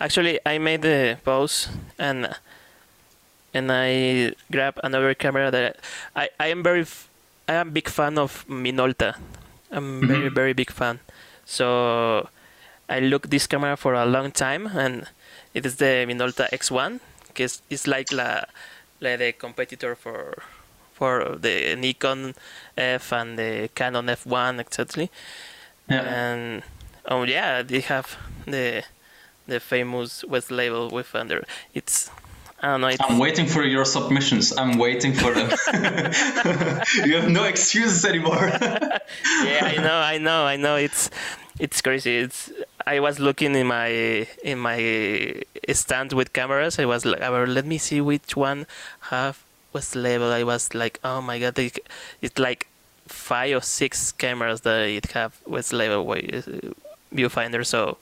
Actually, I made the pose and and I grab another camera that I, I am very I am big fan of Minolta. I'm Mhm. very very big fan. So I look this camera for a long time and it is the Minolta X1 because it's like la like the competitor for for the Nikon F and the Canon F1 etc. Yeah. And oh yeah, they have the the famous waist level with under it's I don't know it's I'm waiting for your submissions. I'm waiting for them. you have no excuses anymore. yeah, I know, I know, I know. It's it's crazy. It's I was looking in my in my stand with cameras. I was like, "Oh, let me see which one have waist level. I was like, oh my god, they, it's like five or six cameras that it have waist level uh, viewfinder. So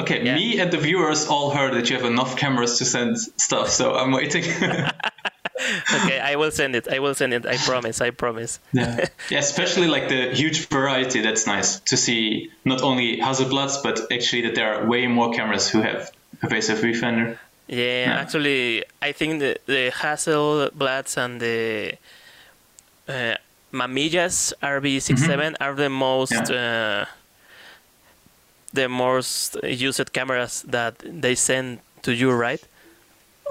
Okay, Yeah. me and the viewers all heard that you have enough cameras to send stuff, so I'm waiting. okay, I will send it. I will send it. I promise. I promise. yeah. yeah, especially like the huge variety. That's nice to see. Not only Hasselblads, but actually that there are way more cameras who have evasive viewfinder. Yeah, Yeah. actually, I think the the Hasselblads and the uh, Mamiyas RB67 are the most uh, the most used cameras that they send to you, right?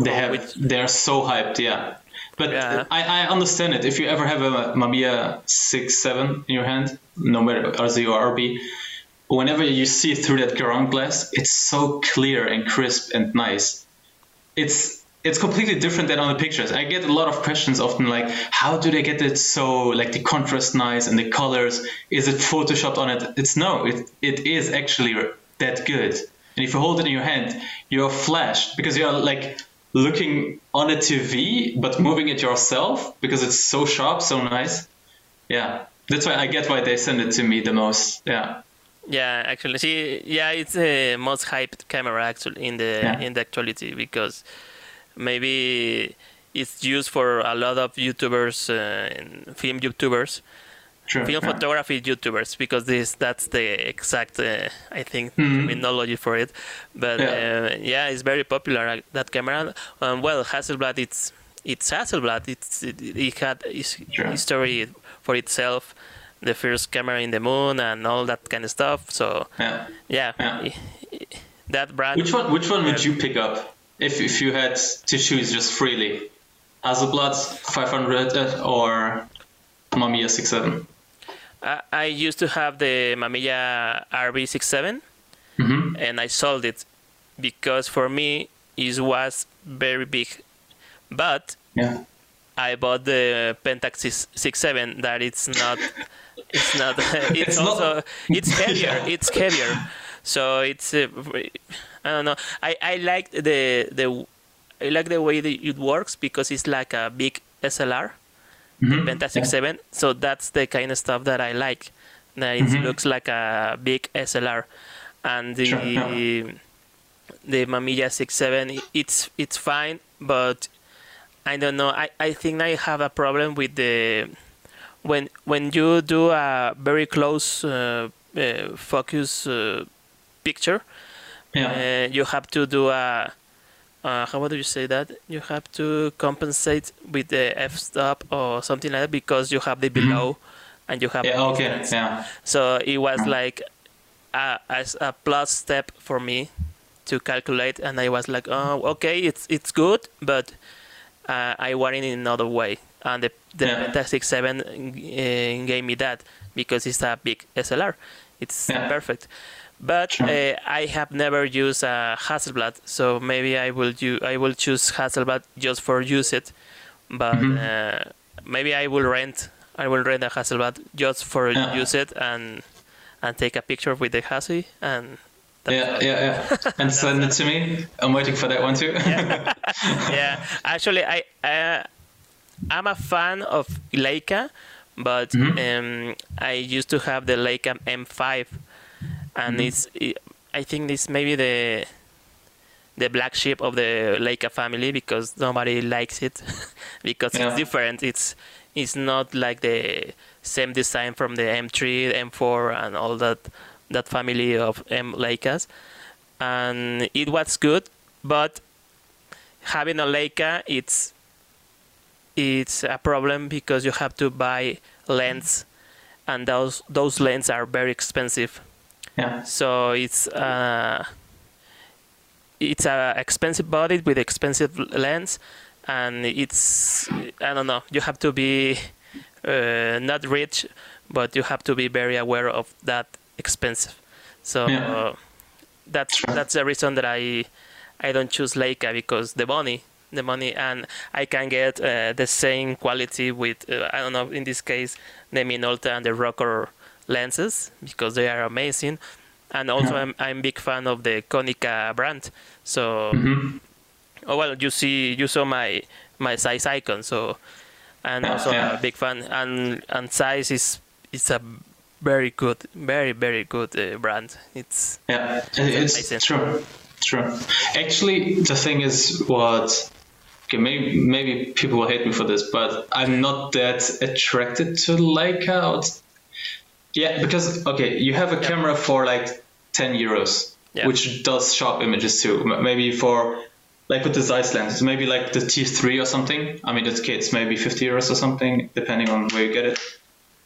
They have. Which- They're so hyped. Yeah. But Yeah. I, I understand it. If you ever have a Mamiya six seven in your hand, no matter RZ or RB, whenever you see through that ground glass, it's so clear and crisp and nice. It's it's completely different than on the pictures. I get a lot of questions often like, how do they get it so like the contrast nice and the colors? Is it photoshopped on it? It's no, it it is actually that good. And if you hold it in your hand, you're flashed because you're like looking on a TV but moving it yourself because it's so sharp, so nice. Yeah, that's why I get why they send it to me the most. Yeah, Yeah, actually, see, yeah, it's the most hyped camera actually in the Yeah. in the actuality because maybe it's used for a lot of YouTubers, uh, film YouTubers, true. film yeah. photography YouTubers because this that's the exact uh, I think Mhm. terminology for it. But Yeah. uh, yeah, it's very popular uh, that camera. Um, well, Hasselblad, it's it's Hasselblad. It's it, it had its Sure. history for itself. The first camera in the moon and all that kind of stuff. So Yeah. yeah, Yeah. that brand. Which one? Which one would you pick up if if you had to choose just freely? Hasselblad 500 uh, or Mamiya 67? I, I used to have the Mamiya RB67 Mm-hmm. and I sold it because for me it was very big. But Yeah. I bought the Pentax 67 that it's not it's not it's, It's not- also it's heavier Yeah. it's heavier so it's uh, I don't know I I like the the I like the way that it works because it's like a big SLR Mhm. Penta 67 so that's the kind of stuff that I like that it Mhm. looks like a big SLR and the Sure, yeah. the Mamiya 67 it's it's fine but I don't know I, I think I have a problem with the when when you do a very close uh, uh, focus uh, picture Yeah. uh, you have to do a uh, how do you say that you have to compensate with the f-stop or something like that because you have the below and you have Mm-hmm. yeah. Okay. Yeah. So it was like a, as a plus step for me to calculate, and I was like, oh, okay, it's it's good, but uh, I want it in another way. And the the Yeah. Fantastic Seven uh, gave me that because it's a big SLR. It's Yeah. perfect. But Sure. uh, I have never used a Hasselblad, so maybe I will do, I will choose Hasselblad just for use it. But Mhm. uh, maybe I will rent I will rent a Hasselblad just for Yeah. use it and and take a picture with the Hassi and Yeah, yeah, yeah. And send it to me. I'm waiting for that one too. yeah. Actually, I uh, I'm a fan of Leica, but Mhm. um, I used to have the Leica M5, and Mhm. it's it, I think it's maybe the the black sheep of the Leica family because nobody likes it because Yeah. it's different. It's it's not like the same design from the M3, M4, and all that that family of M Leicas. and it was good, but having a Leica, it's it's a problem because you have to buy lens, and those those lenses are very expensive. Yeah. So it's uh, it's a expensive body with expensive lens, and it's I don't know. You have to be uh, not rich, but you have to be very aware of that expensive. So Yeah. uh, that's that's the reason that I I don't choose Leica because the money the money and I can get uh, the same quality with uh, I don't know in this case the Minolta and the Rokkor lenses because they are amazing and also Yeah. I'm I'm big fan of the Konica brand so hmm oh well you see you saw my my Zeiss Ikon so and Yeah, also yeah. a big fan and and Zeiss is is a very good very very good uh, brand it's Yeah, it's amazing. true. True. Actually, the thing is, what okay, maybe maybe people will hate me for this, but I'm not that attracted to Leica. Yeah, because okay, you have a camera for like ten euros, Yeah. which does sharp images too. Maybe for like with the Zeiss lens, maybe like the T3 or something. I mean, it's it's maybe 50 euros or something, depending on where you get it.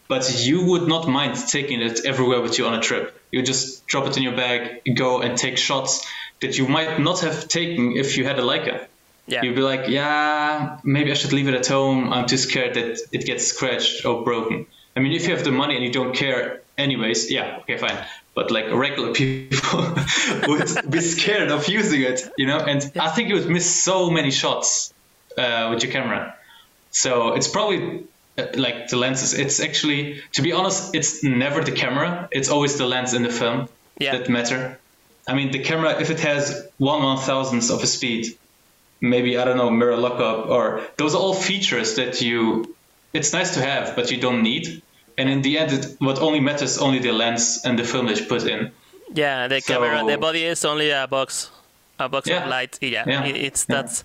But you would not mind taking it everywhere with you on a trip. You just drop it in your bag, go and take shots that you might not have taken if you had a Leica. yeah You'd be like, yeah, maybe I should leave it at home. I'm too scared that it gets scratched or broken. I mean, if you have the money and you don't care, anyways, yeah, okay, fine. But like regular people would be scared of using it, you know. And I think you would miss so many shots uh, with your camera. So it's probably uh, like the lenses. It's actually, to be honest, it's never the camera. It's always the lens in the film Yeah. that matter. I mean, the camera, if it has one one thousandth of a speed, maybe I don't know mirror lockup or those are all features that you. It's nice to have, but you don't need. And in the end, it, what only matters only the lens and the film that you put in. Yeah, the So- camera, the body is only a box, a box Yeah. of light. Yeah, Yeah. it- it's Yeah. that's.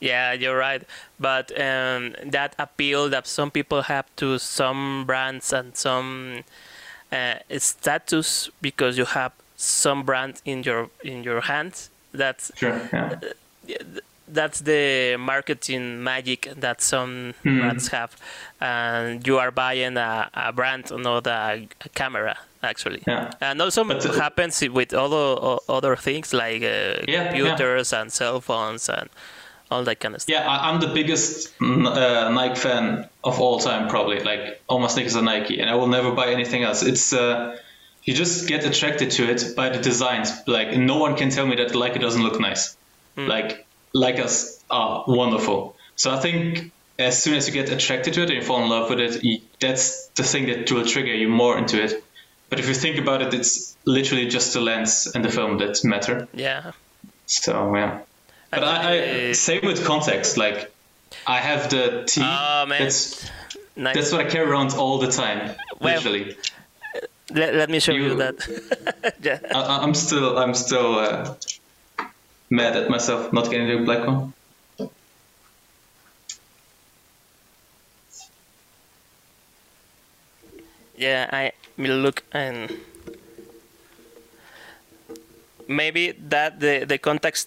Yeah, you're right. But um, that appeal that some people have to some brands and some uh, status because you have some brand in your in your hands. That's Sure. Yeah. that's the marketing magic that some Hmm. brands have, and you are buying a, a brand, not a, a camera, actually. Yeah. And also But, uh, happens with other other things like uh, yeah. computers and cell phones and all that kind of stuff. Yeah, I, I'm the biggest mm, uh, Nike fan of all time, probably. Like all my sneakers are Nike, and I will never buy anything else. It's uh, you just get attracted to it by the designs. Like no one can tell me that Leica doesn't look nice. Like Leicas are wonderful. So I think as soon as you get attracted to it and you fall in love with it, you, that's the thing that will trigger you more into it. But if you think about it, it's literally just the lens and the film that matter. Yeah. So yeah. But I, I Actually, same with Contax. Like I have the T. Oh man, That's nice. that's what I carry around all the time. Well, literally, let, let me show you, you- that. yeah. I, I- I'm still I'm still uh, mad at myself not getting the black one. Yeah, I will look and maybe that the the Contax.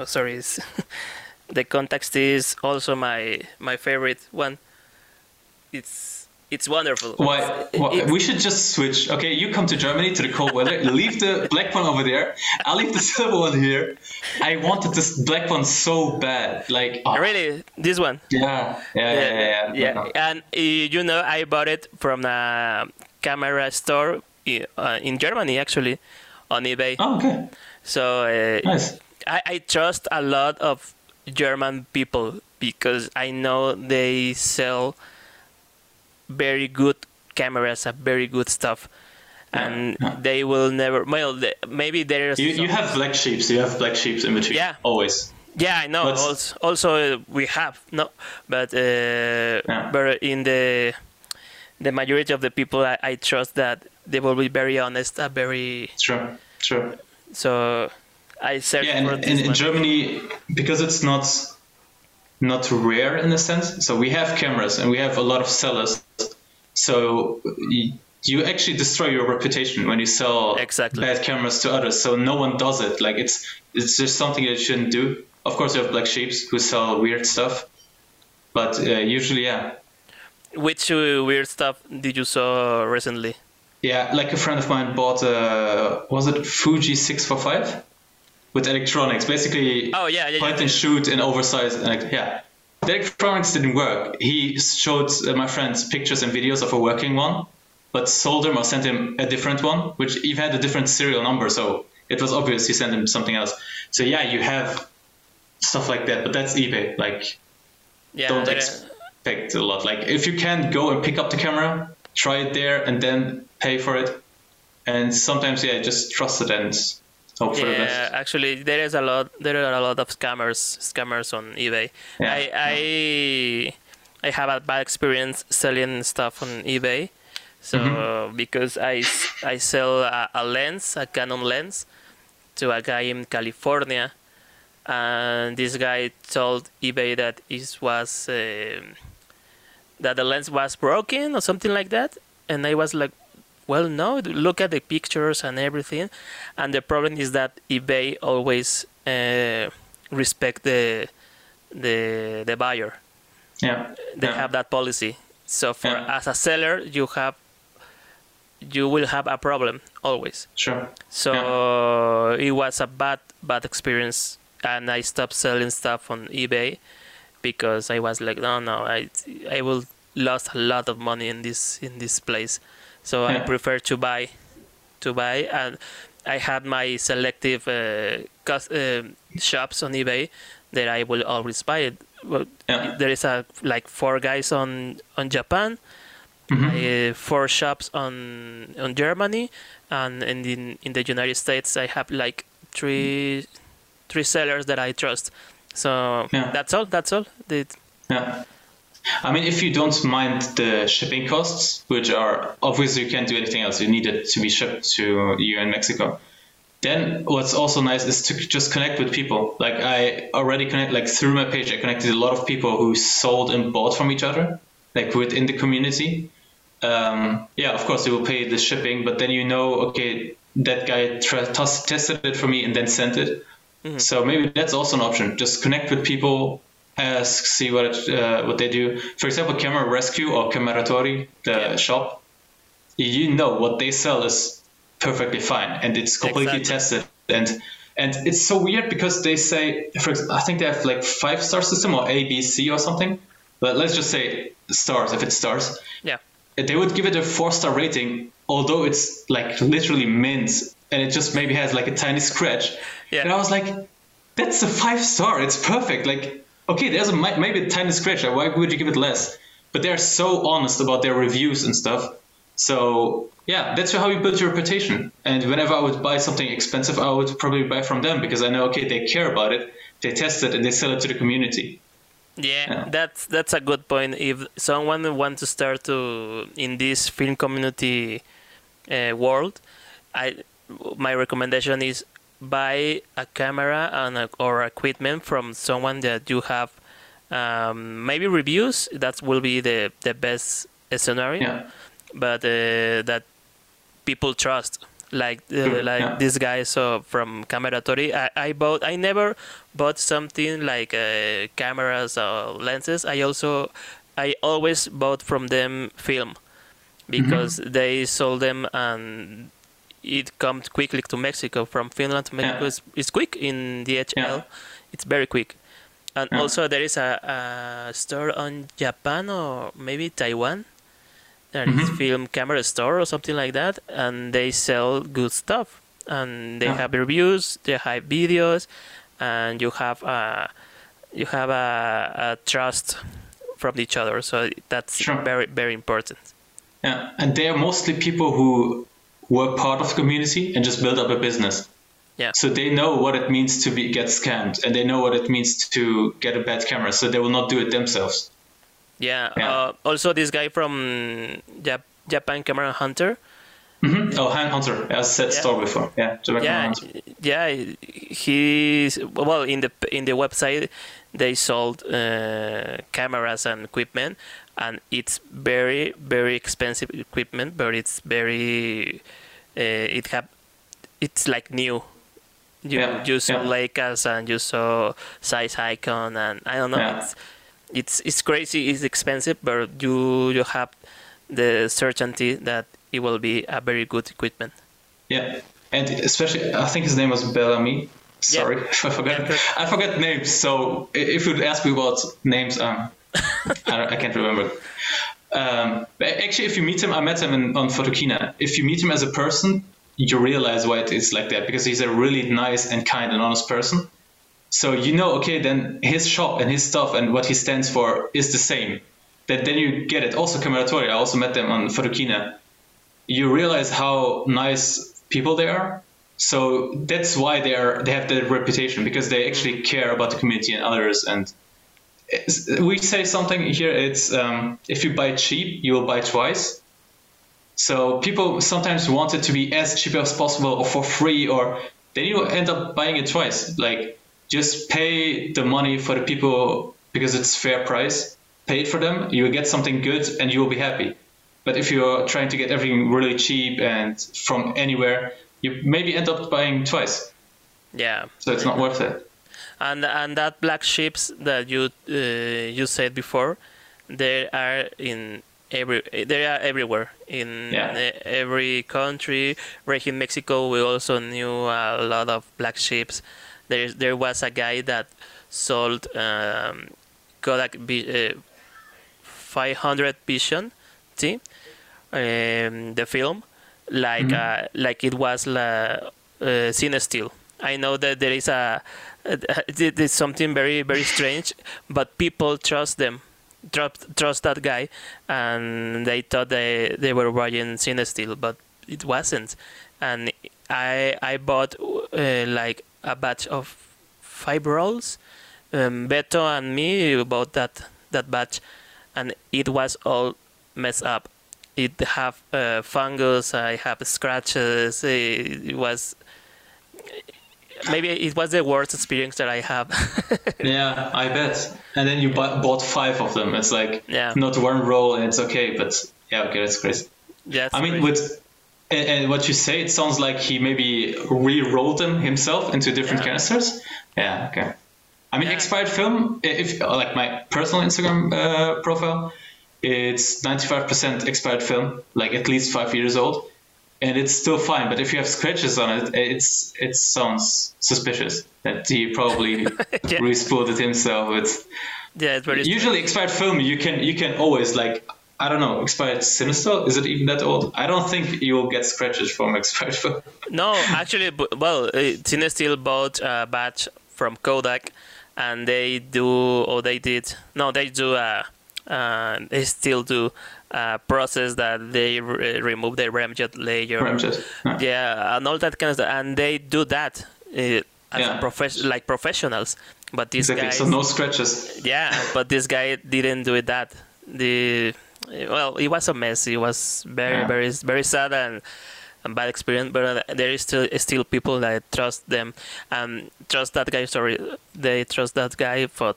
Oh, sorry, is the Contax is also my my favorite one. It's it's wonderful. Why? It's- why it- we should just switch. Okay, you come to Germany to the cold weather. leave the black one over there. I'll leave the silver one here. I wanted this black one so bad. Like oh, really, this one. Yeah, yeah, yeah, yeah. yeah. yeah. And uh, you know, I bought it from a camera store i- uh, in Germany, actually, on eBay. Oh, okay. So uh, Nice. I, I trust a lot of German people because I know they sell very good cameras and very good stuff, and yeah. they will never. Well, the- maybe there's. You, you have black sheeps. You have black sheeps in between. Yeah. Always. Yeah, I know. But- Also, also uh, we have no, but uh, but in the the majority of the people, I, I trust that they will be very honest, uh, very. True. True. So I search Yeah, for and, and in. Germany, because it's not not rare in a sense, so we have cameras and we have a lot of sellers. So you actually destroy your reputation when you sell Exactly. bad cameras to others. So no one does it. Like it's it's just something that you shouldn't do. Of course, you have black sheeps who sell weird stuff, but uh, usually, yeah, Which uh, weird stuff did you saw recently? yeah. Like a friend of mine bought a was it Fuji six four five with electronics, basically Oh yeah, yeah, point yeah. and shoot and oversized. Like, yeah, the electronics didn't work. He showed uh, my friends pictures and videos of a working one, but sold him or sent him a different one, which even had a different serial number. So it was obvious he sent him something else. So yeah, you have stuff like that, but that's eBay. Like, yeah don't expect a lot. Like, if you can go and pick up the camera, try it there, and then pay for it. And sometimes, yeah, just trust it and hope yeah, actually, there is a lot. There are a lot of scammers, scammers on eBay. Yeah. I, I, I have a bad experience selling stuff on eBay. So Mm-hmm. because I, I sell a, a lens, a Canon lens, to a guy in California, and this guy told eBay that it was um that the lens was broken or something like that, and I was like, well, no, look at the pictures and everything, and the problem is that eBay always uh, respect the the the buyer. Yeah. They yeah. have that policy. So for Yeah. as a seller, you have you will have a problem always. Sure. So it was a bad bad experience, and I stopped selling stuff on eBay because I was like, no, no, I I will lost a lot of money in this in this place. So I prefer to buy to buy, and I have my selective uh, cus- uh, shops on eBay that I will always buy it. Well, Yeah. there is a like four guys on on Japan Mhm. uh, four shops on on Germany, and in the, in the United States I have like three three sellers that I trust. So Yeah. that's all. That's all. The, Yeah. I mean, if you don't mind the shipping costs, which are obviously you can't do anything else, you need it to be shipped to you in Mexico. Then what's also nice is to just connect with people. Like I already connect, like through my page, I connected a lot of people who sold and bought from each other, like within the community. Um, yeah, of course they will pay the shipping, but then you know, okay, that guy tra- tes- tested it for me and then sent it. So maybe that's also an option. Just connect with people, ask, see what it, uh, what they do. For example, Camera Rescue or Kamerastore, the Yeah. shop, you know what they sell is perfectly fine and it's completely Exactly. tested and and it's so weird because they say for I think they have like five star system or A B C or something. But let's just say stars if it's stars yeah. they would give it a four star rating, although it's like literally mint and it just maybe has like a tiny scratch. Yeah. And I was like, that's a five star. It's perfect. Like, okay, there's a maybe a tiny scratch. Like, why would you give it less? But they're so honest about their reviews and stuff. So yeah, that's how you build your reputation. And whenever I would buy something expensive, I would probably buy from them because I know okay, they care about it, they test it, and they sell it to the community. Yeah, Yeah. that's that's a good point. If someone wants to start to in this film community uh, world, I my recommendation is buy a camera and a, or equipment from someone that you have um, maybe reviews. That will be the the best scenario. Yeah. But uh, that people trust. Like uh, like yeah. this guy so from Kamerastore. I, I bought I never bought something like uh, cameras or lenses. I also I always bought from them film because they sold them and it comes quickly to Mexico from Finland to Mexico. Yeah. It's, it's quick in DHL. Yeah. It's very quick. And Yeah. also there is a, a store on Japan or maybe Taiwan. There is Mhm. film camera store or something like that, and they sell good stuff. And they have reviews, they have videos, and you have a you have a, a trust from each other. So that's Sure. very very important. Yeah, and they are mostly people who were part of the community and just build up a business. Yeah. So they know what it means to be get scammed, and they know what it means to get a bad camera. So they will not do it themselves. Yeah. Yeah. Uh, also, this guy from Jap- Japan Camera Hunter. hmm Oh, Han Hunter, as said Yeah. store before. Yeah, Jamaican yeah, Hunter. yeah. He's well in the in the website. They sold uh, cameras and equipment, and it's very very expensive equipment, but it's very uh, it have it's like new. You Yeah, you saw yeah. Leicas and you saw Zeiss Ikon and I don't know. Yeah. It's, it's it's crazy. It's expensive, but you you have the certainty that it will be a very good equipment. Yeah, and especially I think his name was Bellamy. Sorry, I forgot. Yeah. I forgot names. So if you'd ask me what names, um, I, don't, I can't remember. Um, actually, if you meet him, I met him in, on Photokina. If you meet him as a person, you realize why it is like that because he's a really nice and kind and honest person. So you know, okay, then his shop and his stuff and what he stands for is the same. That then you get it. Also, Kamerastore, I also met them on Photokina you realize how nice people they are. So that's why they are they have that reputation because they actually care about the community and others. And we say something here. It's um, if you buy cheap, you will buy twice. So people sometimes want it to be as cheap as possible or for free, or then you end up buying it twice. Like just pay the money for the people because it's fair price. Pay it for them. You will get something good, and you will be happy. But if you're trying to get everything really cheap and from anywhere, you maybe end up buying twice. Yeah. So it's not worth it. And and that black ships that you uh, you said before they are in every they are everywhere. In Yeah. every country right in mexico we also knew a lot of black ships. There there was a guy that sold um, kodak uh, 500 vision t um, the film. Like uh, like it was la, uh, CineStill i know that there is a uh, is something very very strange but people trust them trust trust that guy and they thought they they were buying cine but it wasn't. And i i bought uh, like a batch of five rolls. Um, beto and me bought that that batch and it was all messed up. It have uh, fungus i have scratches it was maybe it was the worst experience that i have Yeah, I bet. And then you bu- bought five of them. It's like Yeah. not one roll, and it's okay. But yeah, okay, that's crazy. That's I mean, crazy. with and, and what you say, it sounds like he maybe re-rolled them himself into different Yeah. canisters. Yeah, okay. I mean, Yeah. expired film. If like my personal Instagram uh, profile, it's 95% expired film, like at least five years old, and it's still fine. But if you have scratches on it, it's it sounds suspicious that he probably Yeah. re-spooled it himself. It's yeah it's very usually expired film you can you can always like I don't know expired Sinister is it even that old I don't think you will get scratches from expired film No, actually, well, uh, CineStill bought a batch from Kodak, and they do, or they did, no, they do a, uh, they still do a process that they re- remove the remjet layer. Remjet, yeah. Yeah, and all that kind of stuff, and they do that uh, as Yeah. a profes- like professionals. But these exactly guys, so no scratches yeah, but this guy didn't do it that. The well, it was a mess. It was very, Yeah. very, very sad and, and bad experience. But uh, there is still still people that trust them and trust that guy. Sorry, they trust that guy for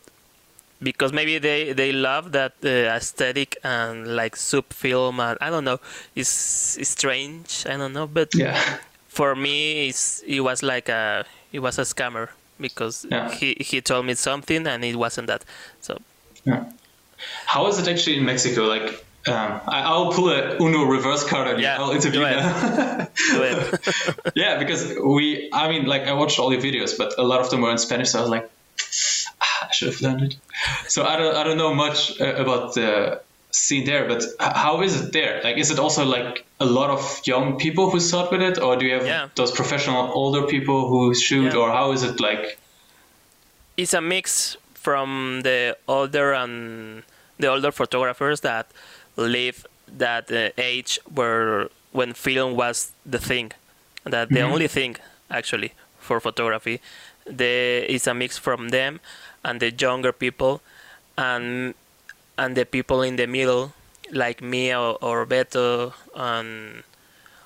because maybe they they love that uh, aesthetic and like soup film and I don't know. It's, it's strange. I don't know, but yeah for me, it's, it was like a it was a scammer because Yeah. he he told me something and it wasn't that. So yeah how is it actually in Mexico like um, I, I'll pull a Uno reverse card Yeah, I'll interview you yeah because we I mean like I watched all your videos but a lot of them were in Spanish so I was like "Ah, I should have learned it so I don't I don't know much uh, about the scene there but how is it there like is it also like a lot of young people who start with it or do you have Yeah. those professional older people who shoot Yeah. or how is it like it's a mix from the older and the older photographers that live that uh, age where when film was the thing, that the only thing actually for photography. There is a mix from them and the younger people, and and the people in the middle like me or, or Beto and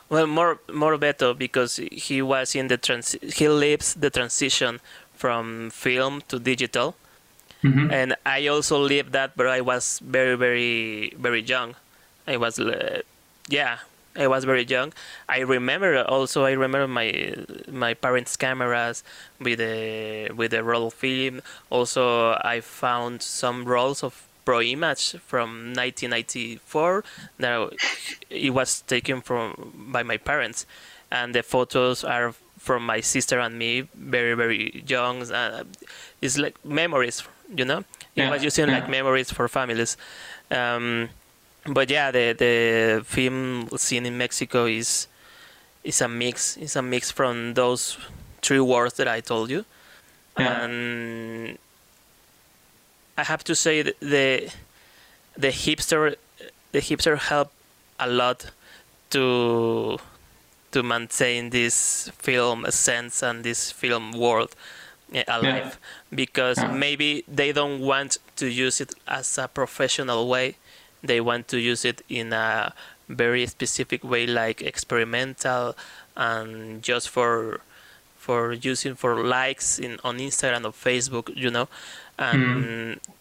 well more more Beto because he was in the trans he lives the transition from film to digital Mhm. and I also lived that, but I was very, very, very young. I was, uh, yeah, I was very young. I remember also. I remember my my parents' cameras with the with the roll film. Also, I found some rolls of Pro Image from 1994 Now, it was taken from by my parents, and the photos are from my sister and me, very very young. Uh, it's like memories, you know. It Yeah, was using yeah. like memories for families. Um, but yeah, the the film scene in Mexico is is a mix. It's a mix from those three words that I told you, Yeah. and I have to say that the the hipster the hipster helped a lot to to maintain this film sense and this film world eh, alive because Yeah. maybe they don't want to use it as a professional way they want to use it in a very specific way like experimental and just for for using for likes in on Instagram or Facebook you know? And mm-hmm.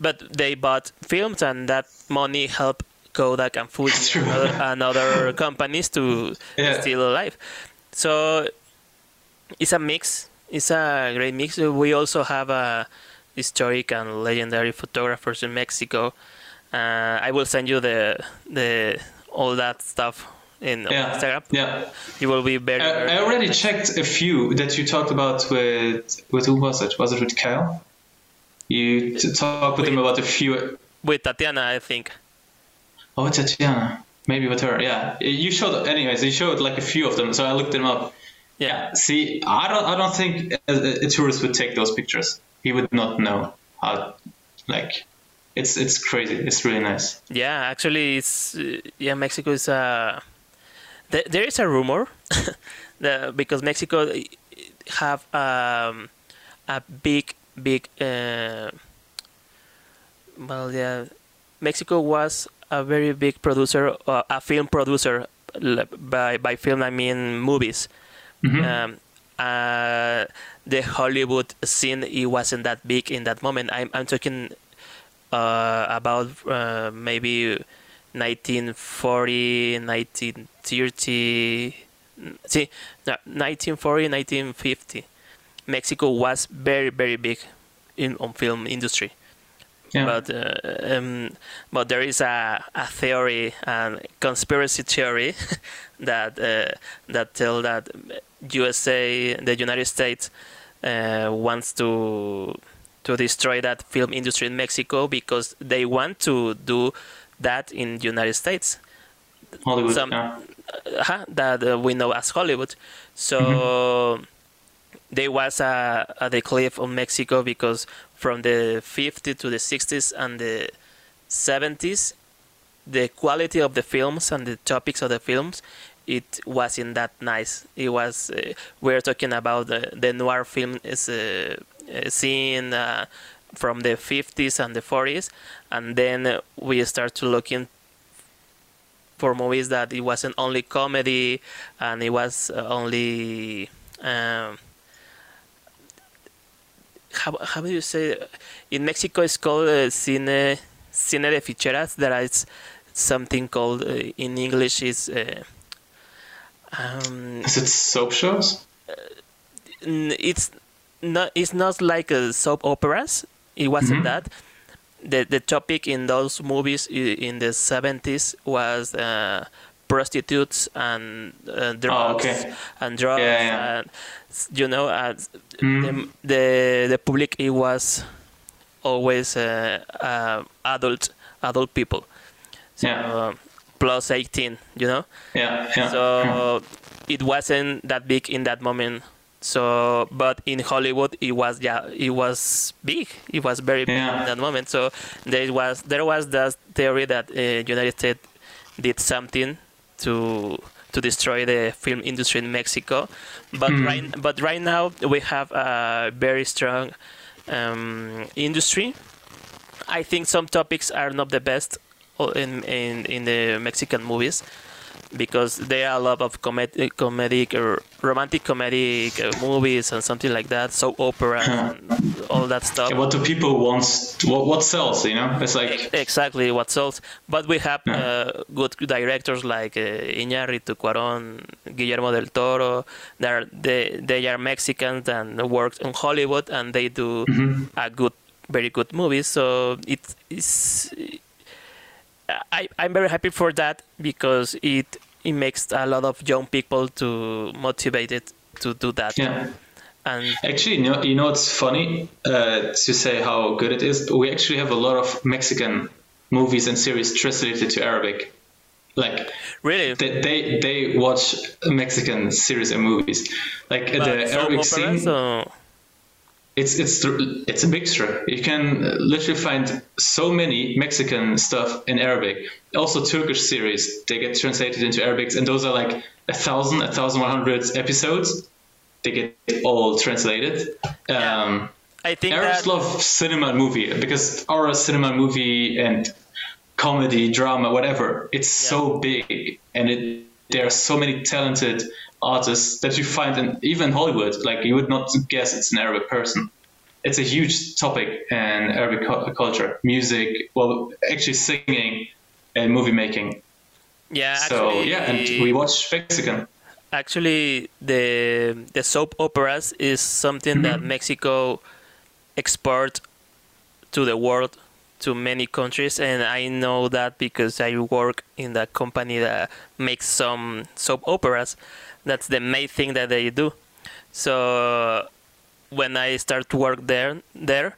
but they bought films and that money helped Kodak and Fuji and other, and other companies to Yeah. still alive. So it's a mix. It's a great mix. We also have a historic and legendary photographers in Mexico uh, I will send you the the all that stuff in Yeah. Instagram Yeah. you will be very, I, very I already checked a few that you talked about with with who was it? Was it with Kyle? You t- talked with him about a few. with Tatiana I think Oh, Tatiana. Maybe with her. Yeah. You showed. Anyways, you showed like a few of them, so I looked them up. yeah See, I don't. I don't think a, a tourist would take those pictures. He would not know how. Like, it's it's crazy. It's really nice. Yeah, actually, it's uh, yeah. Mexico is a there, there is a rumor that because Mexico uh, have um, a big big uh, well yeah Mexico was a very big producer uh, a film producer by by film I mean movies Mhm. um, uh, the Hollywood scene it wasn't that big in that moment. I'm I'm talking uh, about uh, maybe 1940, 1930. See, no, 1940, 1950. Mexico was very very big in on film industry yeah. but uh, um, but there is a, a theory and conspiracy theory that uh, that tell that USA the United States uh, wants to to destroy that film industry in Mexico because they want to do that in the United States Hollywood. some- yeah. uh, that uh, we know as Hollywood. So there was a, a decline of Mexico because from the 50s to the 60s and the 70s, the quality of the films and the topics of the films, it wasn't that nice. It was uh, we're talking about the, the noir film is uh, uh, scene uh, from the 50s and the 40s, and then we start to looking for movies that it wasn't only comedy and it was only um, how, how do you say in Mexico it's called uh, cine cine de ficheras there is something called uh, in English is uh, um, Is it soap shows? it's not it's not like uh, soap operas it wasn't Mhm. that the the topic in those movies in the 70s was uh, prostitutes and uh, drugs okay. and drugs Yeah, yeah. and you know uh, Mm. the, the the public it was always uh, uh, adult adult people so, Yeah. uh, plus 18 you know Yeah. Yeah. yeah. so it wasn't that big in that moment so but in hollywood it was yeah it was big. It was very big Yeah. in that moment. So there was there was that theory that uh, united states did something to to destroy the film industry in mexico. But Mhm. right but right now we have a very strong um, industry. I think some topics are not the best in in, in the mexican movies because there are a lot of comed- comedic or romantic comedic uh, movies and something like that, soap opera and all that stuff. Yeah, what do people want? What, what sells? You know, it's like exactly what sells. But we have Yeah. uh, good directors like uh, Iñárritu, Cuarón, Guillermo del Toro. They're, they they are Mexicans and work in Hollywood, and they do a good, very good movies. So it is. I I'm very happy for that because it it makes a lot of young people to motivated to do that. yeah. And Actually, you know, you know what's funny uh, to say how good it is. We actually have a lot of Mexican movies and series translated to Arabic. Like really, they they, they watch Mexican series and movies. Like but the Arabic scene, or- it's it's it's a mixture. You can literally find so many Mexican stuff in Arabic. Also Turkish series they get translated into Arabic, and those are like a thousand, a thousand one hundred episodes. They get all translated. Um, I think Arabs that love cinema and movie because our cinema movie and comedy, drama, whatever, it's so big and it there are so many talented artists that you find in even Hollywood. Like you would not guess it's an Arabic person. It's a huge topic in Arabic cu- culture, music, well, actually singing and movie making. yeah, so actually, yeah, and we watch Mexican. actually the the soap operas is something that mm-hmm. Mexico export to the world to many countries and I know that because I work in the company that makes some soap operas that's the main thing that they do. So when I start to work there there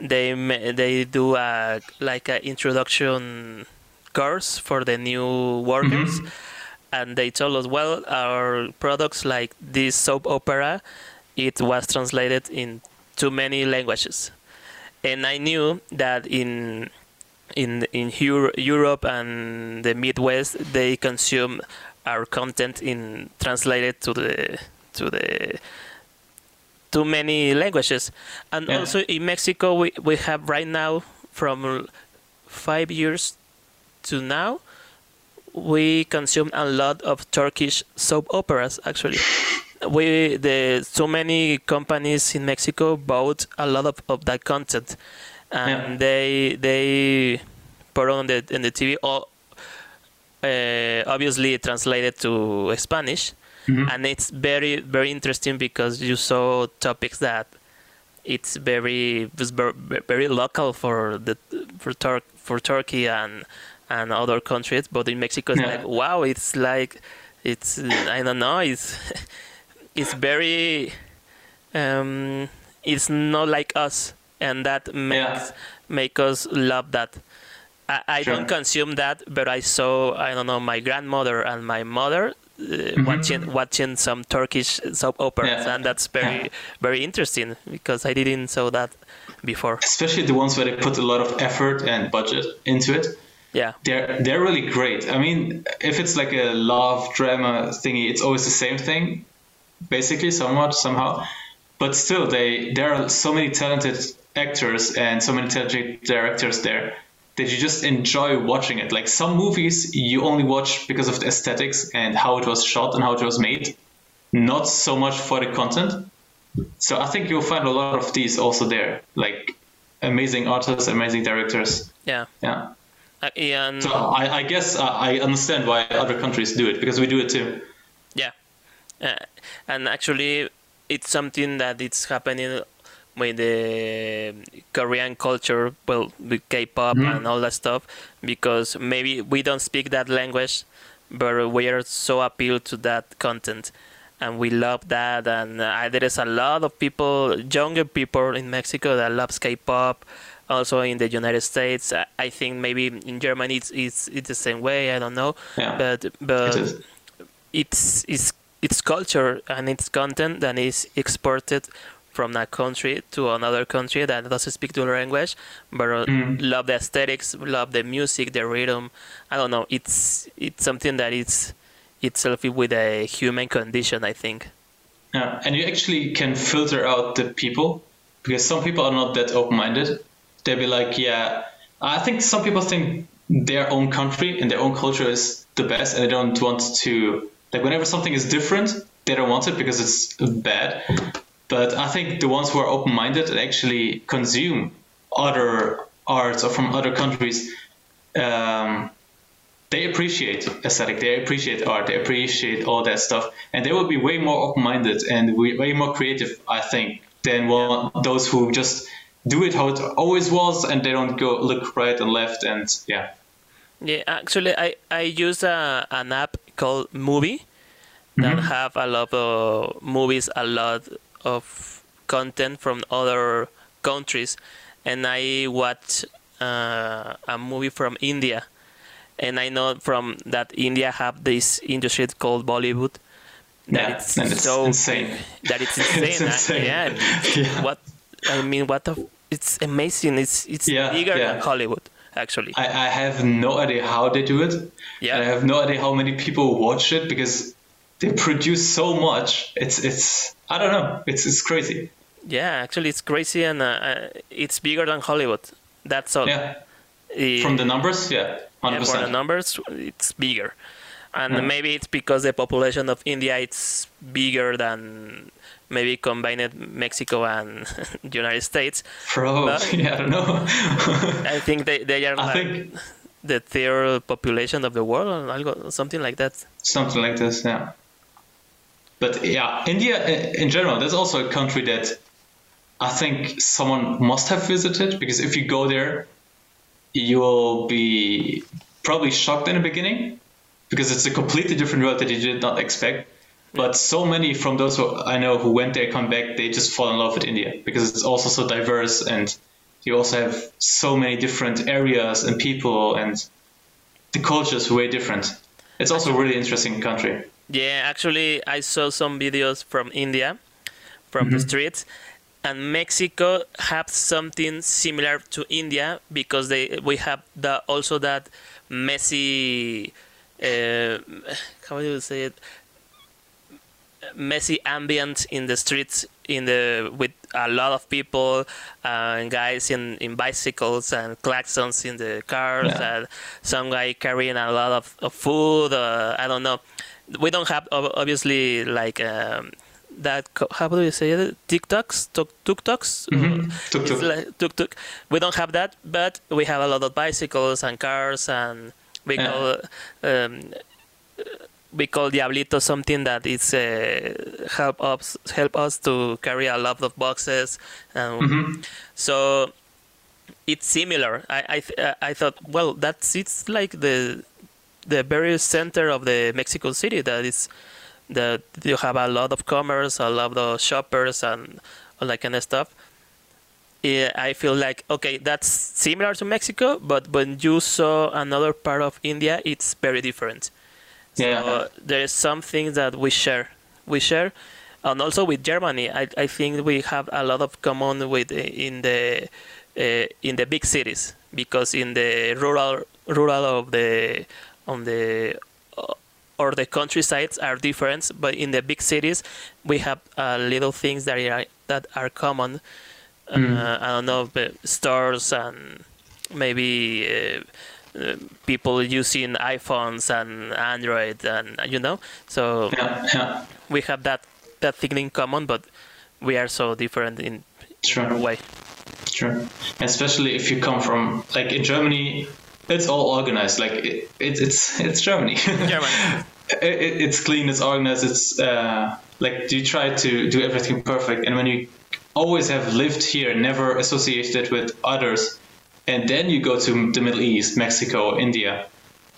they they do a like an introduction course for the new workers. Mm-hmm. And they told us well our products like this soap opera it was translated in too many languages. And i knew that in in in Euro- europe and the midwest they consume our content in translated to the to the too many languages and Yeah. also in mexico we, we have right now from five years to now we consume a lot of Turkish soap operas. Actually, we the so many companies in Mexico bought a lot of, of that content, and Yeah. they they put on the in the TV. All, uh, obviously translated to Spanish, and it's very very interesting because you saw topics that it's very very local for the for Tur- for Turkey and and other countries, but in Mexico it's Yeah. like wow, it's like it's I don't know, it's it's very um, it's not like us, and that makes make us love that. I, I Sure. don't consume that, but I saw I don't know my grandmother and my mother uh, watching watching some Turkish soap operas, Mm-hmm. Yeah. and that's very very interesting because I didn't saw that before. Especially the ones where they put a lot of effort and budget into it. Yeah, they're they're really great. I mean, if it's like a love drama thingy, it's always the same thing, basically, somewhat somehow. But still, they there are so many talented actors and so many talented directors there that you just enjoy watching it. Like some movies, you only watch because of the aesthetics and how it was shot and how it was made, not so much for the content. So I think you'll find a lot of these also there, like amazing artists, amazing directors. yeah, Yeah. uh, and So I, I guess I understand why other countries do it because we do it too. Yeah, uh, and actually, it's something that it's happening with the Korean culture, well, with K-pop and all that stuff, because maybe we don't speak that language, but we are so appealed to that content, and we love that. And uh, there is a lot of people, younger people in Mexico that loves K-pop. Also in the United States, I- I think maybe in Germany it's it's, it's the same way. I don't know, Yeah, but but it it's it's its culture and its content that is exported from that country to another country that doesn't speak the language but uh, Mm. love the aesthetics love the music the rhythm i don't know it's it's something that it's itself with a human condition i think Yeah, and you actually can filter out the people because some people are not that open-minded. They'll be like, yeah, I think some people think their own country and their own culture is the best, and they don't want to like whenever something is different, they don't want it because it's bad. But I think the ones who are open-minded and actually consume other arts or from other countries, um, they appreciate aesthetic, they appreciate art, they appreciate all that stuff, and they will be way more open-minded and way more creative, I think, than one, those who just do it how it always was and they don't go look right and left and yeah. Yeah, actually, I I use a, an app called MUBI that Mhm. have a lot of movies, a lot of content from other countries, and I watch uh, a movie from India, and I know from that India have this industry called Bollywood. That Yeah, it's it's so insane. that it's insane. It's insane. Yeah, Yeah. what I mean, what the, it's amazing. It's it's Yeah, bigger than Hollywood actually. I, I have no idea how they do it. Yeah. I have no idea how many people watch it because they produce so much. It's it's I don't know. It's it's crazy. Yeah, actually, it's crazy, and uh, uh, it's bigger than Hollywood. That's all. Yeah. Eh, From the numbers, yeah, yeah, hundred for the numbers, it's bigger, and Yeah. maybe it's because the population of India it's bigger than maybe combined Mexico and the United States. Probably, yeah, I don't know. I think they, they are I like think the third population of the world, or something like that. something like this, yeah. But yeah, India in general, that's also a country that I think someone must have visited because if you go there, you will be probably shocked in the beginning because it's a completely different world that you did not expect. But so many from those who I know who went there come back, they just fall in love with India because it's also so diverse and you also have so many different areas and people and the culture is way different. It's also a really interesting country. Yeah, actually, I saw some videos from India, from the Mhm. streets, and Mexico have something similar to India because they we have the also that messy, uh, how do you say it? Messy ambient in the streets in the with a lot of people uh, and guys in, in bicycles and claxons in the cars Yeah. and some guy carrying a lot of, of food uh, I don't know we don't have obviously like um, that how do you say it TikToks tuk Mhm. Tuk-tuk. Like we don't have that but we have a lot of bicycles and cars and we Yeah. call um, we call Diablito something that is uh, help us help us to carry a lot of boxes and Mhm. so it's similar I I, th- I thought well that's it's like the the very center of the Mexico City that is that you have a lot of commerce a lot of shoppers and all that kind of stuff yeah, I feel like okay, that's similar to Mexico, but when you saw another part of India, it's very different. So Yeah. there is some things that we share, we share, and also with Germany, I, I think we have a lot of common with in the uh, in the big cities because in the rural rural of the on the uh, or the countrysides are different, but in the big cities we have uh, little things that are that are common. Mm. Uh, I don't know, but stores and maybe uh, people using iPhones and Android, and you know, so Yeah, yeah, we have that that thing in common, but we are so different in, in Sure. our way. sure. Especially if you come from like in Germany, it's all organized. Like it, it it's it's Germany. Germany. it, it- it's clean, it's organized. It's uh, like you try to do everything perfect, and when you always have lived here, never associated with others, and then you go to the Middle East, Mexico, India,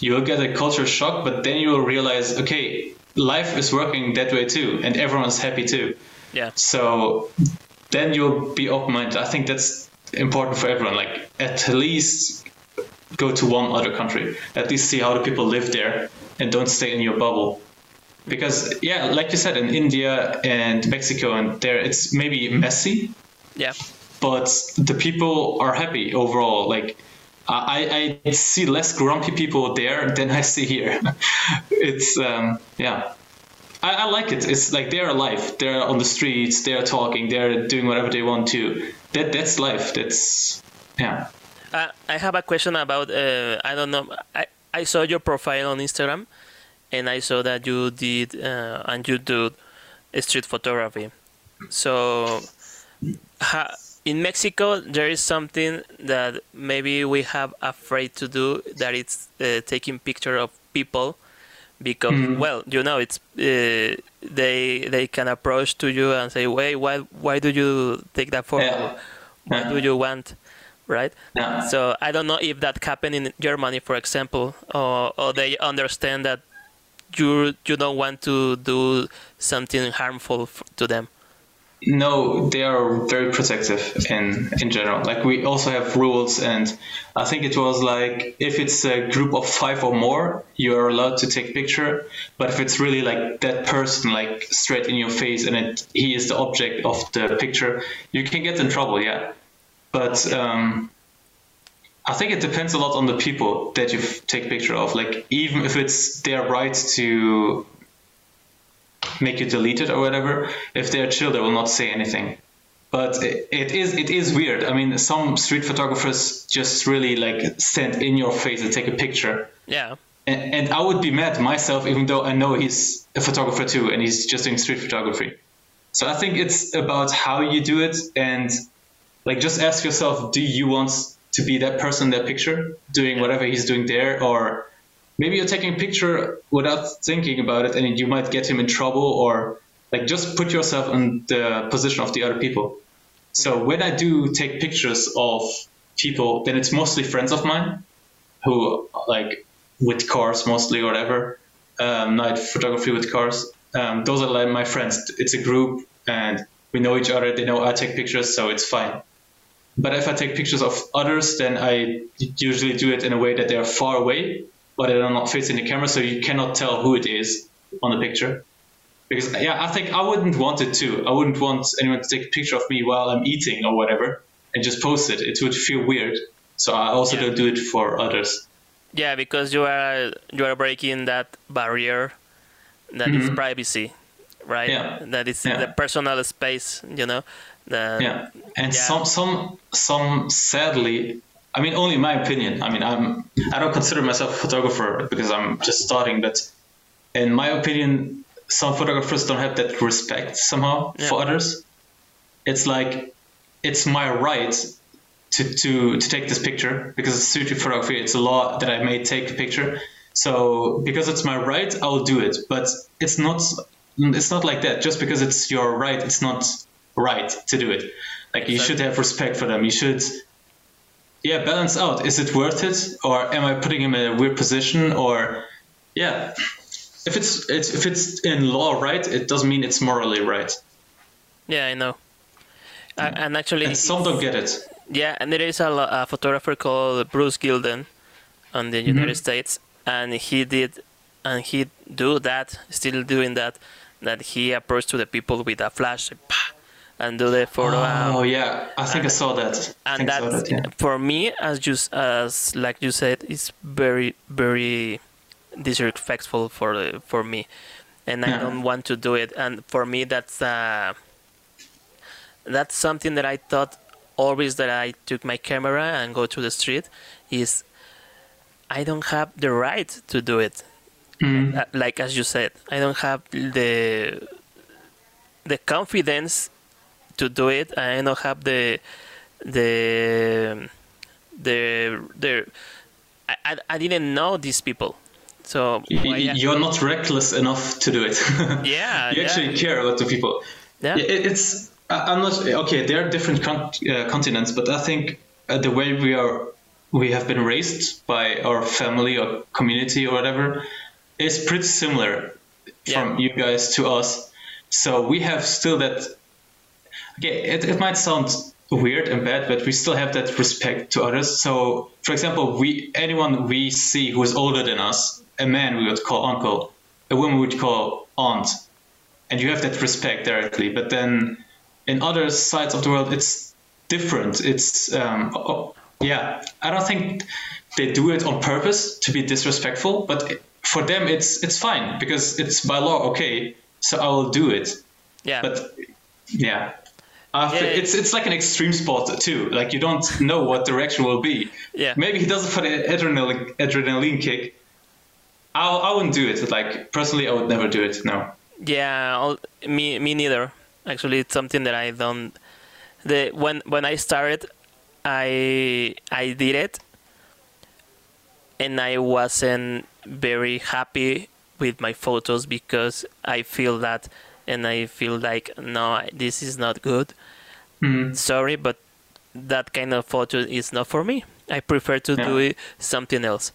you will get a culture shock, but then you will realize, okay, life is working that way too, and everyone's happy too. Yeah, So then you'll be open minded. I think that's important for everyone. Like at least go to one other country. At least see how the people live there and don't stay in your bubble. Because yeah, like you said, in India and Mexico and there it's maybe messy, yeah, but the people are happy overall. Like I, I see less grumpy people there than I see here. it's um, yeah. I, I like it. It's like they're alive. They're on the streets. They're talking. They're doing whatever they want to. That that's life. That's yeah. Uh, I have a question about. Uh, I don't know. I, I saw your profile on Instagram, and I saw that you did uh, and you do street photography. So, ha, in Mexico, there is something that maybe we have afraid to do. That it's uh, taking picture of people, because mm. well, you know, it's uh, they they can approach to you and say, "Wait, why why do you take that photo? Yeah. What yeah. do you want?" Right? Yeah. So I don't know if that happened in Germany, for example, or, or they understand that you you don't want to do something harmful to them. No, they are very protective in in general. Like we also have rules, and I think it was like if it's a group of five or more, you are allowed to take picture. But if it's really like that person, like straight in your face, and it, he is the object of the picture, you can get in trouble. Yeah, but um, I think it depends a lot on the people that you take picture of. Like even if it's their right to make you delete it or whatever, if they're chill, they will not say anything. But it, it is it is weird. I mean, some street photographers just really like stand in your face and take a picture. Yeah. And, and I would be mad myself, even though I know he's a photographer too, and he's just doing street photography. So I think it's about how you do it and like just ask yourself do you want to be that person in that picture doing whatever he's doing there? Or maybe you're taking a picture without thinking about it and you might get him in trouble or like just put yourself in the position of the other people. So when i do take pictures of people then it's mostly friends of mine who like with cars mostly or whatever um, night photography with cars. Um, those are like my friends. It's a group and we know each other. They know i take pictures so it's fine but if I take pictures of others, then I usually do it in a way that they are far away, but they are not facing the camera, so you cannot tell who it is on the picture. Because yeah, I think I wouldn't want it too. I wouldn't want anyone to take a picture of me while I'm eating or whatever and just post it. It would feel weird. So I also yeah. don't do it for others. Yeah, because you are you are breaking that barrier that mm-hmm. is privacy, right? Yeah. That is yeah. the personal space, you know. The, yeah, and yeah. some some some sadly, I mean, only my opinion. I mean, I'm I don't consider myself a photographer because I'm just starting, but in my opinion, some photographers don't have that respect somehow yeah. for others. It's like it's my right to, to, to take this picture because it's street photography. It's a law that I may take a picture. So because it's my right, I'll do it. But it's not it's not like that. Just because it's your right, it's not right to do it. Like you should have respect for them. You should, yeah, balance out. Is it worth it, or am I putting him in a weird position? Or, yeah, if it's, it's if it's in law right, it doesn't mean it's morally right. Yeah, I know. Uh, and actually, and some don't get it. Yeah, and there is a, a photographer called Bruce Gilden on the mm-hmm. United States, and he did, and he do that, still doing that, that he approached to the people with a flash, and do the photo. Oh yeah, I think and, I saw that. and that, that yeah. for me, as just as like you said, it's very very disrespectful for for me, and yeah. I don't want to do it. And for me, that's uh, that's something that I thought always that I took my camera and go to the street is I don't have the right to do it. Mm. Like as you said, I don't have the the confidence to do it. I don't have the the the the I, I didn't know these people. So you're not reckless enough to do it. Yeah, you actually yeah. care about the people. Yeah, it's I'm not okay. There are different con- uh, continents, but I think uh, the way we are we have been raised by our family or community or whatever is pretty similar yeah. from you guys to us. So we have still that okay, it, it might sound weird and bad, but we still have that respect to others. So, for example, we anyone we see who is older than us, a man we would call uncle, a woman we would call aunt, and you have that respect directly. But then in other sides of the world, it's different. It's um, oh, yeah, I don't think they do it on purpose to be disrespectful, but for them it's it's fine because it's by law okay. So I will do it. Yeah. But yeah After, Yeah, it's it's like an extreme sport too. Like you don't know what direction will be. Yeah. Maybe he does it for the adrenaline adrenaline kick. I I wouldn't do it. Like personally, I would never do it. No. Yeah, I'll, me me neither. Actually, it's something that I don't. The when when I started, I I did it, and I wasn't very happy with my photos because I feel that, and I feel like no, this is not good. Mhm. Sorry, but that kind of photo is not for me. I prefer to do Yeah. it something else.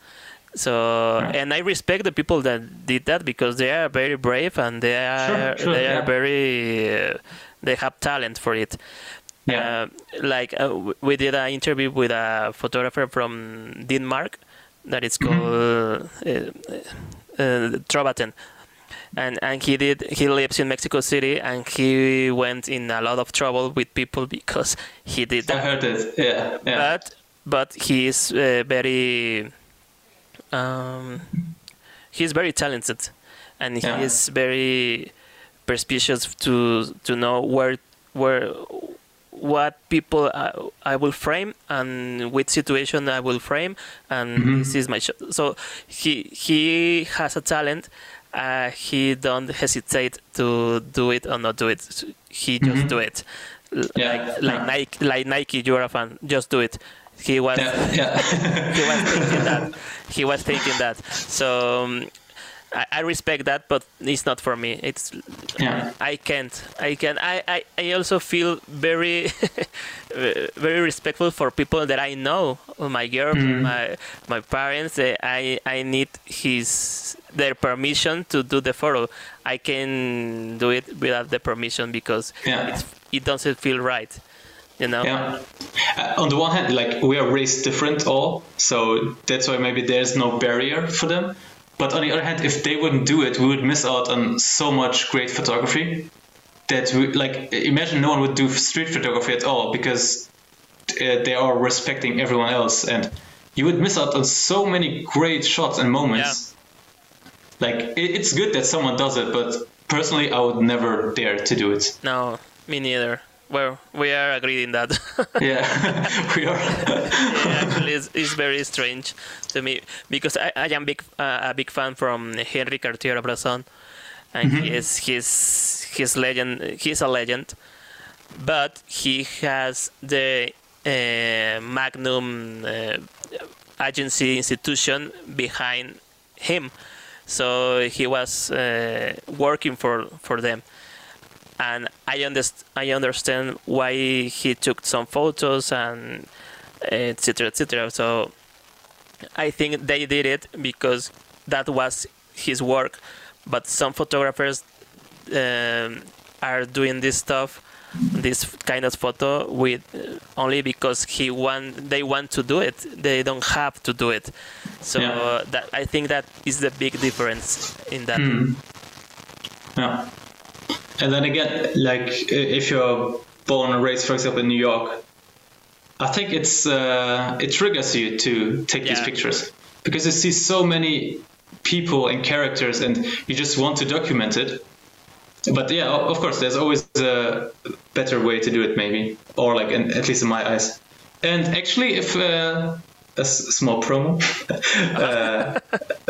So Yeah. and I respect the people that did that because they are very brave and they are sure, they are yeah. very uh, they have talent for it. Yeah. Uh, like uh, we did an interview with a photographer from Denmark that is Mm-hmm. called Trovaten. And, and he did he lives in Mexico City and he went in a lot of trouble with people because he did that. I heard it. Yeah. Yeah. but but he is uh, very um, he's very talented and he Yeah. is very perspicacious to to know where where what people I, I will frame and which situation I will frame and Mhm. this is my shot. So he he has a talent. Uh, he don't hesitate to do it or not do it. He just Mhm. do it. Yeah, Like like yeah. Nike, like Nike, you're a fan. Just do it. He was yeah. Yeah. he was thinking that. He was thinking that. So um, I, I respect that, but it's not for me. It's Yeah. I can't. I can. I, I, I also feel very very respectful for people that I know. My girl, Mhm. my my parents. eh, I I need his their permission to do the photo. I can do it without the permission because Yeah. it's, it doesn't feel right. You know. Yeah. Uh, on the one hand, like we are raised different all, so that's why maybe there's no barrier for them. But on the other hand, if they wouldn't do it, we would miss out on so much great photography. That we like imagine no one would do street photography at all because uh, they are respecting everyone else, and you would miss out on so many great shots and moments. yeah. Like it, it's good that someone does it, but personally, I would never dare to do it. No, me neither. Well, we are agreed in that. Yeah, we are. yeah, actually, it's, it's very strange to me because I, I am big uh, a big fan from Henri Cartier-Bresson, and he is he's he's legend. He's a legend, but he has the uh, Magnum uh, agency institution behind him, so he was uh, working for for them and I underst- I understand why he took some photos and etc etc. So I think they did it because that was his work, but some photographers um, are doing this stuff, this kind of photo with uh, only because he want they want to do it. They don't have to do it. So Yeah. that I think that is the big difference in that. Mm. Yeah. And then again, like if you're born and raised, for example, in New York, I think it's uh, it triggers you to take these pictures because you see so many people and characters, and you just want to document it. But yeah, of course, there's always a better way to do it, maybe, or like, in, at least in my eyes. And actually, if uh, a small promo uh,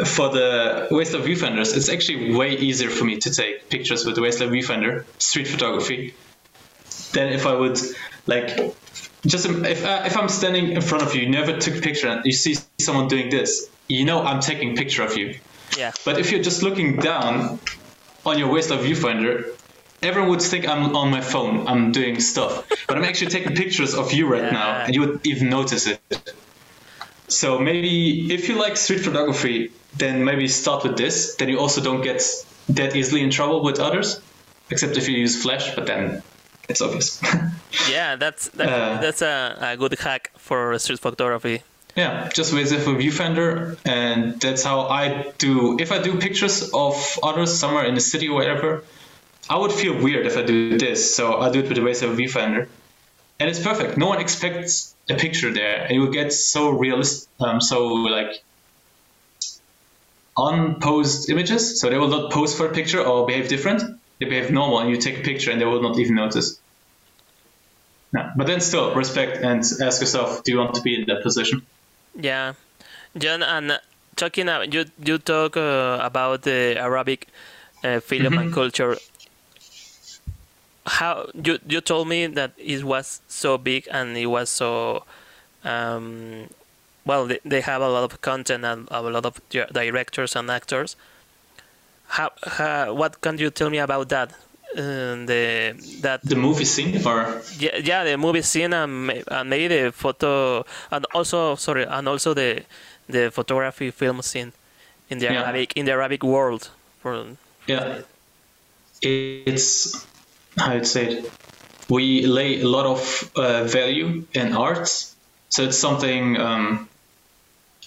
for the waist level viewfinders, it's actually way easier for me to take pictures with the waist level viewfinder, street photography, than if I would like just if uh, if I'm standing in front of you, you never took a picture, and you see someone doing this, you know I'm taking a picture of you. Yeah. But if you're just looking down on your waist level viewfinder, everyone would think I'm on my phone, I'm doing stuff. But I'm actually taking pictures of you right now, and you would even notice it. So maybe if you like street photography, then maybe start with this. Then you also don't get that easily in trouble with others, except if you use flash. But then it's obvious. Yeah, that's that's, Uh, that's a, a good hack for street photography. yeah, just with a viewfinder, and that's how I do. If I do pictures of others somewhere in the city or whatever, I would feel weird if I do this. So I do it with a viewfinder, and it's perfect. No one expects a picture there, and you will get so realistic, um, so like unposed images. So they will not pose for a picture or behave different. They behave normal, and you take a picture, and they will not even notice. Yeah. But then still respect and ask yourself, do you want to be in that position? Yeah, John, and talking about you, you talk uh, about the Arabic uh, film mm-hmm. and culture. How you you told me that it was so big and it was so um, well. They, they have a lot of content and a lot of directors and actors. How, how what can you tell me about that? Uh, the that the movie scene or yeah, yeah the movie scene and, and maybe the photo and also sorry and also the the photography film scene in the yeah. Arabic in the Arabic world for yeah it's how I'd say it we lay a lot of uh, value in arts. So it's something um,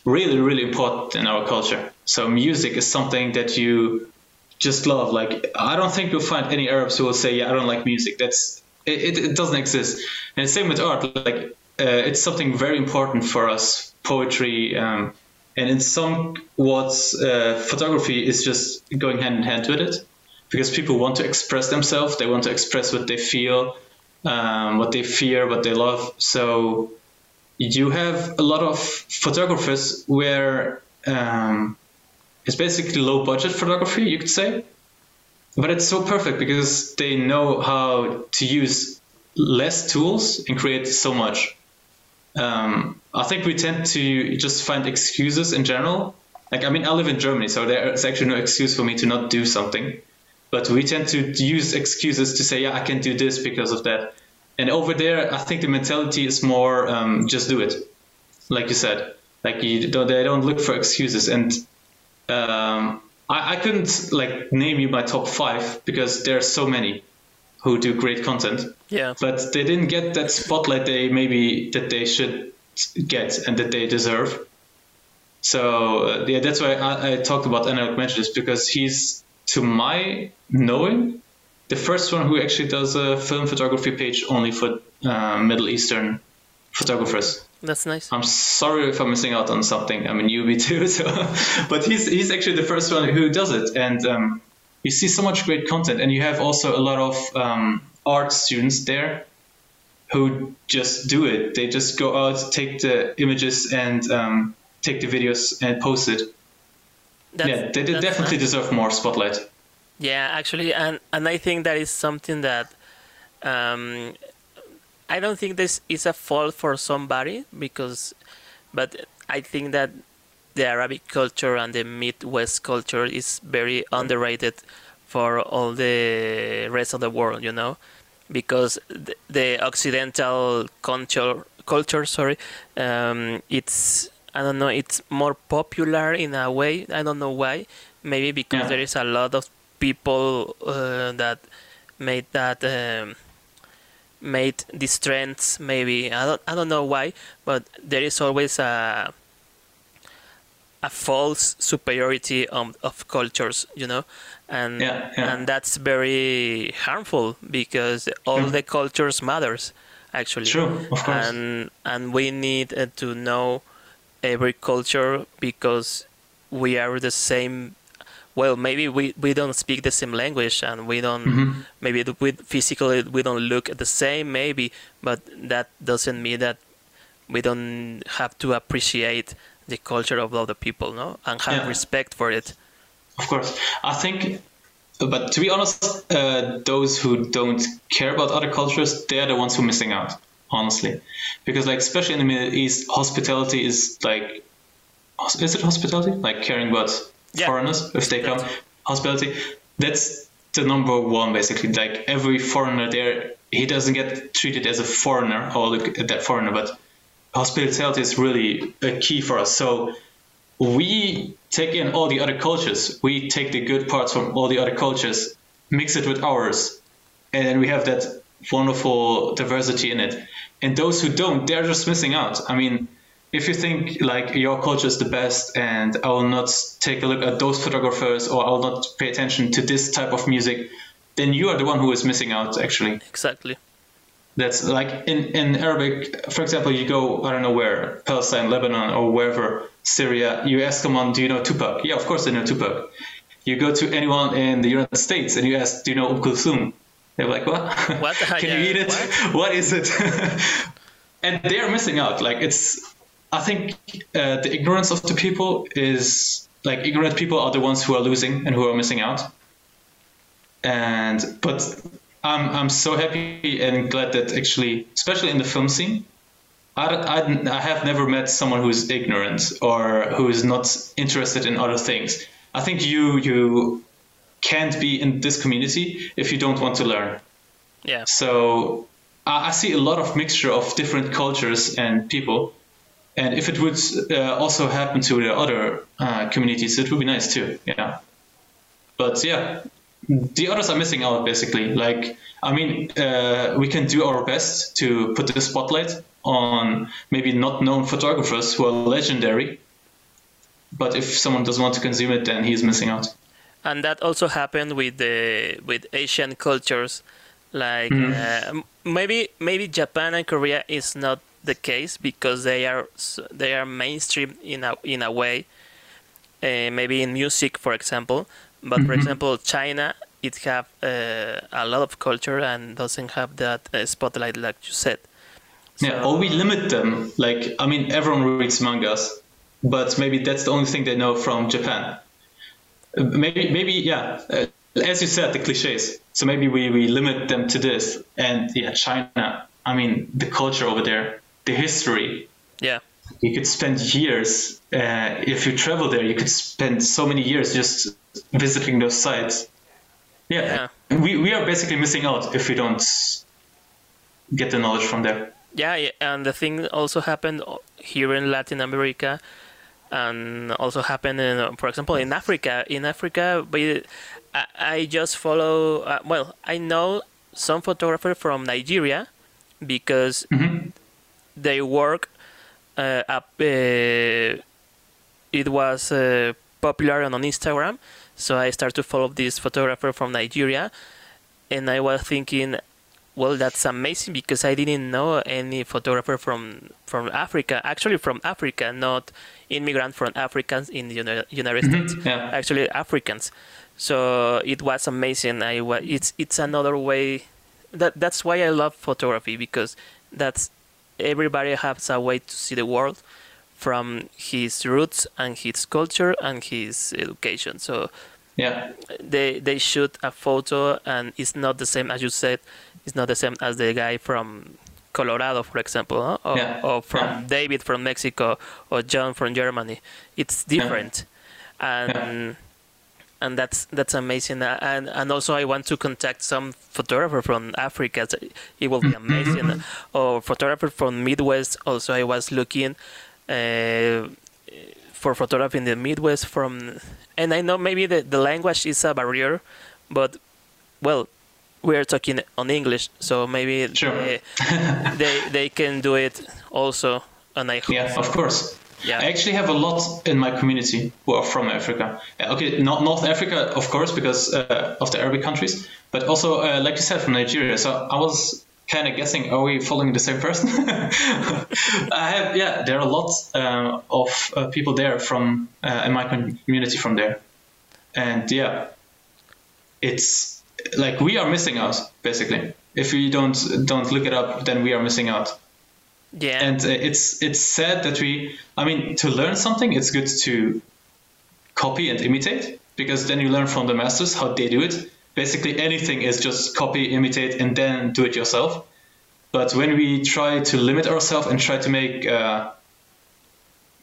really really important in our culture. So music is something that you just love. Like I don't think you'll find any Arabs who will say yeah I don't like music. That's it, it doesn't exist. And the same with art. Like uh, it's something very important for us. Poetry, um, and in some words, uh, photography is just going hand in hand with it because people want to express themselves. They want to express what they feel, um, what they fear, what they love. So you have a lot of photographers where um, it's basically low budget photography, you could say. But it's so perfect because they know how to use less tools and create so much um, I think we tend to just find excuses in general. Like, I mean, I live in Germany, so there's actually no excuse for me to not do something. But we tend to use excuses to say, yeah, I can do this because of that. And over there, I think the mentality is more um, just do it, like you said. Like you don't, they don't look for excuses. And um, I, I couldn't like name you my top five because there are so many who do great content. Yeah. But they didn't get that spotlight they maybe that they should get and that they deserve. So uh, yeah, that's why I, I talked about Analog Mentions because he's, to my knowing, the first one who actually does a film photography page only for uh, Middle Eastern photographers. That's nice. I'm sorry if I'm missing out on something. I'm a newbie too, so but he's he's actually the first one who does it, and um, you see so much great content, and you have also a lot of um, art students there who just do it. They just go out, take the images, and um, take the videos and post it. That's, yeah, they, they definitely nice. deserve more spotlight. Yeah, actually, and and I think that is something that um, I don't think this is a fault for somebody because, but I think that the Arabic culture and the Midwest culture is very underrated for all the rest of the world, you know, because the, the Occidental culture, culture, sorry, um, it's I don't know, it's more popular in a way. I don't know why. Maybe because yeah. there is a lot of people uh, that made that. Um, made these trends maybe I don't I don't know why but there is always a a false superiority of, of cultures, you know, and yeah, yeah. and that's very harmful because all the cultures matters actually. True, of course. And and we need uh, to know every culture because we are the same. Well, maybe we, we don't speak the same language and we don't mm-hmm. maybe we physically we don't look the same maybe, but that doesn't mean that we don't have to appreciate the culture of other people, no, and have yeah. respect for it. Of course, I think. But to be honest, uh, those who don't care about other cultures, they are the ones who are missing out. Honestly, because like especially in the Middle East, hospitality is like, is it hospitality? Like caring about yeah. foreigners if they come. Hospitality. That's the number one basically. Like every foreigner there, he doesn't get treated as a foreigner or look at that foreigner, but hospitality is really a key for us. So we take in all the other cultures. We take the good parts from all the other cultures, mix it with ours, and then we have that wonderful diversity in it. And those who don't, they're just missing out. I mean, if you think like your culture is the best and I will not take a look at those photographers or I will not pay attention to this type of music, then you are the one who is missing out actually. Exactly that's like in, in Arabic, for example, you go, I don't know where, Palestine, Lebanon, or wherever, Syria, you ask someone, do you know Tupac? Yeah, of course they know Tupac. You go to anyone in the United States and you ask, do you know Umm Kulthum? They're like, what? What? Can Yeah, you eat it? what? what is it? and they are missing out. Like it's, I think uh, the ignorance of the people is like ignorant people are the ones who are losing and who are missing out. And but I'm I'm so happy and glad that actually, especially in the film scene, I, I, I have never met someone who's ignorant or who is not interested in other things. I think you you can't be in this community if you don't want to learn. Yeah. So I, I see a lot of mixture of different cultures and people. And if it would uh, also happen to the other uh, communities, it would be nice too. Yeah. But yeah, the others are missing out basically. Like, I mean, uh, we can do our best to put the spotlight on maybe not known photographers who are legendary. But if someone doesn't want to consume it, then he's missing out. And that also happened with the with Asian cultures, like Mhm. uh, maybe maybe Japan and Korea is not the case because they are they are mainstream in a in a way, uh, maybe in music for example. But for Mhm. example, China it have uh, a lot of culture and doesn't have that uh, spotlight like you said. Yeah, or we limit them. Like, I mean, everyone reads mangas, but maybe that's the only thing they know from Japan. Maybe, maybe, yeah. Uh, as you said, the cliches. So maybe we, we limit them to this. And yeah, China. I mean, the culture over there, the history. Yeah. You could spend years. Uh, if you travel there, you could spend so many years just visiting those sites. Yeah, we we are basically missing out if we don't get the knowledge from there. Yeah, yeah, and the thing also happened here in Latin America, and also happened in, for example, in Africa. In Africa, we, I, I just follow. Uh, well, I know some photographer from Nigeria because Mhm. they work uh, up. Uh, it was uh, popular on Instagram, so I started to follow this photographer from Nigeria, and I was thinking, well, that's amazing because I didn't know any photographer from from Africa. Actually, from Africa, not immigrant from Africans in the Uni- United mm-hmm. States. Yeah. Actually, Africans. So it was amazing. I wa- it's it's another way. That that's why I love photography because that's everybody has a way to see the world from his roots and his culture and his education. So Yeah. they they shoot a photo and it's not the same as you said it's not the same as the guy from colorado for example huh? or, Yeah, or from yeah. david from mexico or john from germany. It's different. And and that's that's amazing. And and also i want to contact some photographer from africa. It will be amazing. Or photographer from midwest. Also i was looking uh, for photography in the Midwest from and I know maybe the, the language is a barrier, but well, we are talking on English, so maybe Sure. they, they they can do it also and I hope Yeah, of course. Yeah. I actually have a lot in my community who are from Africa. Uh, Okay, not North Africa, of course, because uh, of the Arabic countries, but also, uh, like you said, from Nigeria. So I was kind of guessing, are we following the same person? I have, yeah, there are a lot um, of uh, people there from uh, in my community from there, and yeah, it's like we are missing out basically. If we don't don't look it up, then we are missing out. Yeah. And uh, it's it's sad that we i mean to learn something it's good to copy and imitate because then you learn from the masters how they do it. Basically anything is just copy imitate and then do it yourself. But when we try to limit ourselves and try to make uh,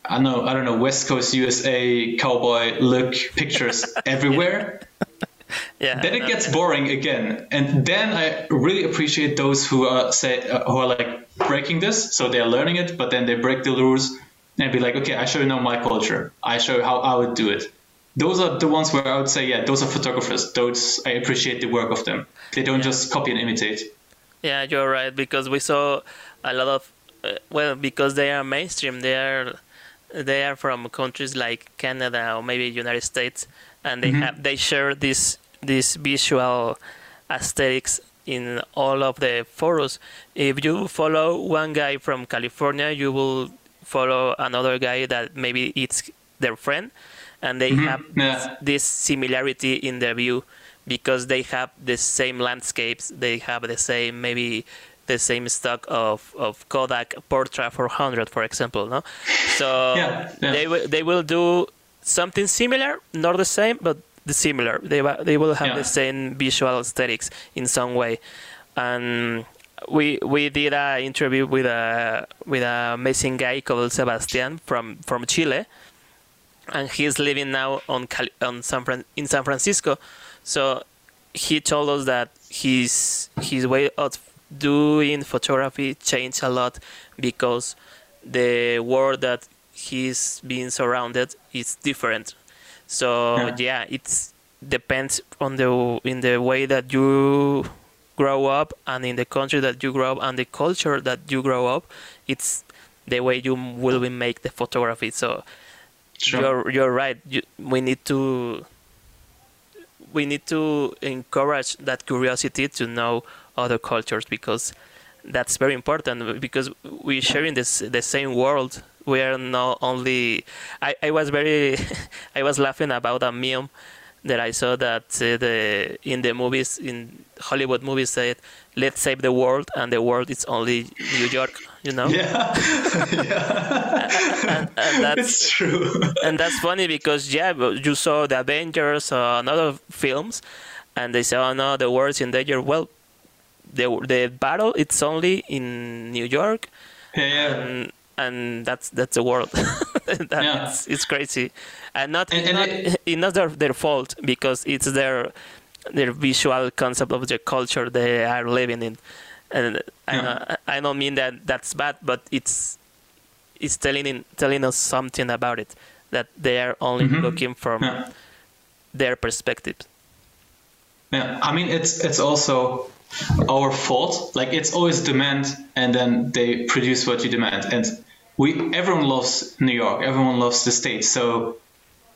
I don't know, I don't know, West Coast USA cowboy look pictures everywhere yeah then it gets boring again. And then i really appreciate those who are say uh, who are like breaking this. So they're learning it but then they break the rules and be like okay i show you now my culture. I show you how i would do it. Those are the ones where i would say yeah those are photographers. Those i appreciate the work of them. They don't just copy and imitate. Yeah, you're right because we saw a lot of uh, well because they are mainstream. They are they are from countries like Canada or maybe United States, and they have they share this this visual aesthetics in all of the photos. If you follow one guy from California, you will follow another guy that maybe it's their friend, and they mm-hmm. have Yeah. this similarity in their view because they have the same landscapes, they have the same maybe the same stock of, of Kodak Portra 400, for example. No, so Yeah, yeah. they will they will do something similar, not the same, but the similar. They they will have Yeah. the same visual aesthetics in some way, and we we did an interview with a with an amazing guy called Sebastian from from Chile, and he's living now on Cali- on San Fran- in San Francisco. So he told us that his his way of doing photography changed a lot because the world that he's being surrounded is different. So Yeah. yeah, it's depends on the in the way that you grow up and in the country that you grow up and the culture that you grow up. It's the way you will be make the photography. So Sure. you're you're right. You, we need to we need to encourage that curiosity to know other cultures because that's very important because we share in this the same world. We are not only. I, I was very I was laughing about a meme that I saw that uh, the in the movies in Hollywood movies said let's save the world and the world is only New York. You know. Yeah, And, and that's it's true. and that's funny because yeah, you saw the Avengers or other films, and they say, "Oh no, the world's in danger." Well, the the battle it's only in New York, yeah, yeah. and and that's that's the world. that Yeah. it's, it's crazy, and not And- and not, it- it's not their, their fault because it's their their visual concept of the culture they are living in, and I, Yeah. don't- I don't mean that that's bad, but it's it's telling in, telling us something about it that they are only Mhm. looking from Yeah. their perspective. Yeah, I mean it's it's also our fault. Like it's always demand, and then they produce what you demand. And we everyone loves New York. Everyone loves the states. So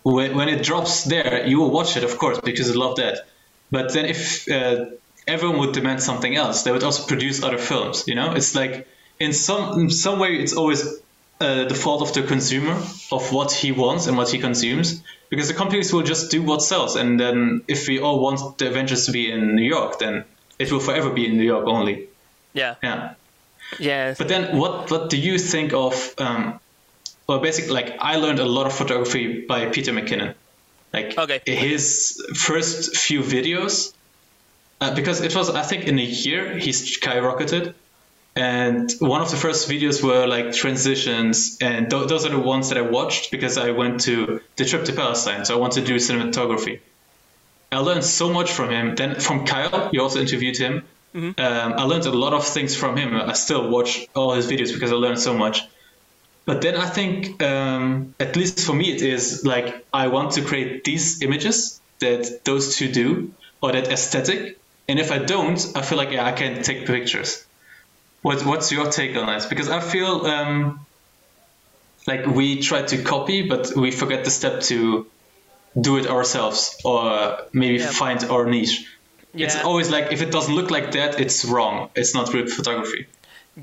when, when it drops there, you will watch it, of course, because you love that. But then if uh, everyone would demand something else, they would also produce other films. You know, it's like in some in some way, it's always uh, the fault of the consumer of what he wants and what he consumes because the companies will just do what sells and then if we all want the Avengers to be in New York then it will forever be in New York only. Yeah. yeah. Yes. but then what what do you think of um, well basically like I learned a lot of photography by Peter McKinnon. Like Okay. his first few videos uh, because it was I think in a year he skyrocketed. And one of the first videos were like transitions. And th- those are the ones that i watched because i went to the trip to palestine. So i want to do cinematography i learned so much from him. Then from kyle you also interviewed him. Um, i learned a lot of things from him. I still watch all his videos because i learned so much. But then i think um, at least for me it is like i want to create these images that those two do or that aesthetic. And if i don't i feel like yeah i can't take pictures. What, what's your take on that? Because I feel um, like we try to copy, but we forget the step to do it ourselves or maybe Yeah. find our niche. It's always like if it doesn't look like that, it's wrong. It's not real photography.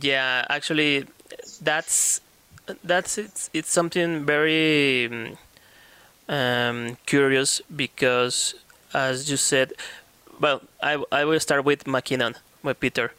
Yeah, actually, that's that's it's it's something very um, um, curious because, as you said, well, I I will start with McKinnon with Peter.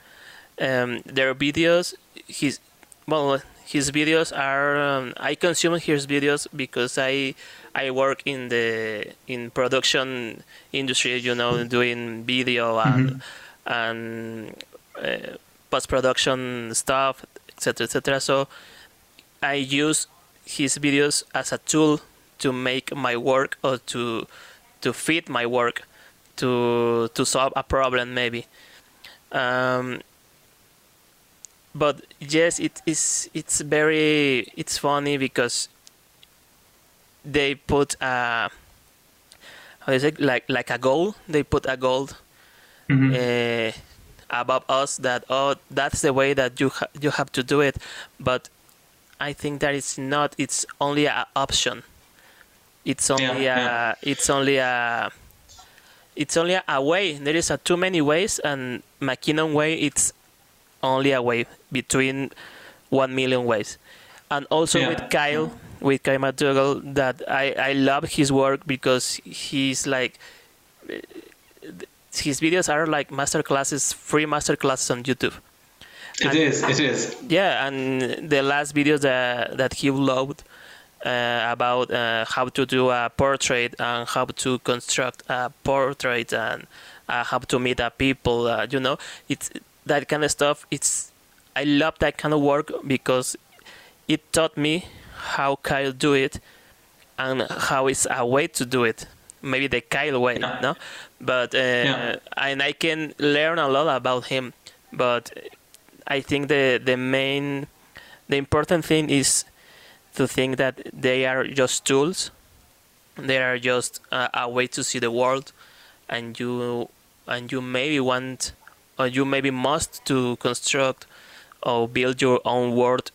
Um, their videos, his well, his videos are um, I consume his videos because I I work in the in production industry, you know, doing video and and uh, post production stuff, etc., etc. So I use his videos as a tool to make my work or to to fit my work to to solve a problem maybe. Um, but yes, it is. It's very. It's funny because they put a how is it like like a goal. They put a goal Mhm. uh, above us that oh that's the way that you ha- you have to do it, but I think that it's not. It's only an option. It's only Yeah, a. yeah. It's only a. It's only a way. There is a too many ways, and McKinnon way. It's only a way between one million ways. And also Yeah, with Kyle, with Kyle McDougall, that I, I love his work because he's like his videos are like master classes, free master classes on YouTube. It And- is. It is. Yeah, and the last videos that that he uploaded uh, about uh, how to do a portrait and how to construct a portrait and uh, how to meet a people. Uh, you know, it's that kind of stuff. It's I love that kind of work because it taught me how Kyle do it and how it's a way to do it. Maybe the Kyle way, Yeah. no? But uh, Yeah. and I can learn a lot about him. But I think the the main the important thing is to think that they are just tools. They are just a, a way to see the world, and you and you maybe want or you maybe must to construct or build your own world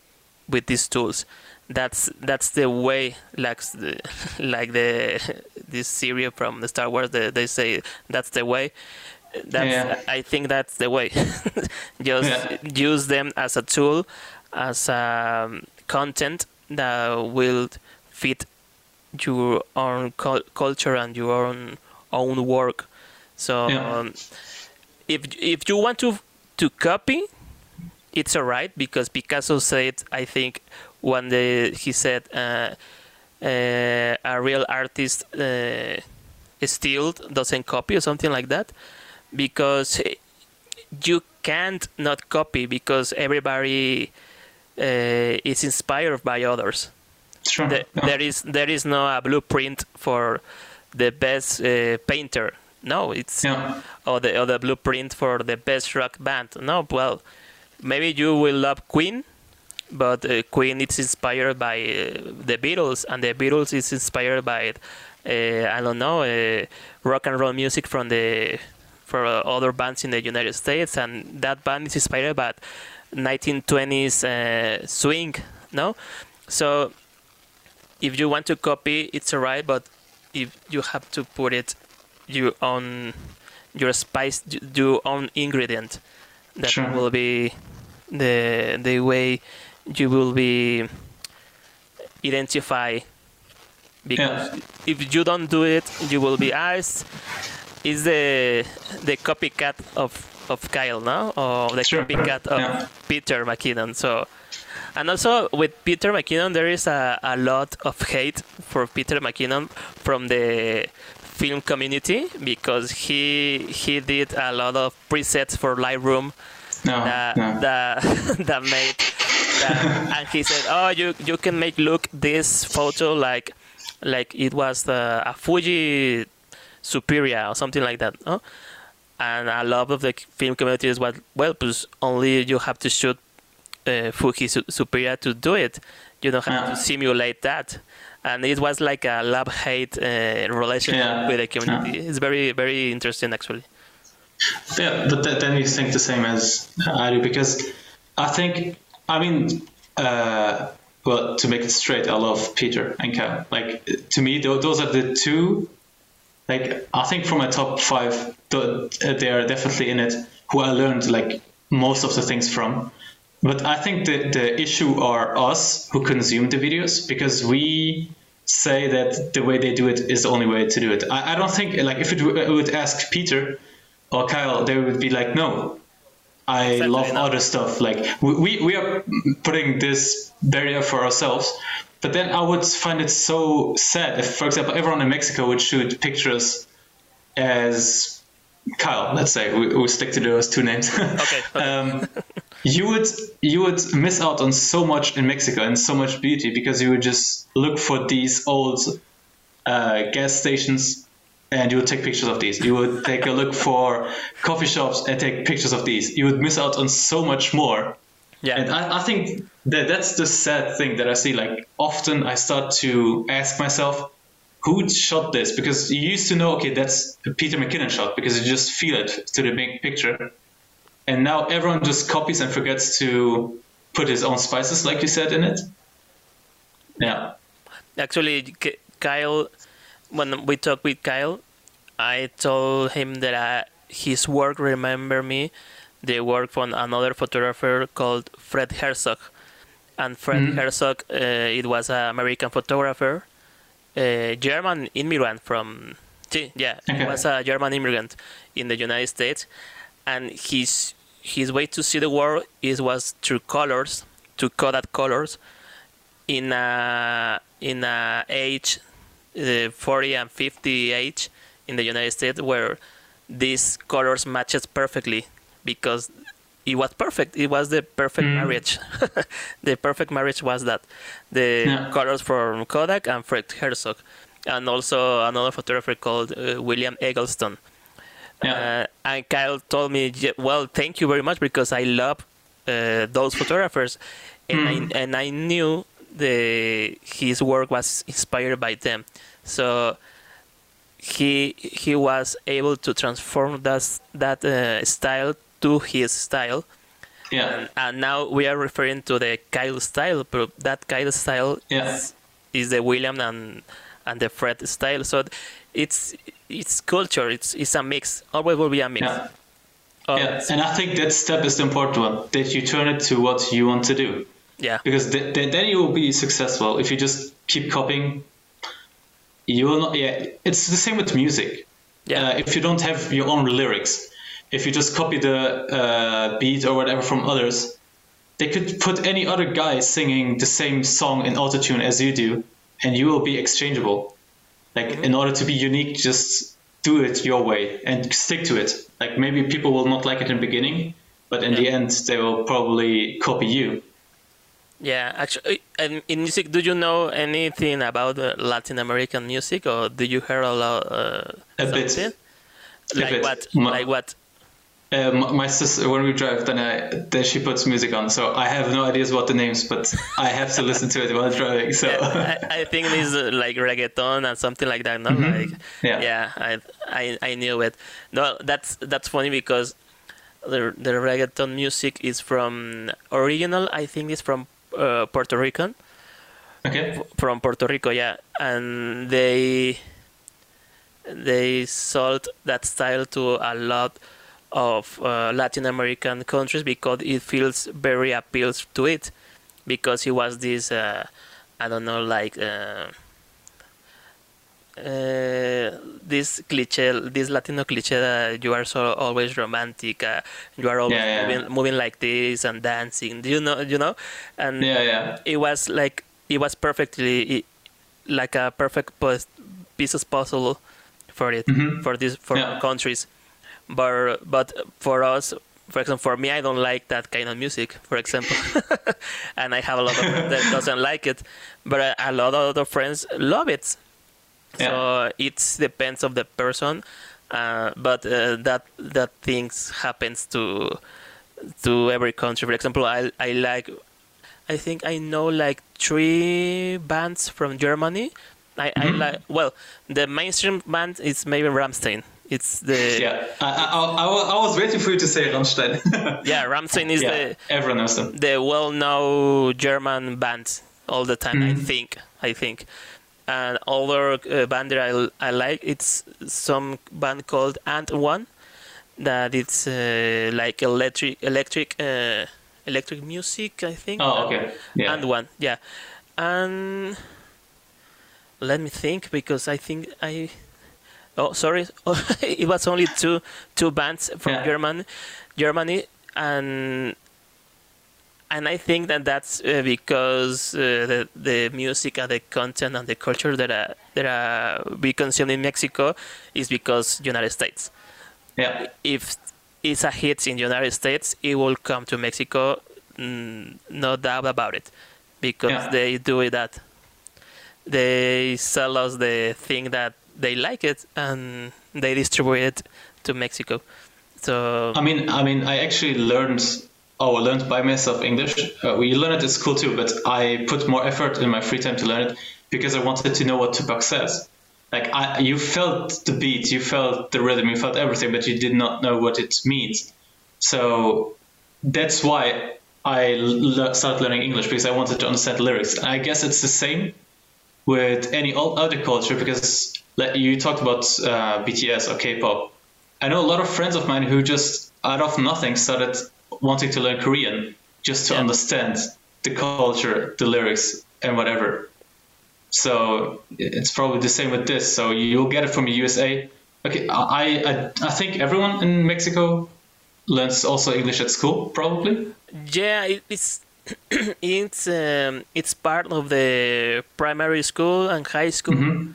with these tools. That's that's the way, like the, like the this series from the Star Wars. They, they say that's the way. That's Yeah. I think that's the way. Just Yeah. use them as a tool, as um, content that will fit your own cul- culture and your own own work. So Yeah. um, if if you want to to copy, it's alright because Picasso said I think one day he said uh, uh, a real artist uh, steals doesn't copy or something like that because you can't not copy because everybody uh, is inspired by others. Sure. The- Yeah. There is there is no a blueprint for the best uh, painter. No, it's Yeah. or the or the blueprint for the best rock band. No, well, maybe you will love Queen, but uh, Queen is inspired by uh, the Beatles, and the Beatles is inspired by uh, I don't know uh, rock and roll music from the for other bands in the United States, and that band is inspired by 1920s uh, swing. No, so if you want to copy, it's alright, but if you have to put it your own your spice your own ingredient that Sure. will be the the way you will be identified because if you don't do it you will be asked is the the copycat of of Kyle now, or the Sure. copycat of Yeah. Peter McKinnon so and also with Peter McKinnon there is a, a lot of hate for Peter McKinnon from the film community because he he did a lot of presets for Lightroom No. that no. that that made that, and he said, "Oh, you you can make look this photo like like it was the, a Fuji Superia or something like that." No? And a lot of the film community is what well, pues only you have to shoot uh, Fuji Su- Superia to do it. You don't have Yeah. to simulate that. And it was like a love hate uh, relationship Yeah. with the community. It's very very interesting actually. Yeah, but th- then you think the same as I do because I think I mean, uh, well, to make it straight, I love Peter and Kyle. Like to me, tho- those are the two. Like I think from my top five, th- they are definitely in it. Who I learned like most of the things from. But I think the the issue are us who consume the videos because we say that the way they do it is the only way to do it. I, I don't think like if it w- I would ask Peter or Kyle, they would be like, no, I Exactly, love no. other stuff. Like we, we we are putting this barrier for ourselves. But then I would find it so sad if, for example, everyone in Mexico would shoot pictures as Kyle. Let's say we, we stick to those two names. Okay, okay. um, you would you would miss out on so much in Mexico and so much beauty because you would just look for these old uh, gas stations and you would take pictures of these. You would take a look for coffee shops and take pictures of these. You would miss out on so much more. Yeah. And I, I think that that's the sad thing that I see. Like often I start to ask myself, who shot this? Because you used to know, okay, that's a Peter McKinnon shot because you just feel it to the big picture. And now everyone just copies and forgets to put his own spices, like you said, in it. Yeah. Actually, Kyle, when we talked with Kyle, I told him that uh, his work remember me the work from another photographer called Fred Herzog. And Fred Mhm. Herzog, uh, it was an American photographer, a German immigrant from yeah, he Okay. was a German immigrant in the United States, and his his way to see the world is was through colors, to coded colors, in a in a age, uh, 40 and 50 age in the United States where these colors matches perfectly because it was perfect. It was the perfect Mm. marriage. the perfect marriage was that the Yeah. colors from Kodak and Fred Herzog, and also another photographer called uh, William Eggleston. Yeah. Uh, and Kyle told me, "Yeah, "Well, thank you very much because I love uh, those photographers, and Mm. I and I knew the his work was inspired by them, so he he was able to transform that that uh, style to his style, yeah. and, and now we are referring to the Kyle style, but that Kyle style Yeah. is, is the William and and the Fred style. So it's it's culture. It's it's a mix. Always will be a mix. Yeah. Oh, Yeah, and I think that step is the important one that you turn it to what you want to do yeah, because th- th- then you will be successful. If you just keep copying, you will not. Yeah, it's the same with music. yeah, Uh, if you don't have your own lyrics, if you just copy the uh, beat or whatever from others, they could put any other guy singing the same song in autotune as you do, and you will be exchangeable. Like in order to be unique, just do it your way and stick to it. Like maybe people will not like it in the beginning, but in the end, they will probably copy you. Yeah. Actually, and in music, do you know anything about uh, Latin American music, or do you hear a lot? Uh, A bit. something? A Like bit. what? Ma- Like what? Uh, my sister, when we drive, then I then she puts music on, so I have no ideas what the names, but I have to listen to it while driving. So I, I think it's uh, like reggaeton and something like that. No, like Mm-hmm. Yeah. I, I I knew it. No, that's that's funny because the the reggaeton music is from original. I think is from uh, Puerto Rican. okay, from Puerto Rico, yeah, and they they sold that style to a lot of uh, Latin American countries because it feels very appeals to it. Because it was this uh, I don't know like uh, uh, this cliche this Latino cliche that you are so always romantic uh, you are always Yeah, yeah. moving, moving like this and dancing do you know you know and yeah, yeah, it was like it was perfectly like a perfect piece of puzzle for it Mhm. for this for Yeah. countries but but for us for example for me i don't like that kind of music for example and i have a lot of friends that doesn't like it but a, a lot of other friends love it so it depends of the person uh, but uh, that that things happens to to every country for example i i like i think i know like three bands from germany i, I Mhm. like well the mainstream band is maybe rammstein it's the yeah. I, I, I, I was waiting for you to say Rammstein. yeah rammstein is yeah, the everyone knows them. the well-known German band all the time. I Mhm. think. I think. And other uh, band that I, I like it's some band called And One, that it's uh, like electric electric uh, electric music. I think. Oh, okay. Yeah. And One, yeah, and let me think because I think I. Oh, sorry. it was only two two bands from Yeah. German, Germany, and and I think that that's uh, because uh, the the music and the content and the culture that uh, that uh, we consume in Mexico is because United States. yeah. If it's a hit in the United States, it will come to Mexico, mm, no doubt about it, because Yeah. they do that. They sell us the thing that they like it and they distribute it to Mexico. So I mean, I mean, I actually learned. Oh, I learned by myself English. Uh, we learn it at school too, but I put more effort in my free time to learn it because I wanted to know what Tupac says. Like, I, you felt the beat, you felt the rhythm, you felt everything, but you did not know what it means. So that's why I l- started learning English because I wanted to understand lyrics. And I guess it's the same with any other culture because like you talked about uh, BTS or K-pop. I know a lot of friends of mine who just out of nothing started wanting to learn Korean just to Yeah. understand the culture, the lyrics, and whatever. So it's probably the same with this. So you'll get it from the USA. Okay, I, I, I think everyone in Mexico learns also English at school, probably. Yeah, it's it's um, it's part of the primary school and high school. Mm-hmm.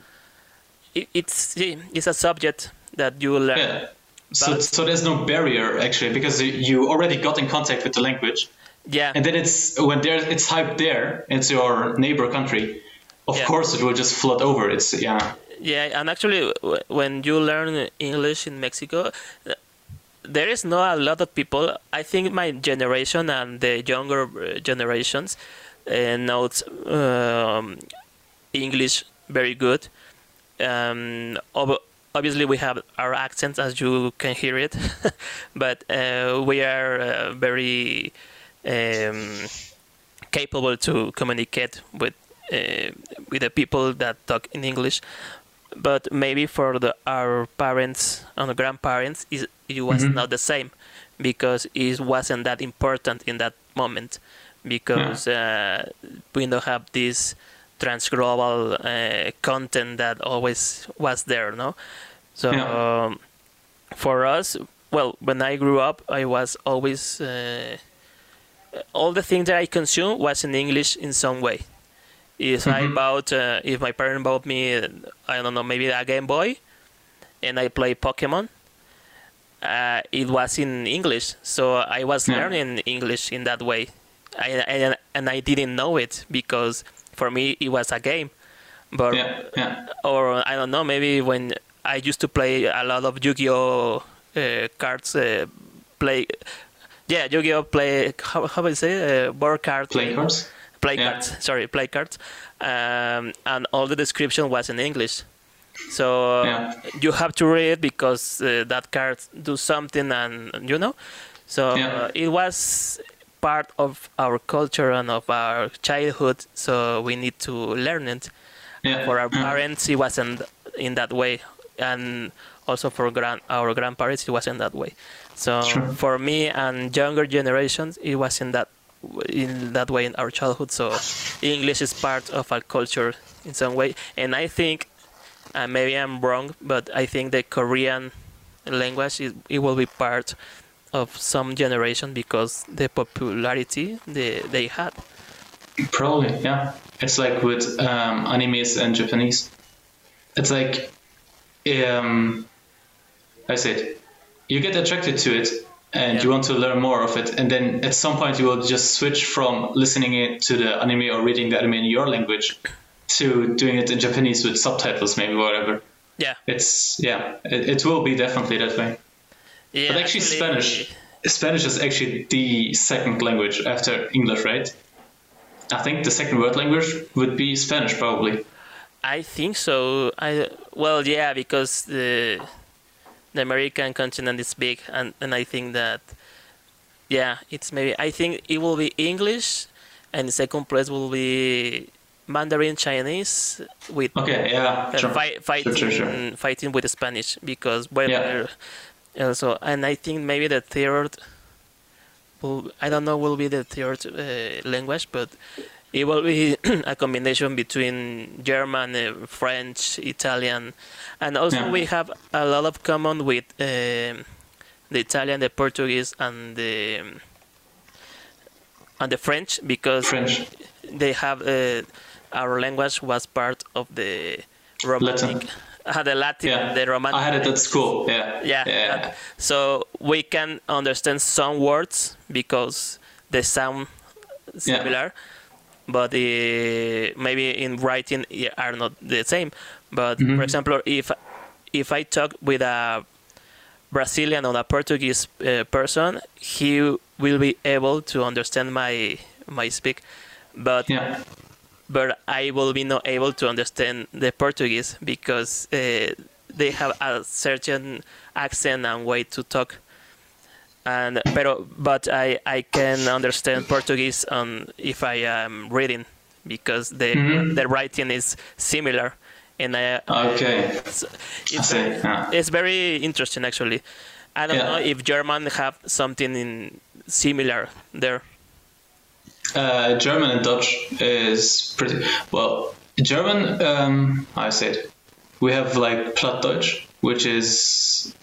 It, it's it's a subject that you learn. Yeah. So, so there's no barrier actually because you already got in contact with the language, Yeah, and then it's when there it's hyped there into your neighbor country. Of Yeah. course, it will just flood over. It's yeah, yeah, and actually, when you learn English in Mexico, uh, there is not a lot of people. I think my generation and the younger uh, generations uh, knows um, English very good. Um, obviously, we have our accents, as you can hear it, but uh, we are uh, very um, capable to communicate with uh, with the people that talk in English. But maybe for the, our parents and grandparents, it, it was Mhm. not the same because it wasn't that important in that moment because uh, we don't have this transglobal uh, content that always was there, no? So Yeah. um, for us, well, when I grew up, I was always uh, all the things that I consumed was in English in some way. If I Mhm. bought, uh, if my parent bought me, I don't know, maybe a Game Boy, and I play Pokemon, uh, it was in English, so I was Yeah. learning English in that way, I, and and I didn't know it because for me it was a game, but yeah, yeah, or I don't know, maybe when I used to play a lot of Yu-Gi-Oh uh, cards, uh, play, yeah, Yu-Gi-Oh play, how how do I say, uh, board card playing cards. play Yeah. cards. Sorry, play cards, um, and all the description was in English. So Yeah. you have to read because uh, that card do something, and you know. So Yeah. uh, it was part of our culture and of our childhood. So we need to learn it. Yeah, For our yeah. parents, it wasn't in that way, and also for grand our grandparents, it wasn't that way. So Sure. for me and younger generations, it wasn't that in that way in our childhood. So English is part of our culture in some way, and I think uh, maybe I'm wrong, but I think the Korean language is, it will be part of some generation because the popularity they they had. Probably, yeah. It's like with um, animes and Japanese. It's like, um, I said, you get attracted to it and Yeah. you want to learn more of it, and then at some point you will just switch from listening it to the anime or reading the anime in your language to doing it in Japanese with subtitles, maybe whatever. Yeah, It's yeah, it, it will be definitely that way. yeah. But actually, Spanish, Spanish is actually the second language after English, right? I think the second word language would be Spanish, probably. I think so. I well, yeah, because the the American continent is big, and and I think that yeah, it's maybe I think it will be English, and the second place will be Mandarin Chinese with Okay, yeah, uh, sure. fi- fighting sure, sure. fighting with Spanish because well, Yeah. also and I think maybe the third will I don't know will be the third uh, language, but it will be a combination between German, uh, French, Italian, and also Yeah. we have a lot of common with um, the Italian, the Portuguese, and the and the French because French. they have uh, our language was part of the romantic uh, the Latin Yeah, the romantic. I had it at school. Yeah, yeah, that- so we can understand some words because they sound similar but the, maybe in writing are not the same but for Mhm. example if if i talk with a brazilian or a portuguese uh, person he will be able to understand my my speak but yeah, but I will be not able to understand the Portuguese because uh, they have a certain accent and way to talk. And pero, but I, I can understand Portuguese on if I am reading because the Mhm. the writing is similar, and I, Okay, it's, it's, Yeah. it's very interesting actually. I don't Yeah. know if German have something in similar there. Uh, German and Dutch is pretty well. German, um, I said, we have like Plattdeutsch, which is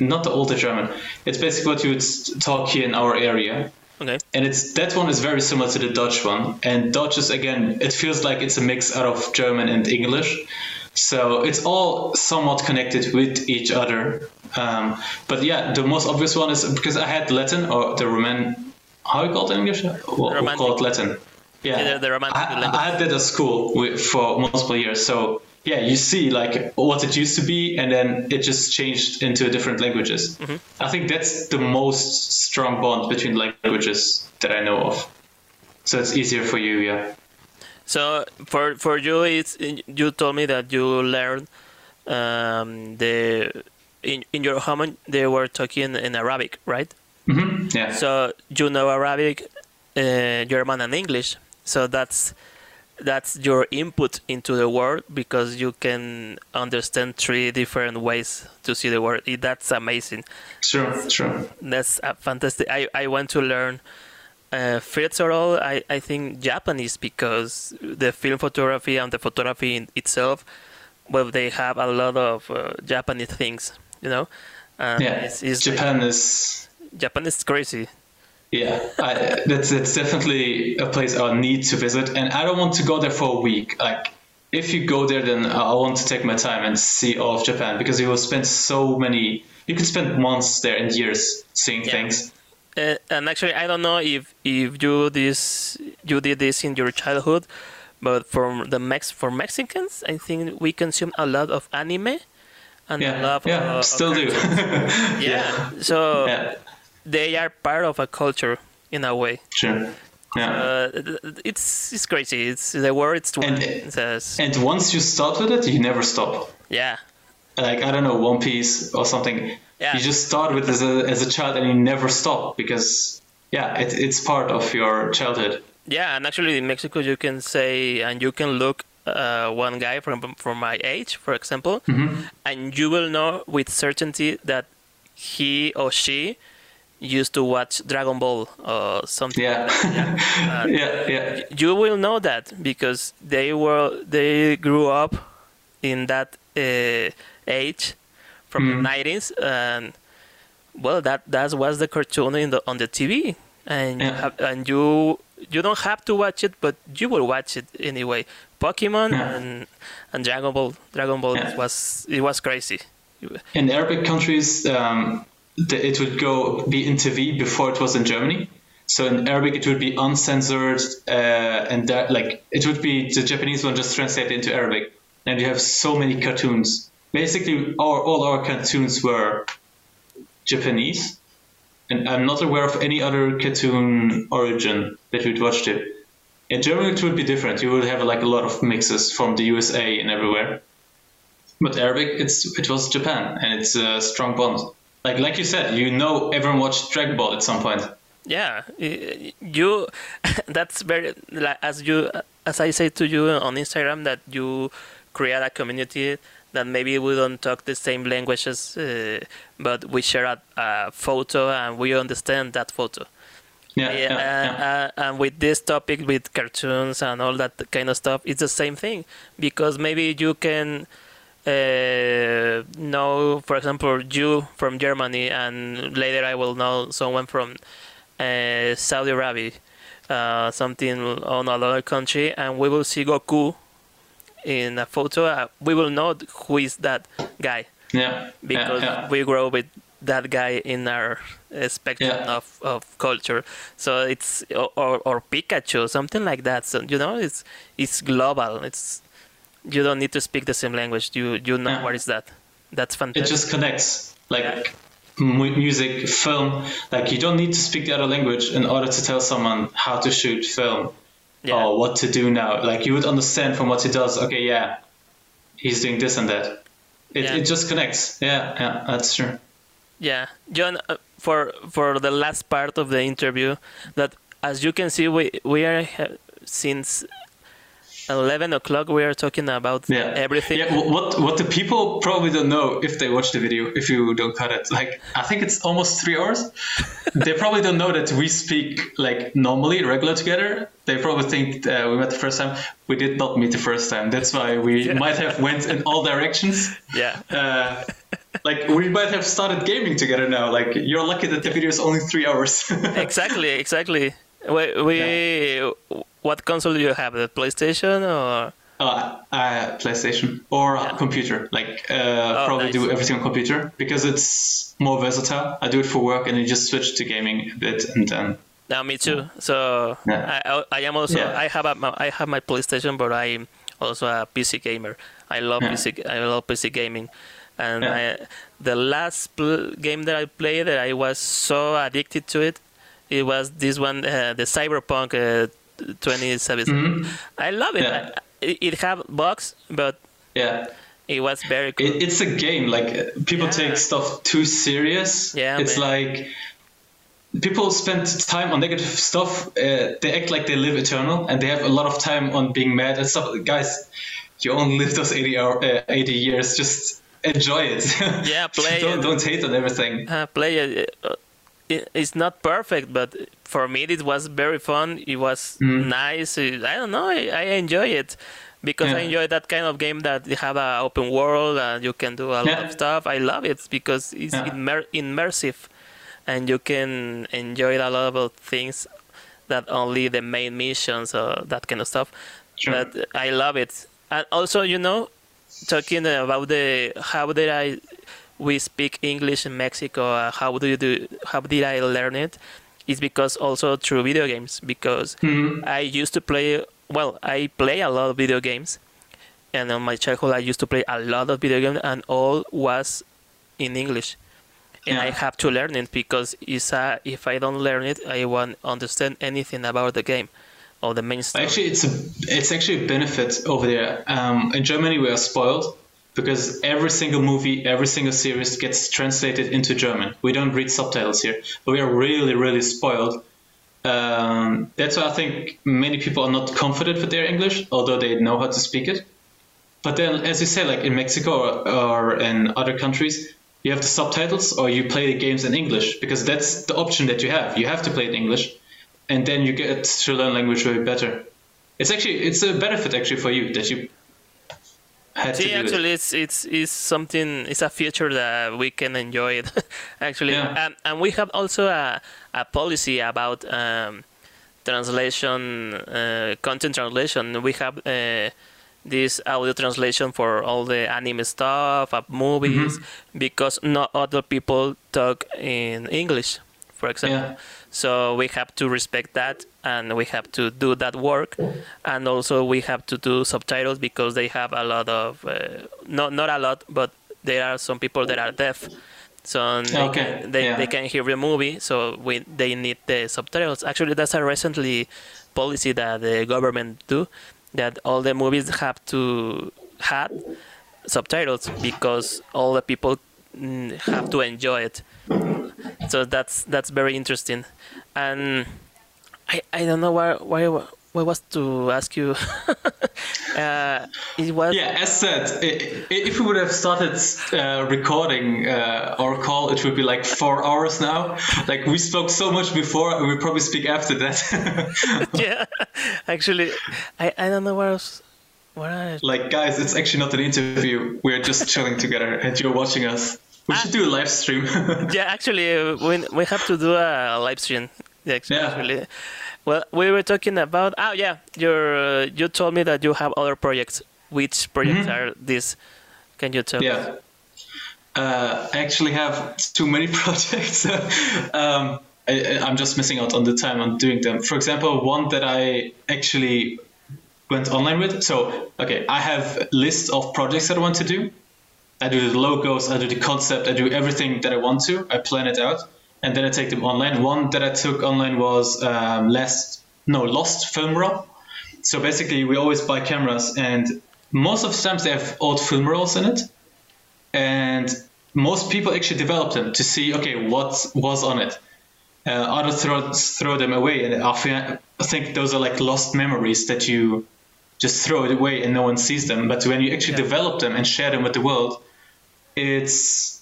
not the older German. It's basically what you would talk here in our area. Okay. And it's that one is very similar to the Dutch one. And Dutch is again, it feels like it's a mix out of German and English. So it's all somewhat connected with each other. Um, but yeah, the most obvious one is because I had Latin or the Roman. How you call it in English? Well, we call it Latin. Yeah, Yeah, the- the Romantic I, language. I had that at school with, for multiple years. So yeah, you see like what it used to be, and then it just changed into different languages. Mm-hmm. I think that's the most strong bond between languages that I know of. So it's easier for you, yeah. So for for you, it's you told me that you learned um, the in in your home they were talking in Arabic, right? hmm Yeah. So you know Arabic, uh, German, and English. So that's that's your input into the world because you can understand three different ways to see the world. That's amazing. Sure, sure. That's uh, fantastic. I, I want to learn uh, first of all, I, I think Japanese because the film photography and the photography in itself, well, they have a lot of uh, Japanese things, you know. And Yeah. it's, it's Japan is Japan is crazy. Yeah, I, that's that's definitely a place I need to visit, and I don't want to go there for a week. Like, if you go there, then I want to take my time and see all of Japan because you will spend so many. You could spend months there and years seeing Yeah. things. Uh, and actually, I don't know if if you this you did this in your childhood, but for the Mex for Mexicans, I think we consume a lot of anime, and a Yeah, lot yeah, of, still do. cartoons. yeah. So yeah, they are part of a culture in a way. sure. Yeah. Uh, it's it's crazy. It's the word. It's. And- It says and once you start with it, you never stop. yeah, Like I don't know, One Piece or something. Yeah. You just start with as a as a child and you never stop because yeah, it, it's part of your childhood. yeah. And actually, in Mexico, you can say and you can look uh, one guy from from my age, for example, and you will know with certainty that he or she used to watch Dragon Ball or something. Yeah. like. Yeah. Yeah, yeah. you will know that because they were they grew up in that uh, age from Mm-hmm. the 90s and well that that was the cartoon in the on the TV and you have, and you you don't have to watch it but you will watch it anyway Pokemon Yeah. and and Dragon Ball Dragon Ball Yeah. was it was crazy In Arabic countries, um, it would go be in TV before it was in Germany. So in Arabic, it would be uncensored, uh, and that like it would be the Japanese one just translated into Arabic, and you have so many cartoons. Basically, our, all our cartoons were Japanese, and I'm not aware of any other cartoon origin that we'd watched it. In Germany, it would be different. You would have like a lot of mixes from the USA and everywhere. But Arabic, it's it was Japan, and it's a strong bond. Like like you said, you know everyone watched Dragon Ball at some point. yeah you that's very like as you as i say to you on instagram that you create a community that maybe we don't talk the same languages uh, but we share a, a photo and we understand that photo Yeah, yeah, yeah, yeah. Uh, and with this topic with cartoons and all that kind of stuff it's the same thing because maybe you can uh, know for example you from germany and later i will know someone from uh, saudi arabia uh, something on another country and we will see goku in a photo uh, we will know who is that guy yeah, because yeah, yeah. we grow with that guy in our uh, spectrum Yeah. of, of culture. So it's or, or or Pikachu, something like that. So you know, it's it's global. It's you don't need to speak the same language. You you know Yeah. what is that? That's fantastic. it just connects. Like Yeah. mu- music, film. Like you don't need to speak the other language in order to tell someone how to shoot film yeah. or what to do now. Like you would understand from what he does. Okay, yeah, he's doing this and that. It Yeah. it just connects. Yeah, yeah, that's true. Yeah, John. Uh, for for the last part of the interview, that as you can see, we we are uh, since 11 o'clock we are talking about Yeah. everything. Yeah. What what the people probably don't know if they watch the video, if you don't cut it, like I think it's almost three hours. they probably don't know that we speak like normally, regular together. They probably think uh, we met the first time. We did not meet the first time. That's why we Yeah. might have went in all directions. Yeah. Uh, like we might have started gaming together now. Like you're lucky that the video is only three hours. exactly, exactly. We, we what console do you have? The PlayStation or Uh, uh, PlayStation or a computer. Like uh, probably nice. do everything on computer because it's more versatile. I do it for work and then just switch to gaming a bit and then no, me too. So Yeah. I, I am also Yeah. I have a, I have my PlayStation, but I'm also a PC gamer. I love Yeah. PC. I love PC gaming, and Yeah. I, the last game that I played that I was so addicted to it, it was this one, uh, the Cyberpunk uh, 2077. Mhm. I love it. Yeah. I, it, it have bugs, but yeah. it was very cool. It, it's a game. Like people Yeah. take stuff too serious. Yeah, it's man. like people spend time on negative stuff. Uh, they act like they live eternal and they have a lot of time on being mad and stuff. Guys, you only live those 80 hour, uh, 80 years. Just enjoy it. Yeah, play don't it. don't hate on everything. uh, play it. It- It's not perfect, but for me it was very fun. It was Mm. nice. I don't know. I, I enjoy it because I enjoy that kind of game that you have an open world and you can do a lot Yeah. of stuff. I love it because it's Yeah. immer- immersive, and you can enjoy a lot of things that only the main missions or that kind of stuff. Sure. But I love it, and also you know, talking about the how did I we speak English in Mexico. Uh, how do you do? How did I learn it? it? Is because also through video games. Because Mhm. I used to play. Well, I play a lot of video games, and in my childhood I used to play a lot of video games, and all was in English. And I have to learn it because it's a, if I don't learn it, I won't understand anything about the game or the main story. Actually, it's a it's actually a benefit over there. Um, in Germany, we are spoiled because every single movie, every single series gets translated into German. We don't read subtitles here, but we are really, really spoiled. Um, that's why I think many people are not confident with their English, although they know how to speak it. But then, as you say, like in Mexico or, or in other countries, you have the subtitles or you play the games in English because that's the option that you have. You have to play it in English, and then you get to learn language way better. It's actually it's a benefit actually for you that you had See, actually, it. it's it's it's something. It's a feature that we can enjoy it. actually, Yeah. and and we have also a a policy about um, translation, uh, content translation. We have. Uh, this audio translation for all the anime stuff, uh, movies, Mm-hmm. because not other people talk in English, for example. Yeah. So we have to respect that, and we have to do that work, and also we have to do subtitles because they have a lot of, uh, not not a lot, but there are some people that are deaf, so they, Okay, can, they, yeah. they can hear the movie, so we they need the subtitles. Actually, that's a recently policy that the government do, that all the movies have to have subtitles because all the people mm, have to enjoy it so that's that's very interesting and i i don't know why why what was to ask you uh it was Yeah, as said, i- i- if we would have started uh, recording uh, our call, it would be like four hours now. Like we spoke so much before, and we probably speak after that. yeah actually i i don't know where else where I, like, guys, it's actually not an interview. We're just chilling together, and you're watching us. We should do a live stream. yeah actually we we have to do a live stream yeah, Yeah. actually well we were talking about oh yeah you're uh, you told me that you have other projects which projects Mhm. are these can you tell me? Yeah. Uh, I actually have too many projects. um, I, I'm just missing out on the time on doing them. For example, one that I actually went online with. So, okay, I have lists of projects that I want to do. I do the logos, I do the concept, I do everything that I want to. I plan it out, and then I take them online. One that I took online was um, last no Lost Film Roll. So basically, we always buy cameras, and most of the times they have old film rolls in it and most people actually develop them to see okay what was on it uh, others throw, throw them away and often i think those are like lost memories that you just throw it away and no one sees them. But when you actually Yeah. develop them and share them with the world, it's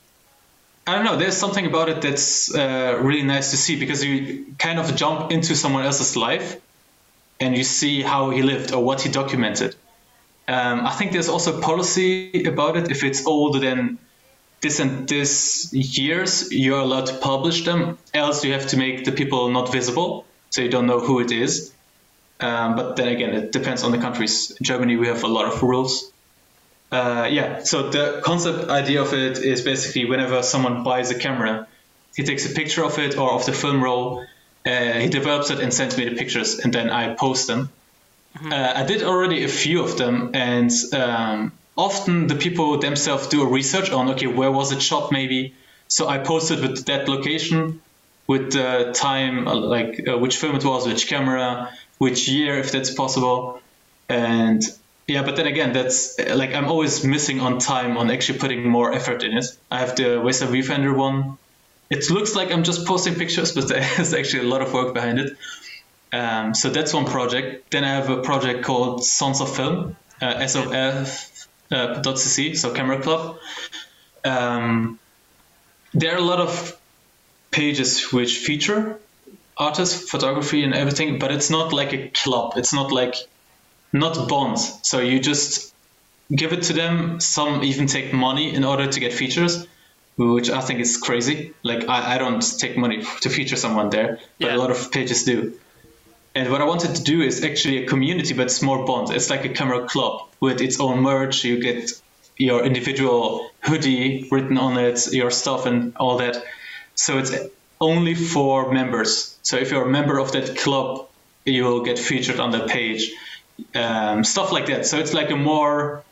I don't know. There's something about it that's uh, really nice to see because you kind of jump into someone else's life and you see how he lived or what he documented. Um, I think there's also policy about it. If it's older than this and this years, you're allowed to publish them. Else, you have to make the people not visible, so you don't know who it is. Um, but then again, it depends on the countries. In Germany, we have a lot of rules. Uh, yeah, so the concept idea of it is basically whenever someone buys a camera, he takes a picture of it or of the film roll, uh, he develops it and sends me the pictures, and then I post them. Uh, I did already a few of them, and um, often the people themselves do a research on okay, where was it shot maybe. So I posted with that location, with the time, uh, like uh, which film it was, which camera, which year, if that's possible, and yeah. But then again, that's uh, like I'm always missing on time on actually putting more effort in it. I have the Wesa Viewfinder one. It looks like I'm just posting pictures, but there's actually a lot of work behind it. Um, so that's one project. Then I have a project called Sons of Film, uh, sof.cc, so Camera Club. Um, there are a lot of pages which feature artists, photography, and everything, but it's not like a club. It's not like not bonds. So you just give it to them. Some even take money in order to get features, which I think is crazy. Like I, I don't take money to feature someone there, but Yeah. a lot of pages do. And what I wanted to do is actually a community, but it's more bonds. It's like a camera club with its own merch. You get your individual hoodie written on it, your stuff, and all that. So it's only for members. So if you're a member of that club, you will get featured on the page. Um, stuff like that. So it's like a more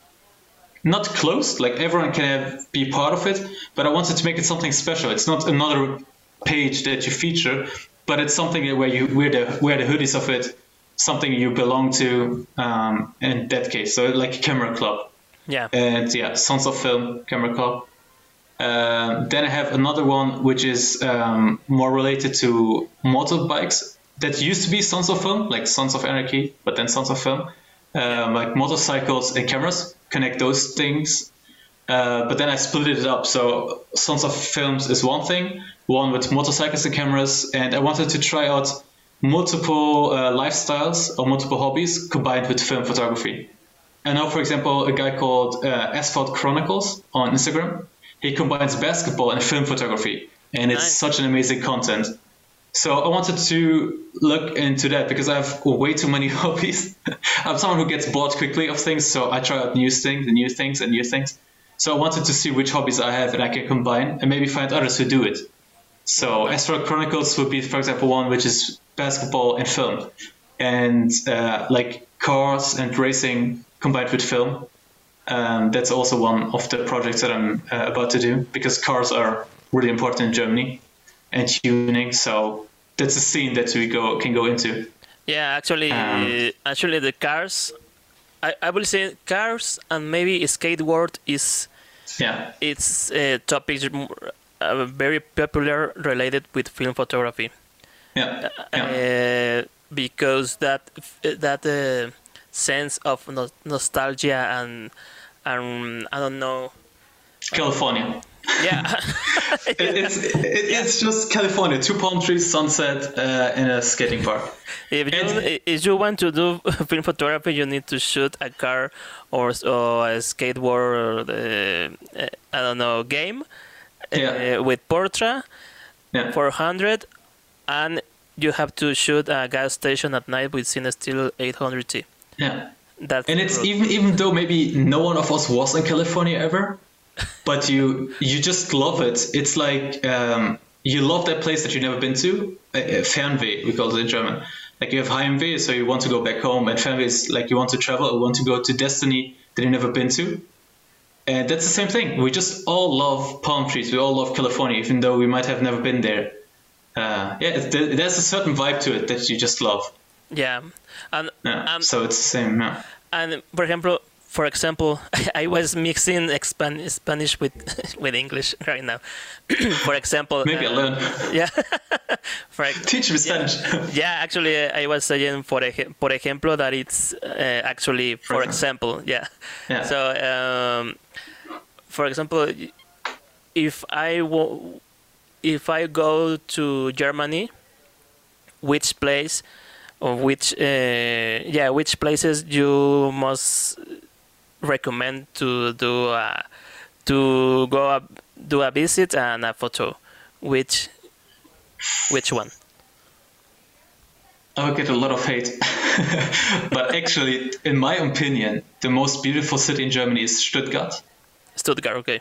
not closed, like everyone can have, be part of it, but I wanted to make it something special. It's not another page that you feature, but it's something where you wear the wear the hoodies of it, something you belong to. Um, in that case, so like camera club, Yeah. and yeah, Sons of Film Camera Club. Um, then I have another one which is um, more related to motorbikes. That used to be Sons of Film, like Sons of Anarchy, but then Sons of Film, um, like motorcycles and cameras. Connect those things. Uh, but then I split it up. So Sons of Films is one thing, one with motorcycles and cameras, and I wanted to try out multiple uh, lifestyles or multiple hobbies combined with film photography. I know, for example, a guy called uh, Asphalt Chronicles on Instagram. He combines basketball and film photography, and it's Nice. such an amazing content. So I wanted to look into that because I have way too many hobbies. I'm someone who gets bored quickly of things, so I try out new things, and new things, and new things. So I wanted to see which hobbies I have and I can combine, and maybe find others who do it. So Asphalt Chronicles would be, for example, one which is basketball and film, and uh, like cars and racing combined with film. Um, that's also one of the projects that I'm uh, about to do because cars are really important in Germany and tuning. So that's a scene that we go can go into. Yeah, actually, Um, actually, the cars. I, I will say cars and maybe skateboard is Yeah, it's uh, topics uh, very popular related with film photography yeah, yeah, uh, because that that uh, sense of no- nostalgia and and I don't know. California. Yeah, It, it's it, it's just California. Two palm trees, sunset, uh, and a skating park. if you And- if you want to do film photography, you need to shoot a car or, or a skateboard or the, uh, I don't know game Yeah. uh, with Portra Yeah, 400 and you have to shoot a gas station at night with CineStill 800T. yeah. That's And it's the even even though maybe no one of us was in California ever, but you you just love it. It's like um, you love that place that you've never been to. Uh, Fernweh, we call it in German. Like you have Heimweh, so you want to go back home, and Fernweh is like you want to travel or want to go to destiny that you've never been to. And that's the same thing. We just all love palm trees. We all love California, even though we might have never been there. Uh, yeah, there's a certain vibe to it that you just love. yeah, and Yeah. and so it's the same. Yeah. and for example, for example, I was mixing Span- Spanish with with English right now. for example, Maybe uh, I learn. Yeah. for Teach me Spanish. yeah, actually, uh, I was saying for por ejemplo that it's uh, actually for For example. Yeah. Yeah. So, um, for example, if I wo- if I go to Germany, which place or which uh, yeah which places you must recommend to do a, to go up, do a visit and a photo which which one I would get a lot of hate. but actually, in my opinion, the most beautiful city in Germany is Stuttgart. Stuttgart okay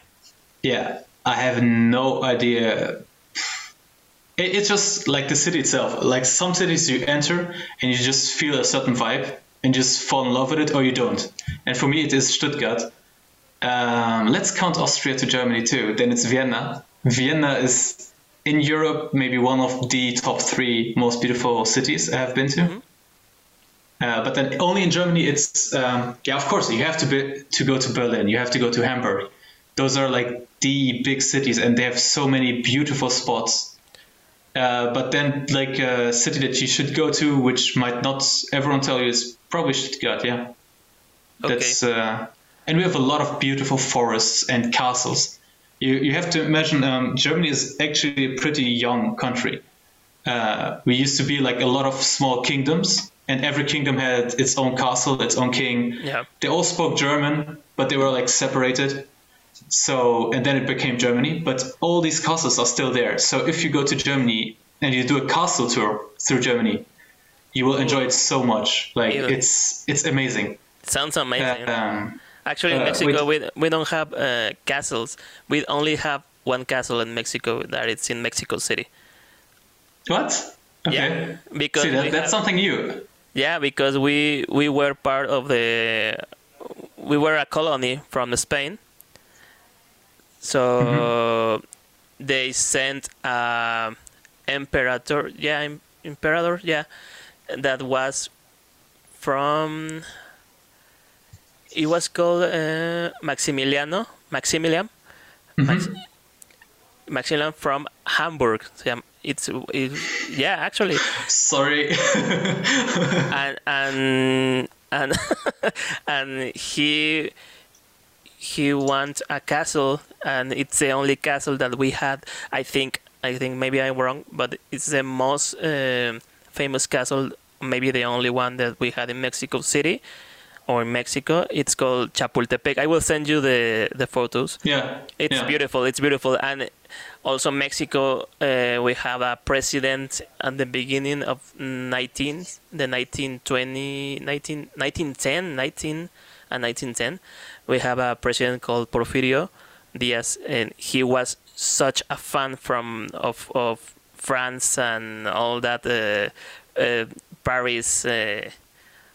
Yeah, I have no idea. It, it's just like the city itself. Like some cities you enter and you just feel a certain vibe and just fall in love with it or you don't. And for me, it is Stuttgart. Um, let's count Austria to Germany too. Then it's Vienna. Vienna is in Europe maybe one of the top three most beautiful cities I have been to. Uh, but then only in Germany, it's um, yeah. Of course, you have to be, to go to Berlin. You have to go to Hamburg. Those are like the big cities, and they have so many beautiful spots. Uh, but then, like a city that you should go to, which might not everyone tell you, is probably Stuttgart. Yeah, okay that's uh, and we have a lot of beautiful forests and castles. You you have to imagine um, Germany is actually a pretty young country. Uh, we used to be like a lot of small kingdoms, and every kingdom had its own castle, its own king. yeah They all spoke German, but they were like separated. So and then it became Germany. But all these castles are still there. So if you go to Germany and you do a castle tour through Germany, you will enjoy it so much. Like Yeah. it's it's amazing. sounds amazing Um, Actually, in Uh, Mexico, we, we don't have uh, castles. We only have one castle in Mexico that it's in Mexico City. what? Okay. Yeah, because See, that, that's have- something new. Yeah, because we we were part of the we were a colony from Spain. So Mm-hmm. they sent a imperator, yeah, imperator, yeah, that was from. It was called uh, Maximiliano, Maximilian, Max, Maximilian from Hamburg. Yeah, It's it, yeah, actually, Sorry. and and and and he he wants a castle and it's the only castle that we had i think i think maybe i'm wrong but it's the most um famous castle maybe the only one that we had in mexico city or in mexico it's called chapultepec i will send you the the photos yeah. it's yeah. beautiful. It's beautiful, and also Mexico. Uh, we have a president at the beginning of 19, the 1920, 19, 1910, 19 and 1910. We have a president called Porfirio Diaz, and he was such a fan from of of France and all that uh, uh, Paris. Uh,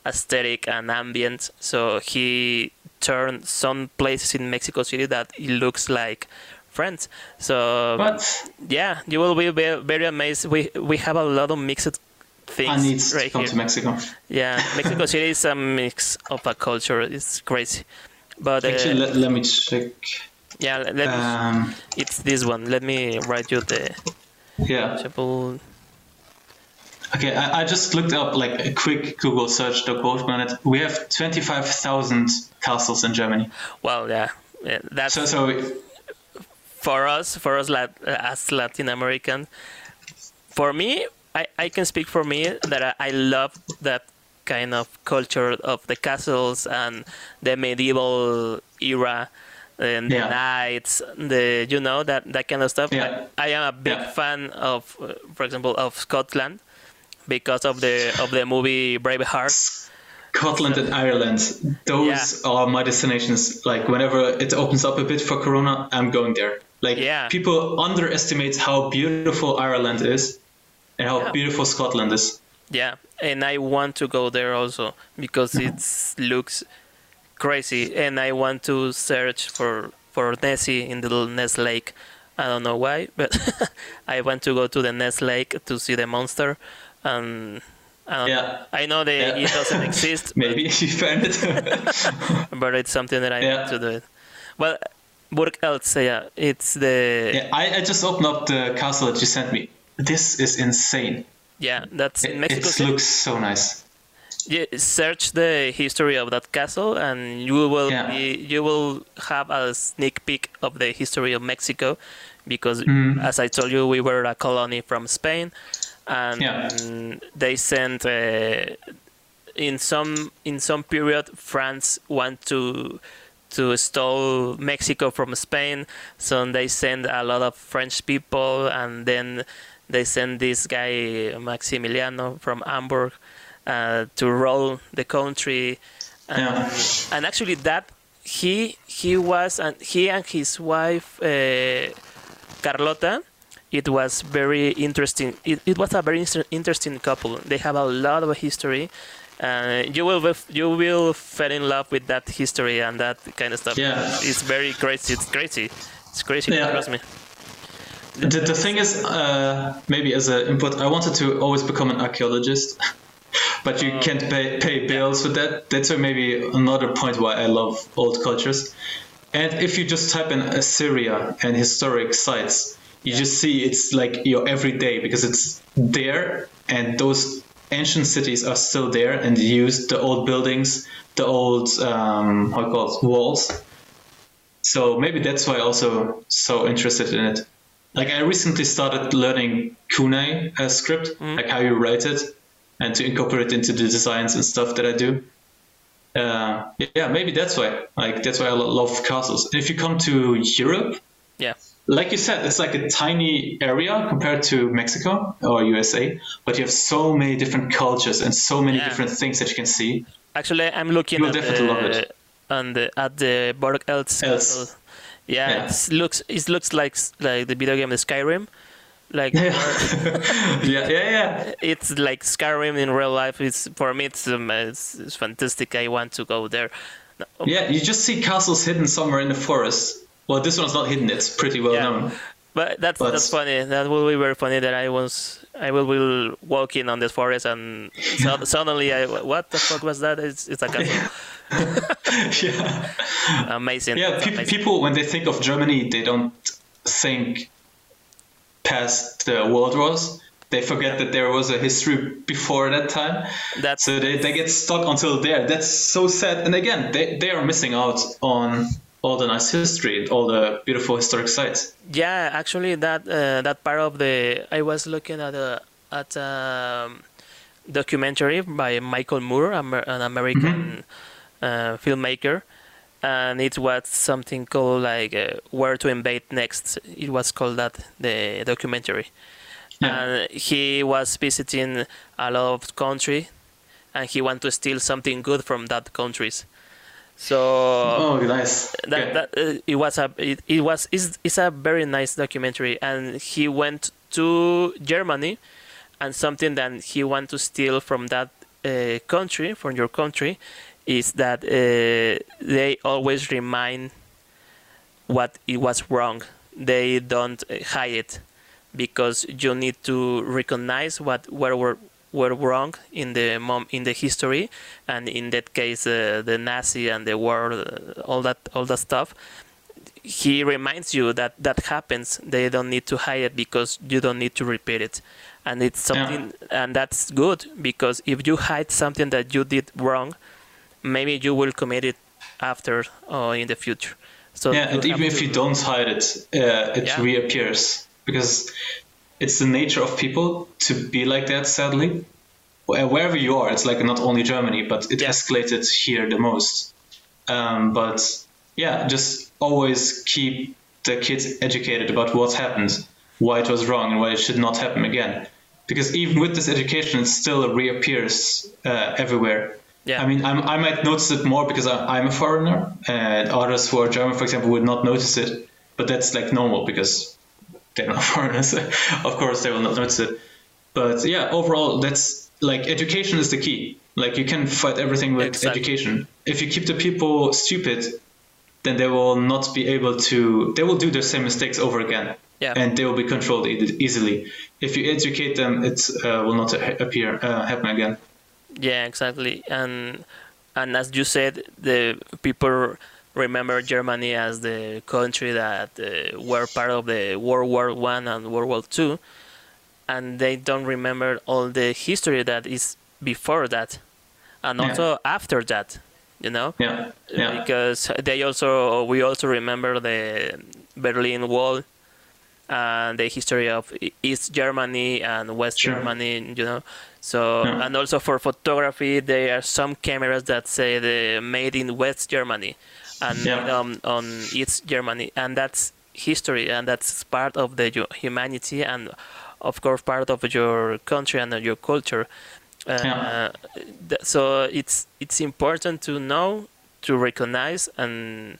aesthetic and ambient. So he turned some places in Mexico City that it looks like France. So But yeah, you will be ve- very amazed. We we have a lot of mixed things I need to come here. to Mexico. Yeah, Mexico City is a mix of a culture. It's crazy. But uh, Actually, let, let me check. yeah, let me, Um, it's this one. Let me write you the yeah. Okay, I, I just looked up like a quick Google search to quote on it. We have 25,000 castles in Germany. Well, yeah, yeah that's So, so for us, for us Lat- as Latin American, for me, I, I can speak for me that I, I love that kind of culture of the castles and the medieval era and the Yeah. knights, the you know that that kind of stuff. Yeah. I, I am a big Yeah. fan of, uh, for example, of Scotland because of the of the movie Braveheart. Scotland and Ireland, those are my destinations. Like whenever it opens up a bit for Corona, I'm going there. Like Yeah. people underestimate how beautiful Ireland is and how Yeah. beautiful Scotland is. Yeah, and I want to go there also because it looks crazy, and I want to search for for Nessie in the little Ness Lake. I don't know why, but I want to go to the Ness Lake to see the monster, and Um, Yeah. I know that Yeah. it doesn't exist, Maybe you found it. but it's something that I Yeah. need to do. It. Well, Burg yeah, it's the yeah, I, I just opened up the castle that you sent me. This is insane. yeah, that's in It, Mexico it City. looks so nice. Yeah, search the history of that castle, and you will Yeah. be, you will have a sneak peek of the history of Mexico, because Mhm. as I told you, we were a colony from Spain, and Yeah. they sent uh, in some in some period France want to to stole Mexico from Spain, so they send a lot of French people, and then they send this guy Maximiliano from Hamburg uh, to rule the country, and, Yeah. and actually that he he was and he and his wife uh, Carlota. It was very interesting. It, it was a very inter- interesting couple. They have a lot of history. Uh, you will be- you will fall in love with that history and that kind of stuff. Yeah. It's very crazy. It's crazy. It's crazy. Yeah. Trust me. The, the thing is, uh, maybe as an input, I wanted to always become an archaeologist, but you can't pay, pay bills with that. That's maybe another point why I love old cultures. And if you just type in Assyria and historic sites, you just see it's like your everyday because it's there and those ancient cities are still there and used the old buildings, the old um, how you call it, walls. So maybe that's why I'm also so interested in it. Like I recently started learning Kunai uh, script, like how you write it, and to incorporate into the designs and stuff that I do. Uh, yeah, maybe that's why. Like that's why I love castles. If you come to Europe, Yeah. like you said, it's like a tiny area compared to Mexico or USA, but you have so many different cultures and so many Yeah. different things that you can see. Actually, I'm looking You'll at the, it. on the at the Borg castle. Yeah, Yeah. it looks it looks like like the video game the Skyrim. Like Yeah, yeah, yeah, it's like Skyrim in real life. It's for me, it's, um, it's, it's fantastic. I want to go there. No, Yeah, you just see castles hidden somewhere in the forest. Well, this one's not hidden; it's pretty well Yeah. known. But that's But- that's funny. That will be very funny. That I was I will be walking on this forest and so, suddenly I what the fuck was that? It's it's a castle. yeah, Amazing. yeah. Pe- amazing. people when they think of Germany, they don't think past the world wars. They forget that there was a history before that time. That's So they, they get stuck until there. That's so sad. And again, they, they are missing out on all the nice history, all the beautiful historic sites. Yeah, actually, that uh, that part of the I was looking at a at a um, documentary by Michael Moore, an American uh, filmmaker, and it was something called like uh, "Where to Invade Next." It was called that the documentary, Yeah. and he was visiting a lot of country, and he wanted to steal something good from that countries. So Oh, nice. that, Okay. that uh, it was a it, it was it's, it's a very nice documentary and he went to germany and something that he want to steal from that uh, country from your country is that uh, they always remind what it was wrong. They don't hide it because you need to recognize what where were were wrong in the mom in the history and in that case uh, the nazi and the war uh, all that all that stuff. He reminds you that that happens. They don't need to hide it because you don't need to repeat it. And it's something and that's good because if you hide something that you did wrong maybe you will commit it after or in the future so yeah, and even have if you don't hide it, uh, it Yeah. reappears because it's the nature of people to be like that. Sadly, wherever you are, it's like not only Germany, but it Yeah. escalated here the most. Um, but yeah, just always keep the kids educated about what happened, why it was wrong, and why it should not happen again. Because even with this education, it still reappears uh, everywhere. Yeah. I mean, I'm, I might notice it more because I, I'm a foreigner, and others who are German, for example, would not notice it. But that's like normal because they're not foreigners. of course, they will not notice it. But yeah, overall, that's like education is the key. Like you can fight everything with Exactly. education. If you keep the people stupid, then they will not be able to. They will do the same mistakes over again. Yeah. and they will be controlled e- easily. If you educate them, it uh, will not ha- appear uh, happen again. Yeah, exactly. And and as you said, the people remember Germany as the country that uh, were part of the World War One and World War Two, and they don't remember all the history that is before that, and Yeah. also after that. You know, Yeah, yeah, because they also we also remember the Berlin Wall and the history of East Germany and West Sure. Germany, you know. So Yeah. and also for photography, there are some cameras that say the made in West Germany and Yeah. made on, on East Germany, and that's history and that's part of the humanity and of course part of your country and your culture. Uh, Yeah. th- so it's it's important to know, to recognize, and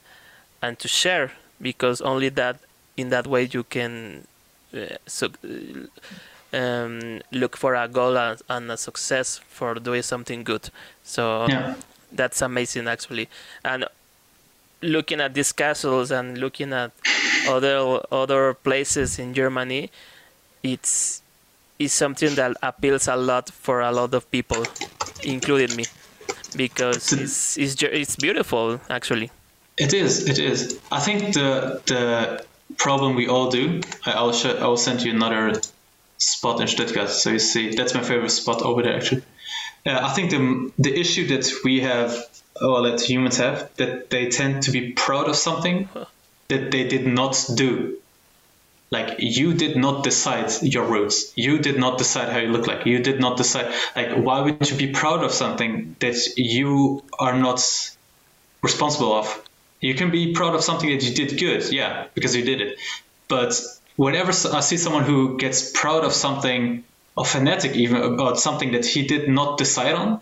and to share because only that in that way you can uh, so, uh, um, look for a goal and, and a success for doing something good. So yeah, that's amazing actually and looking at these castles and looking at other other places in germany it's it's something that appeals a lot for a lot of people including me because it's it's, it's beautiful actually it is. It is. I think the the problem we all do. I'll I'll send you another spot in Stuttgart, so you see. That's my favorite spot over there, actually. Uh, I think the the issue that we have, or that humans have, that they tend to be proud of something that they did not do. Like you did not decide your roots. You did not decide how you look like. You did not decide like why would you be proud of something that you are not responsible of? You can be proud of something that you did good, yeah, because you did it. But whenever I see someone who gets proud of something, or fanatic even about something that he did not decide on,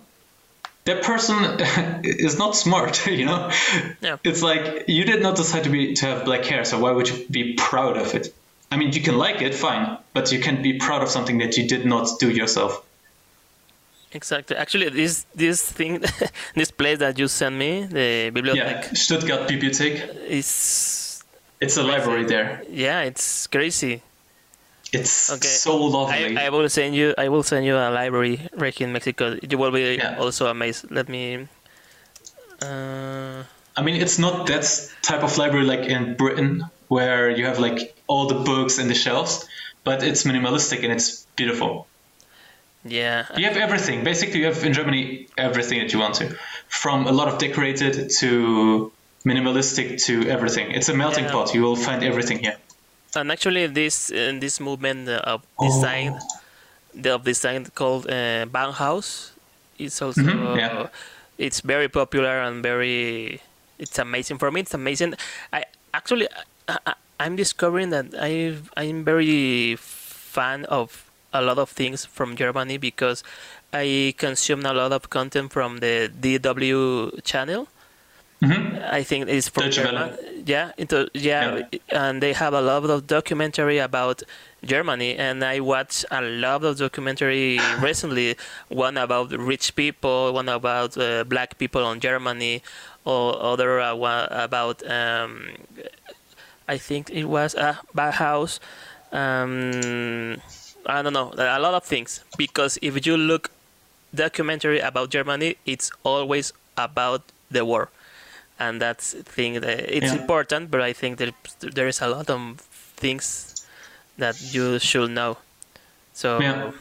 that person is not smart, you know. Yeah. It's like you did not decide to be to have black hair, so why would you be proud of it? I mean, you can like it, fine, but you can't be proud of something that you did not do yourself. Exactly actually this this thing this place that you sent me the bibliothèque Yeah, Stuttgart Bibliothek. is It's a library there. yeah it's crazy It's Okay. so lovely. I, I will send you. I will send you a library right in Mexico. You will be Yeah. also amazed. Let me. Uh, I mean, it's not that type of library like in Britain where you have like all the books in the shelves, but it's minimalistic and it's beautiful. Yeah. You have everything. Basically, you have in Germany everything that you want to, from a lot of decorated to minimalistic to everything. It's a melting Yeah. pot. You will find everything here. And actually, this uh, this movement of Oh. design, the of design called uh, Bauhaus, is also Mhm, yeah. it's very popular and very. It's amazing for me. It's amazing. I actually I, I'm discovering that I I'm very fan of a lot of things from Germany because I consume a lot of content from the DW channel. hmm I think it's from Deutsche German. Yeah, into, yeah, and they have a lot of documentary about Germany, and I watched a lot of documentary recently. One about rich people, one about uh, black people on Germany, or other uh, one about um, I think it was uh, Bauhaus. Um, I don't know, a lot of things. Because if you look documentary about Germany, it's always about the war and that's thing that it's Yeah. important but i think that there is a lot of things that you should know so Yeah.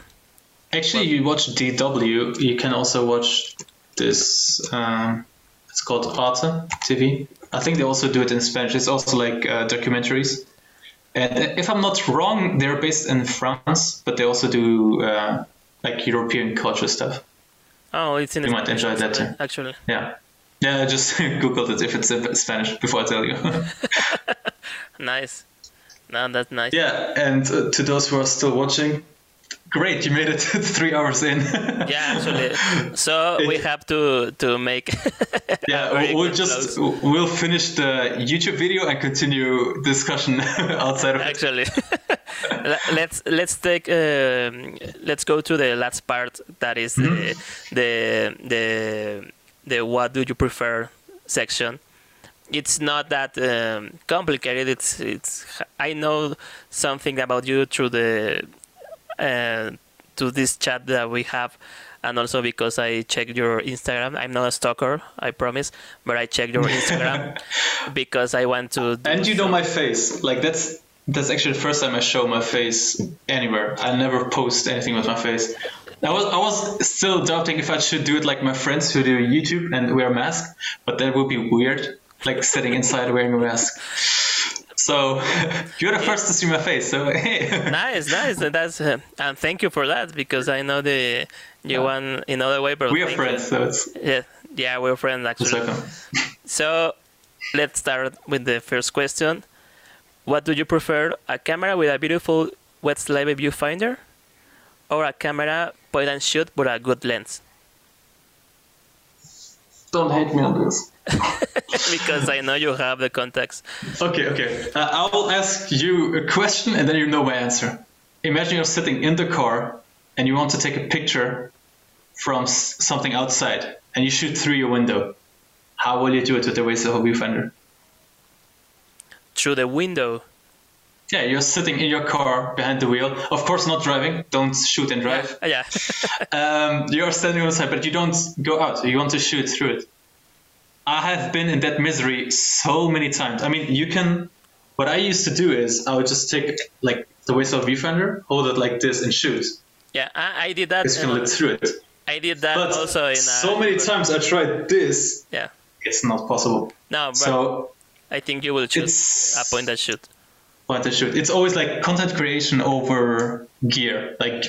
Actually, you watch DW. You can also watch this. Um, it's called Arte TV. I think they also do it in Spanish. It's also like uh, documentaries. And if I'm not wrong, they're based in France, but they also do uh, like European culture stuff. oh it's in You might enjoy that too. actually Yeah. Yeah, I just googled it if it's in Spanish before I tell you. nice no that's nice yeah, and uh, to those who are still watching, great, you made it three hours in. yeah actually so we have to to make Yeah, we'll just close. we'll finish the YouTube video and continue discussion outside of it. actually let's let's take um, let's go to the last part that is the, the the the what do you prefer section it's not that um, complicated. It's it's I know something about you through the uh, to this chat that we have, and also because I checked your Instagram. I'm not a stalker, I promise, but I checked your Instagram because I want to. And you know my face. Like that's that's actually the first time I show my face anywhere. I never post anything with my face. I was I was still doubting if I should do it like my friends who do YouTube and wear a mask, but that would be weird, like sitting inside wearing a mask. So you're the first to see my face. So hey. nice, nice. That's uh, and thank you for that because I know the you yeah. one in other way, but we are friends, you. so it's yeah, yeah, we're friends actually. So let's start with the first question. What do you prefer, a camera with a beautiful waist level viewfinder, or a camera point and shoot but a good lens? Don't hate me on this. because I know you have the context. Okay, okay. Uh, I will ask you a question and then you know my answer. Imagine you're sitting in the car and you want to take a picture from s- something outside and you shoot through your window. How will you do it with the waist level viewfinder? Through the window? Yeah, you're sitting in your car behind the wheel. Of course, not driving. Don't shoot and drive. Yeah. um, you're standing on the side, but you don't go out. You want to shoot through it. I have been in that misery so many times. I mean, you can. What I used to do is I would just take like the waist level viewfinder, hold it like this, and shoot. Yeah, I, I did that. Because you can look through it. I did that but also in. Uh, so many times I tried this. Yeah. It's not possible. No, but so I think you will choose a point and shoot. Point and shoot. It's always like content creation over gear. Like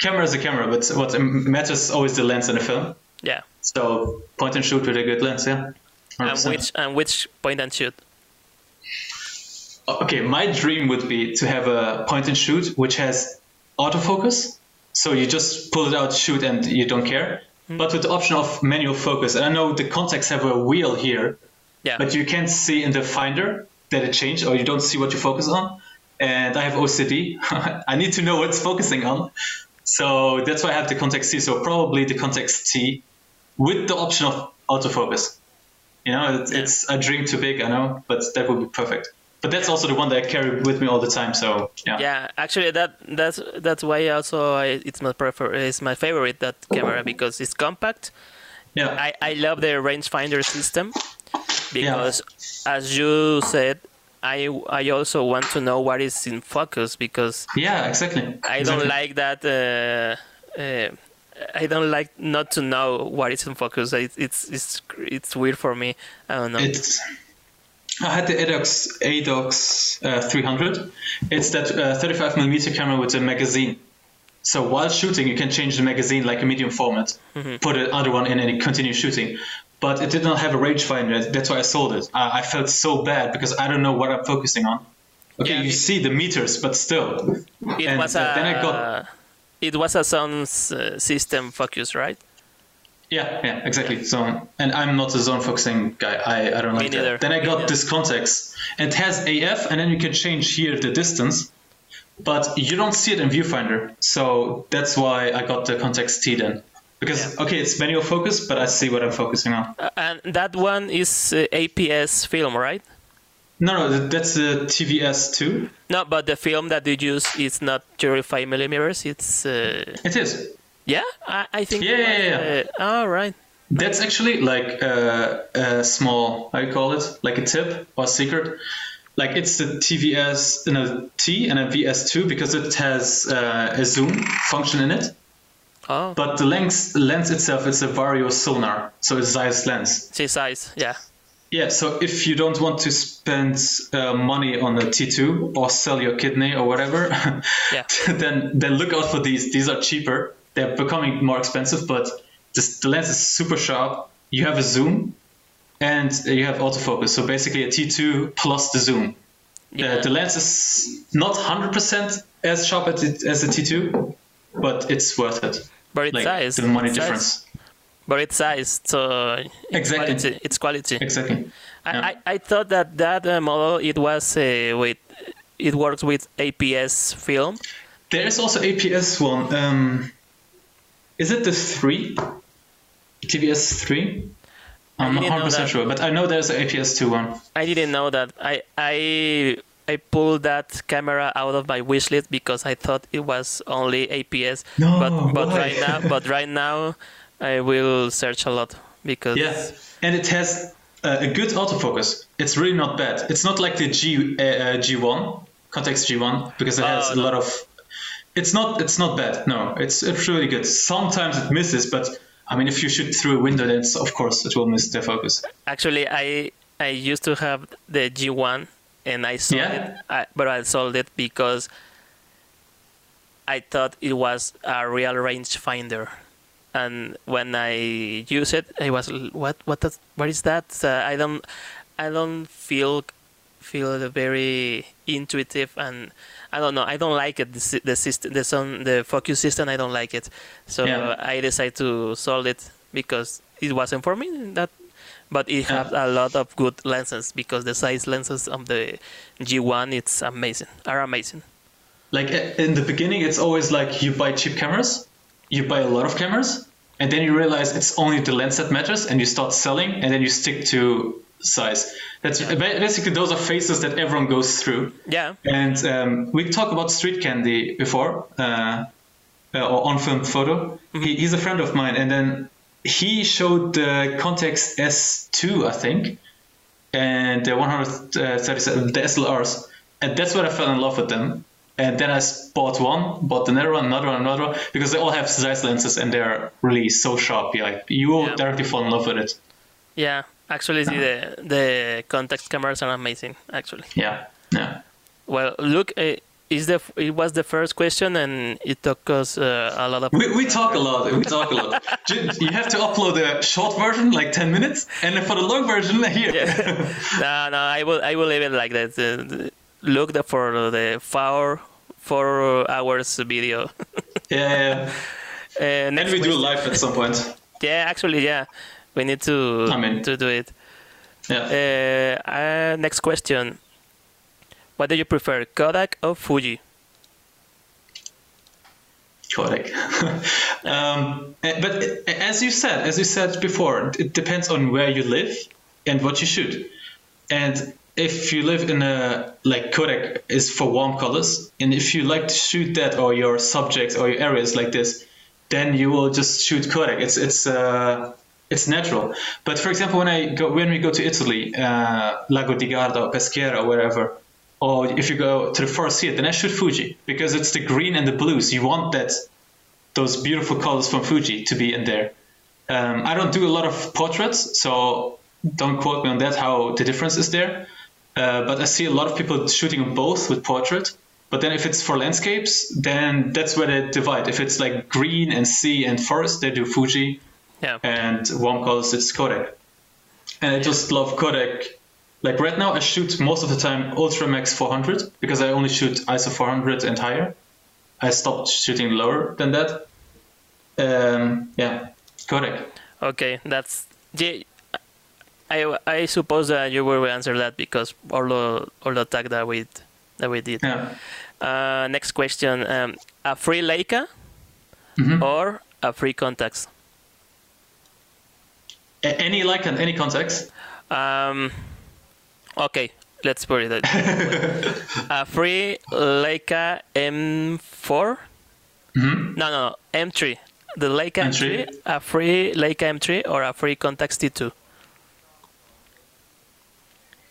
camera is a camera, but what matters is always the lens and the film. Yeah. So point and shoot with a good lens, yeah. 100%. And which and which point and shoot? Okay, my dream would be to have a point and shoot which has autofocus, so you just pull it out, shoot, and you don't care. Mm-hmm. But with the option of manual focus, and I know the Contax have a wheel here, yeah. but you can't see in the finder that it changed, or you don't see what you focus on. And I have OCD. I need to know what's focusing on. So that's why I have the Contax T. So probably the Contax T with the option of autofocus. You know, it's, it's a dream too big, I know, but that would be perfect. But that's also the one that I carry with me all the time. So yeah. Yeah, actually, that that's that's why also I, it's my prefer it's my favorite that camera because it's compact. Yeah. I, I love the rangefinder system because, yeah. as you said, I I also want to know what is in focus because yeah, exactly. I exactly. don't like that. Uh, uh, I don't like not to know what is in focus. It, it's it's it's weird for me. I don't know. It's, I had the ADOX ADOX uh, 300. It's that uh, 35 millimeter camera with a magazine. So while shooting, you can change the magazine like a medium format, mm-hmm. put another one in, and continue shooting. But it did not have a rangefinder. That's why I sold it. I, I felt so bad because I don't know what I'm focusing on. Okay, yeah, you it, see the meters, but still. It and, was a, uh, then I got it was a sound uh, system focus, right? Yeah, yeah, exactly. So, and I'm not a zone focusing guy. I, I don't like that. Then I got yeah. this Contax. It has AF, and then you can change here the distance, but you don't see it in viewfinder. So that's why I got the Contax T then. Because yeah. okay, it's manual focus, but I see what I'm focusing on. Uh, and that one is uh, APS film, right? No, no, that's the TVS two. No, but the film that they use is not 35 millimeters. It's. Uh... It is. Yeah, I, I think. Yeah, yeah, yeah. Uh, all right. That's actually like a, a, small, how you call it, like a tip or secret. Like it's the TVS, no, a T and a VS2 because it has uh, a zoom function in it. Oh. But the lens, lens itself, it's a Vario Sonnar, so it's Zeiss lens. It's Zeiss, yeah. Yeah, so if you don't want to spend uh, money on a T2 or sell your kidney or whatever, yeah. then then look out for these. These are cheaper. They're becoming more expensive, but this, the lens is super sharp. You have a zoom, and you have autofocus. So basically, a T2 plus the zoom. Yeah. Uh, the lens is not 100% as sharp as, it, as a T2, but it's worth it. But it's like, size. The money it's difference. Size but it's sized, so exactly. Quality. It's quality. Exactly. I, yeah. I, I thought that that uh, model it was uh, with it works with APS film. There is also APS one. Um, is it the three? TVS three? I'm not didn't 100 percent sure, but I know there's an APS-2 one. I didn't know that. I I I pulled that camera out of my wish list because I thought it was only APS. No, but but why? right now but right now I will search a lot because Yeah, and it has uh, a good autofocus. It's really not bad. It's not like the G uh, uh, G1 Contax G1 because it has Oh, a no. lot of. It's not. It's not bad. No, it's it's really good. Sometimes it misses, but I mean, if you shoot through a window, then it's, of course it will miss the focus. actually I I used to have the G1 and I sold Yeah? it. I, but I sold it because I thought it was a real rangefinder. And when I use it, I was what what does, what is that? Uh, I don't I don't feel feel very intuitive and I don't know. I don't like it. The, the system, the sun, the focus system. I don't like it. So Yeah. I decided to solve it because it wasn't for me. That, but it has a lot of good lenses because the Zeiss lenses of the G1 it's amazing. Are amazing. Like uh, in the beginning, it's always like you buy cheap cameras, you buy a lot of cameras, and then you realize it's only the lens that matters, and you start selling, and then you stick to Zeiss. That's ba- basically those are phases that everyone goes through. Yeah. And um, we talked about Street Candy before, uh, uh, or on film photo. He, he's a friend of mine, and then he showed the Contax S2, I think, and the 137, the SLRs, and that's when I fell in love with them. And then I bought one, bought another one, another one, another one, because they all have Zeiss lenses and they're really so sharp. You like you will Yeah. directly fall in love with it. Yeah. Actually, the the Contax cameras are amazing. Actually. Yeah, yeah. Well, look, uh, is the it was the first question, and it took us uh, a lot of. We, we talk a lot. We talk a lot. You have to upload a short version, like 10 minutes, and then for the long version, here. Yeah. no, no, I will I will leave it like that. Look the, for the four four hours video. yeah, yeah. Uh, And we do live at some point. Yeah, actually, yeah, we need to I mean- to do it. Yeah. Uh, uh, next question. What do you prefer, Kodak or Fuji? Kodak. um, eh, but eh, as you said, as you said before, it depends on where you live and what you shoot. And if you live in a like Kodak is for warm colors, and if you like to shoot that or your subjects or your areas like this, then you will just shoot Kodak. It's it's uh, it's natural. But for example, when I go when we go to Italy, uh, Lago di Garda, or Peschiera, or wherever, or if you go to the forest here, then I shoot Fuji because it's the green and the blues. You want that those beautiful colors from Fuji to be in there. Um, I don't do a lot of portraits, so don't quote me on that how the difference is there. Uh, but I see a lot of people shooting both with portrait. But then if it's for landscapes, then that's where they divide. If it's like green and sea and forest, they do Fuji, Yeah. and warm colors it's Kodak. And I just love Kodak. Like right now, I shoot most of the time Ultramax 400 because I only shoot ISO 400 and higher. I stopped shooting lower than that. Um, yeah, Kodak. Okay, that's. yeah, I, I suppose that you will answer that because all the all the tag that we that we did. Yeah. Uh, next question: um, a free Leica Mhm. or a free Contax? A- Any like and any Contax. Um, okay, let's put it. a free Leica M4? Mhm. No, no, no, M3. The Leica M3. M3? a free Leica M3 or a free Contax T2?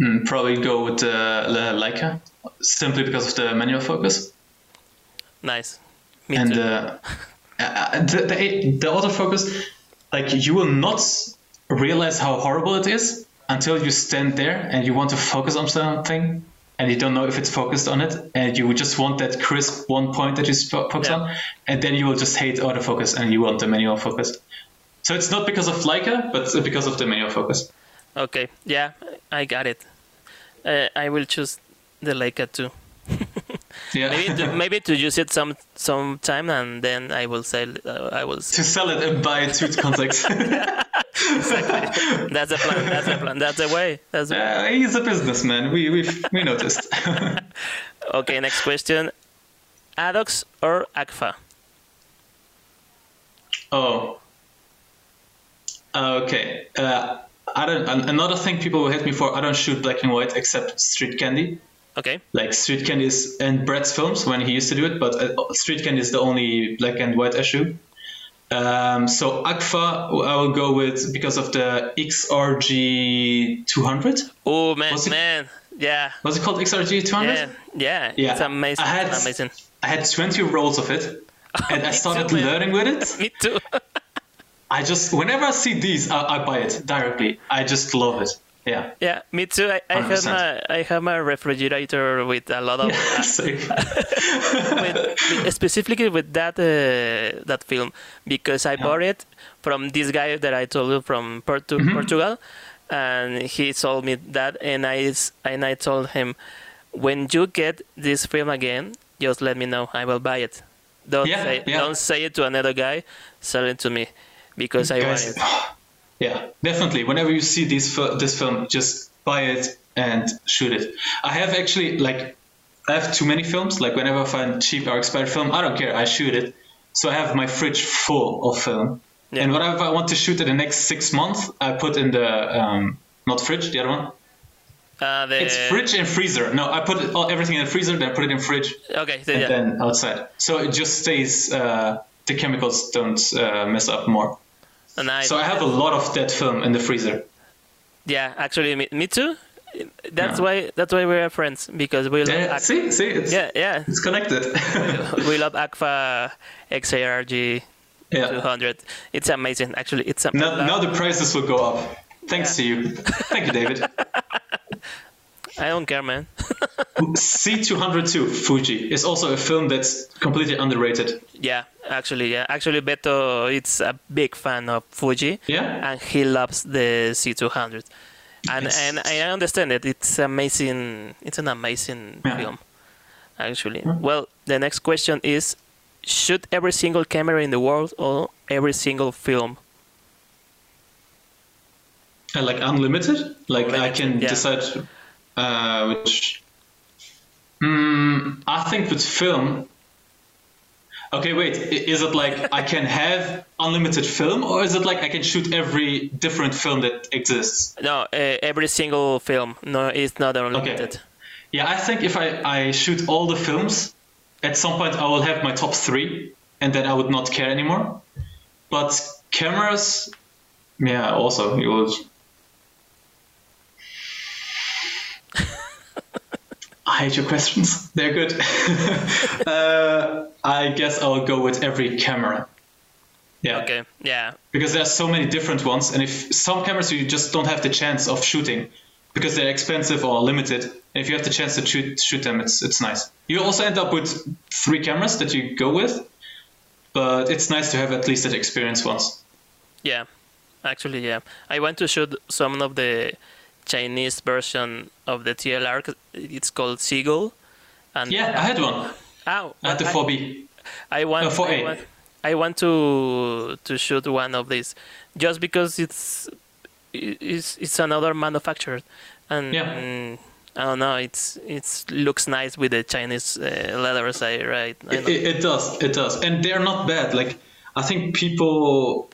Hmm, probably go with the the Leica, simply because of the manual focus Nice. Me and too. uh, uh, the, the the autofocus. Like you will not realize how horrible it is until you stand there and you want to focus on something and you don't know if it's focused on it and you just want that crisp one point that you focus Yeah. on and then you will just hate autofocus and you want the manual focus. So it's not because of Leica, but because of the manual focus. Okay, yeah, I got it. Uh, I will choose the Leica too. Yeah. Maybe to, maybe to use it some some time and then I will sell. Uh, I will. to sell it and buy two contacts. That's the plan. That's the plan. That's the way. That's the uh, he's a businessman. We we we noticed. Okay, next question. Adox or Agfa? oh. Okay. Uh, I don't. Another thing people will hate me for, I don't shoot black and white except Street Candy. Okay. Like Street Candy is and Brett's films when he used to do it, but uh, Street Candy is the only black and white I shoot. Um, so Agfa, I will go with because of the XRG 200. Oh man, it- man, yeah, Was it called XRG 200? yeah, yeah. Yeah, It's amazing. I had- it's amazing. I had 20 rolls of it, and I started too, learning with it. Me too. I just, whenever I see these, I, I buy it directly. I just love it. Yeah. yeah, me too. I, I have 100%. my I have my refrigerator with a lot of with, specifically with that uh, that film because I bought it from this guy that I told you from Portu- Mm-hmm. Portugal, and he sold me that, and I and I told him, when you get this film again, just let me know. I will buy it. Don't Yeah, say yeah. don't say it to another guy. Sell it to me because I want it. yeah, definitely. Whenever you see this this film, just buy it and shoot it. I have actually like I have too many films. Like whenever I find cheap or expired film, I don't care. I shoot it. So I have my fridge full of film. Yeah. And whatever I want to shoot in the next six months, I put in the um, not fridge, the other one. Uh, the, It's fridge and freezer. No, I put it, all, everything in the freezer, then I put it in fridge, Okay, so and yeah, then outside. So it just stays. Uh, the chemicals don't uh, mess up more. Nice. So I have a lot of that film in the freezer. yeah, actually, me, me too. That's Yeah. why that's why we're friends because we love Yeah, Ak- see, see, it's, yeah yeah it's connected. we love Agfa XRG yeah. 200. It's amazing. Actually, it's am- Now, now the prices will go up. Thanks to you. Thank you, David. I don't care, man. C202 Fuji is also a film that's completely underrated. yeah, actually, yeah. Actually, Beto, it's a big fan of Fuji, Yeah? and he loves the C200. And Yes. and I understand it. It's amazing. It's an amazing Yeah. film, actually. Well, the next question is: should every single camera in the world or every single film? Uh, like unlimited? Like I can yeah. decide uh, which. Mm, I think with film. Okay, wait. Is it like I can have unlimited film, or is it like I can shoot every different film that exists? No, uh, every single film. No, it's not unlimited. Okay. Yeah, I think if I, I shoot all the films, at some point I will have my top three, and then I would not care anymore. But cameras, yeah, also you would. I hate your questions. They're good. uh, I guess I'll go with every camera. Yeah. Okay. Yeah. Because there's so many different ones, and if some cameras you just don't have the chance of shooting because they're expensive or limited. And if you have the chance to shoot shoot them, it's it's nice. You also end up with three cameras that you go with, but it's nice to have at least that experience once. Yeah, actually, yeah. I went to shoot some of the Chinese version of the TLR. It's called Seagull. And Yeah, I had one. oh, I had the I- 4B. I want, No, 4A. I want, I want to to shoot one of these, just because it's it's it's another manufacturer, and Yeah. I don't know. It's it's looks nice with the Chinese uh, leathers. I right. I It, it, it does, it does, and they're not bad. Like I think people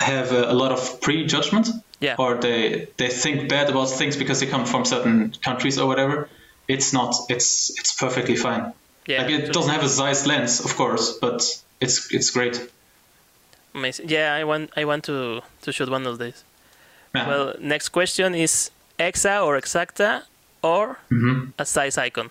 have a, a lot of prejudgment, Yeah. or they they think bad about things because they come from certain countries or whatever. It's not. It's it's perfectly fine. yeah, like it doesn't have a Zeiss lens, of course, but it's it's great. Amazing. Yeah, I want I want to to shoot one of these. Yeah. Well, next question is Exa or Exacta or Mhm. a Zeiss Ikon.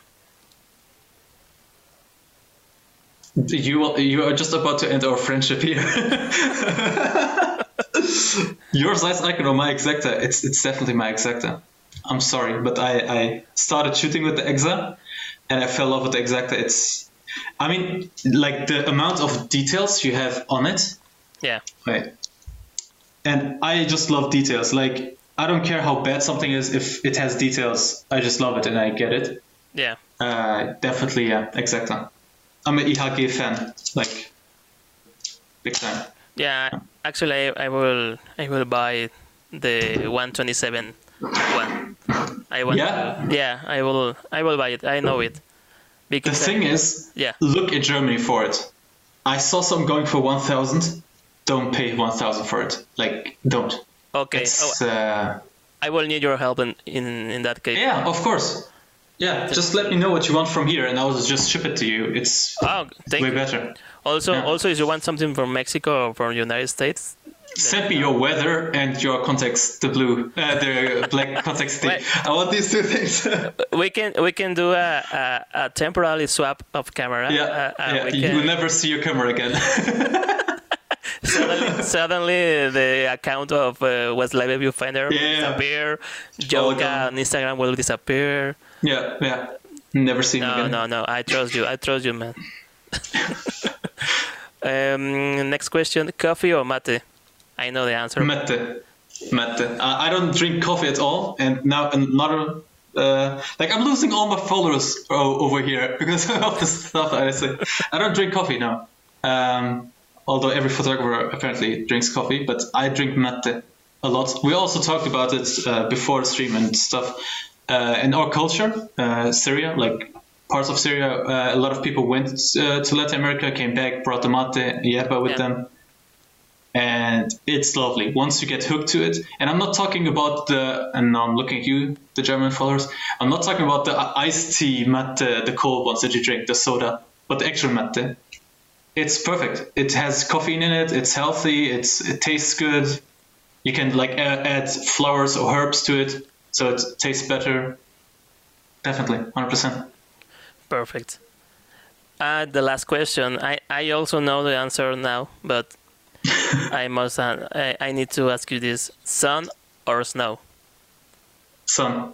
You you are just about to end our friendship here. Your Zeiss Ikon or my Exacta? It's it's definitely my Exacta. I'm sorry, but I, I started shooting with the Exa, and I fell in love with the Exacta. It's, I mean, like the amount of details you have on it, Yeah. Right. And I just love details. Like I don't care how bad something is if it has details. I just love it and I get it. Yeah. Uh, definitely, yeah, exactly. I'm an Ihagee fan, like big time. Yeah. Actually, I, I will I will buy the 127 one. I want. Yeah? To, yeah. I will I will buy it. I know it. The Because I- thing is, yeah. look at Germany for it. I saw some going for 1,000. Don't pay 1,000 for it. Like, don't. Okay. It's, oh, uh, I will need your help in in, in that case. yeah, of course. Yeah, just let me know what you want from here, and I'll just ship it to you. It's Oh, way you. better. Also, Yeah. also, if you want something from Mexico or from United States, Send me your weather and your Contax, the blue, uh, the black Contax. thing. I want these two things. we can we can do a, a, a temporary swap of camera. yeah, uh, yeah. we You can- never see your camera again. suddenly, suddenly the account of uh, Waist Level Viewfinder will disappear. Joka on Instagram will disappear. yeah, yeah. Never see him No, again. no, no. I trust you. I trust you, man. Um, next question: Coffee or mate? I know the answer. Mate, Mette. Uh, I don't drink coffee at all, and now another. Uh, like I'm losing all my followers over here because of the stuff I say. I don't drink coffee now. Um, although every photographer apparently drinks coffee, but I drink mate a lot. We also talked about it uh, before the stream and stuff. Uh, in our culture, uh, Syria, like parts of Syria, uh, a lot of people went uh, to Latin America, came back, brought the mate, yerba with Yeah. them and it's lovely once you get hooked to it. And I'm not talking about the, and now I'm looking at you, the German followers. I'm not talking about the iced tea mate, the cold ones that you drink, the soda, but the actual mate. It's perfect. It has caffeine in it. It's healthy. It's it tastes good. You can like add, add flowers or herbs to it, so it tastes better. Definitely, hundred percent. Perfect. Uh, the last question. I, I also know the answer now, but I must. Uh, I, I need to ask you this: sun or snow? Sun.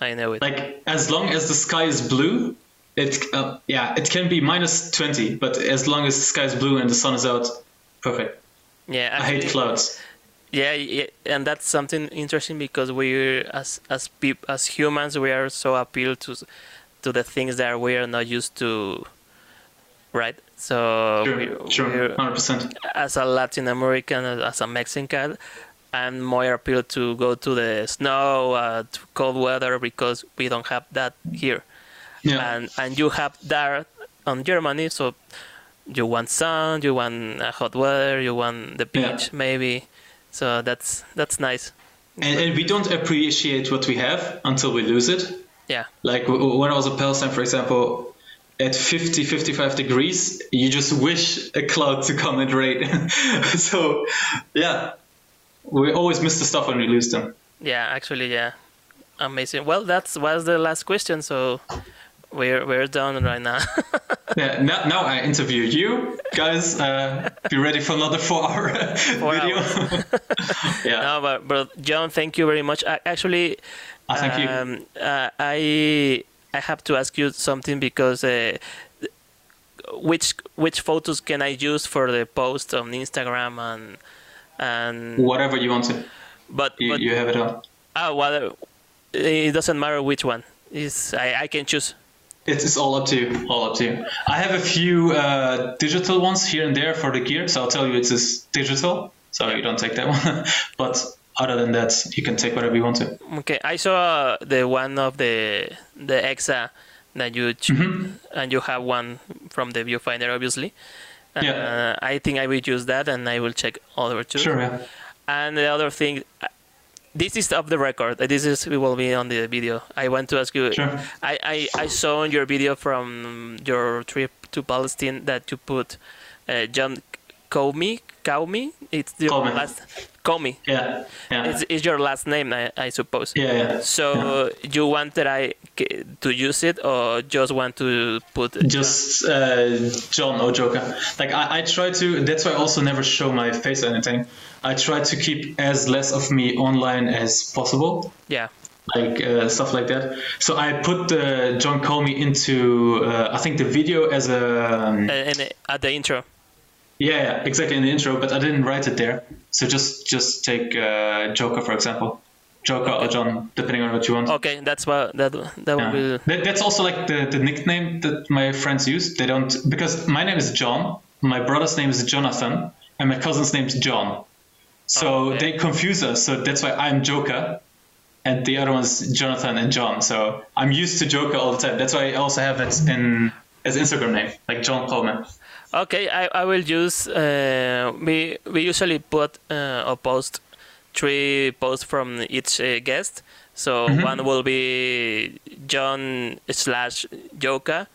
I know it. like as long as the sky is blue it uh, yeah it can be minus 20 but as long as the sky is blue and the sun is out perfect yeah, i hate clouds Yeah, yeah, and that's something interesting because we, as as peop, as humans, we are so appealed to to the things that we are not used to, right? So sure we, sure 100% as a Latin American, as a Mexican, I'm more appealed to go to the snow, uh, to cold weather because we don't have that here, yeah and and you have that on Germany, so you want sun, you want uh, hot weather, you want the Yeah. beach maybe, so that's that's nice. and, and we don't appreciate what we have until we lose it Yeah, like when i was in palestine for example at 50 55 degrees you just wish a cloud to come and rain so yeah we always miss the stuff when we lose them yeah, actually, yeah, amazing. Well, that's was the last question, so we're we're done right now. Yeah, now, now I interview you guys. Uh, be ready for another four-hour video. yeah, no, but but John, thank you very much. I, actually, Ah, thank you. um, uh, I I have to ask you something because uh, which which photos can I use for the post on Instagram and and whatever you want to. but You, but you have it on. ah well, it doesn't matter which one. Is I, I can choose. It's, it's all up to you. All up to you. I have a few uh, digital ones here and there for the gear, so I'll tell you it's just digital, so you don't take that one. but other than that, you can take whatever you want to. Okay, I saw the one of the the EXA that you Mm-hmm. and you have one from the viewfinder, obviously. Yeah. Uh, I think I will use that, and I will check other two. Sure. Yeah. And the other thing, uh, this is off the record. This is it will be on the video. I want to ask you. Sure. I, I, I saw in your video from your trip to Palestine that you put uh, John Comey. Comey. It's the Comey. last. Comey. Yeah. Yeah. It's, it's your last name, I, I suppose. yeah. Yeah. So you want that I to use it, or just want to put? just uh, John Ojoka. Like I, I try to. That's why I also never show my face or anything. I try to keep as less of me online as possible, yeah, like uh, stuff like that. So I put uh, John Comey into uh, I think the video as a um, and, and at the intro. yeah, yeah exactly in the intro, but I didn't write it there. So just just take uh, Joker for example, Joker or John depending on what you want. Okay, that's what that that Yeah. will. That, that's also like the, the nickname that my friends use. They don't because my name is John, my brother's name is Jonathan, and my cousin's name is John. So Okay. they confuse us. So that's why I'm Joker, and the other one's Jonathan and John. So I'm used to Joker all the time. That's why I also have it in as Instagram name, like John Coleman. Okay, I, I will use. Uh, we we usually put uh, or post three posts from each uh, guest. So Mhm. one will be John slash Joka.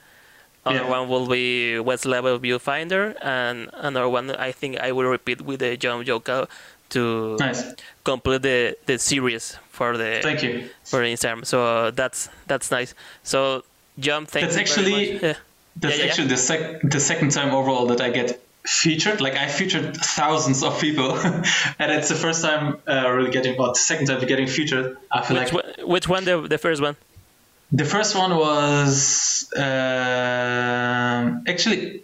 Other Yeah. one will be Waist Level Viewfinder, and another one I think I will repeat with the John Joka to Nice. complete the, the series for the Thank you. for Instagram. So that's that's nice. So John, thank That's you actually- very much. Yeah. That's Yeah, yeah, actually the sec- the second time overall that I get featured. Like I featured thousands of people, and it's the first time uh, really getting, well, the second time getting featured. I feel Which, like one, which one? The, the first one? the first one was um actually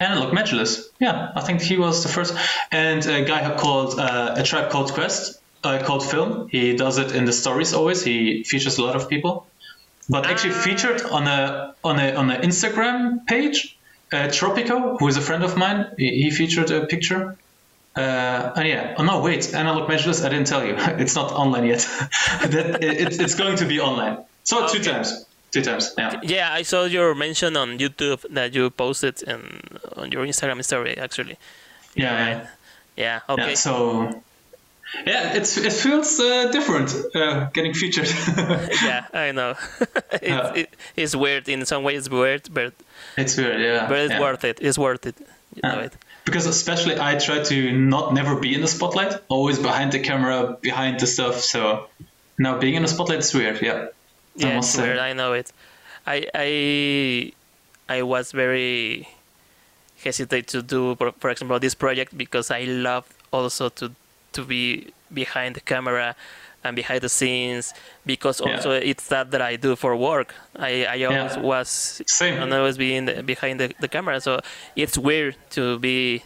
Analog Medulus. Yeah, I think he was the first. And a guy called uh, a tribe called Quest, uh, called Film. He does it in the stories always. He features a lot of people. But actually featured on a on a on an Instagram page, uh, Tropico, who is a friend of mine. He, he featured a picture. Uh, and yeah, oh no, wait, Analog Medulus. I didn't tell you. it's not online yet. that, it, it's, going to be online. So two times. Two times. Yeah. Yeah, I saw your mention on YouTube that you posted in, on your Instagram story. Actually. Yeah. yeah. Right. Yeah. Okay. Yeah, so yeah, it's it feels uh, different uh, getting featured. yeah, I know. it's, Yeah. it, it's weird in some ways. Weird, but it's weird, yeah. but it's yeah. worth it. It's worth it. You know it. Because especially I try to not never be in the spotlight, always behind the camera, behind the stuff. So now being in the spotlight is weird. Yeah. I Yeah, must it's say. weird. I know it. I I I was very hesitate to do, for, for example, this project because I love also to to be behind the camera and behind the scenes because Yeah. also it's that that I do for work. I I always Yeah. was Same. and always be in the, behind the, the camera, so it's weird to be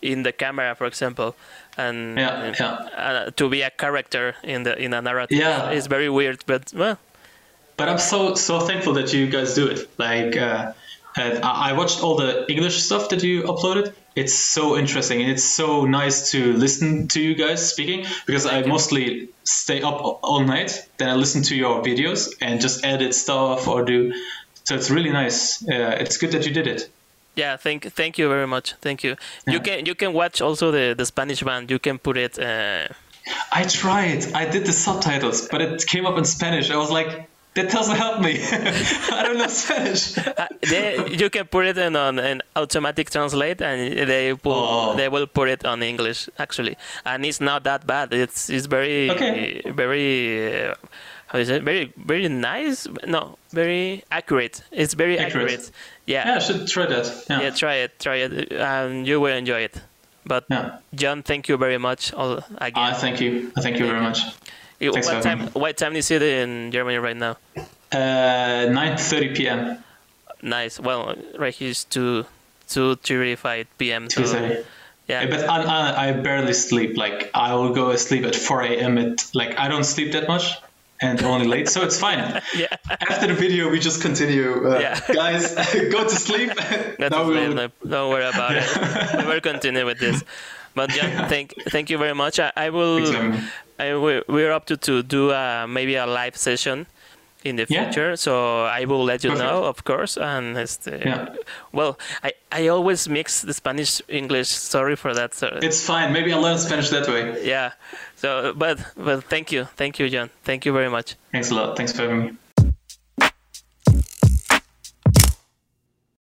in the camera, for example, and Yeah, yeah. Uh, to be a character in the in a narrative. Yeah. it's very weird, but well. But I'm so so thankful that you guys do it. Like, uh, I I watched all the English stuff that you uploaded. It's so interesting and it's so nice to listen to you guys speaking because I mostly stay up all night. Then I listen to your videos and just edit stuff or do. So it's really nice. Uh, it's good that you did it. Yeah, thank thank you very much. Thank you. You can you can watch also the, the Spanish one. You can put it. Uh, I tried. I did the subtitles, but it came up in Spanish. I was like, that doesn't help me. I don't know Spanish. uh, they, you can put it in on an automatic translate, and they will Oh. they will put it on English actually, and it's not that bad. It's it's very Okay. very. Uh, how is it? Very, very nice. No, very accurate. It's very Accurate. accurate. Yeah, yeah, I should try that. Yeah. yeah. Try it, try it, and you will enjoy it. But Yeah. John, thank you very much. All again. I thank you. Thank you very much. You- Thanks what for time? having What time is it in Germany right now? Uh, 9:30 p.m. Nice. Well, right here is two two thirty-five p.m. So, 2:30. yeah, But I, I, I barely sleep. Like I will go asleep at 4 a.m. At like I don't sleep that much, and only late, so it's fine. yeah. After the video, we just continue. Uh, Yeah. Guys, go to sleep. That's Now fine. we'll- No, don't worry about it. we'll continue with this. But John, thank thank you very much. I, I will. I will, we're up to to do uh, maybe a live session in the Yeah. future. So I will let you Perfect. know, of course. And este, Yeah. well, I I always mix the Spanish English. Sorry for that. So, It's fine. Maybe I'll learn Spanish that way. yeah. So, but but thank you, thank you, John. Thank you very much. Thanks a lot. Thanks for having me.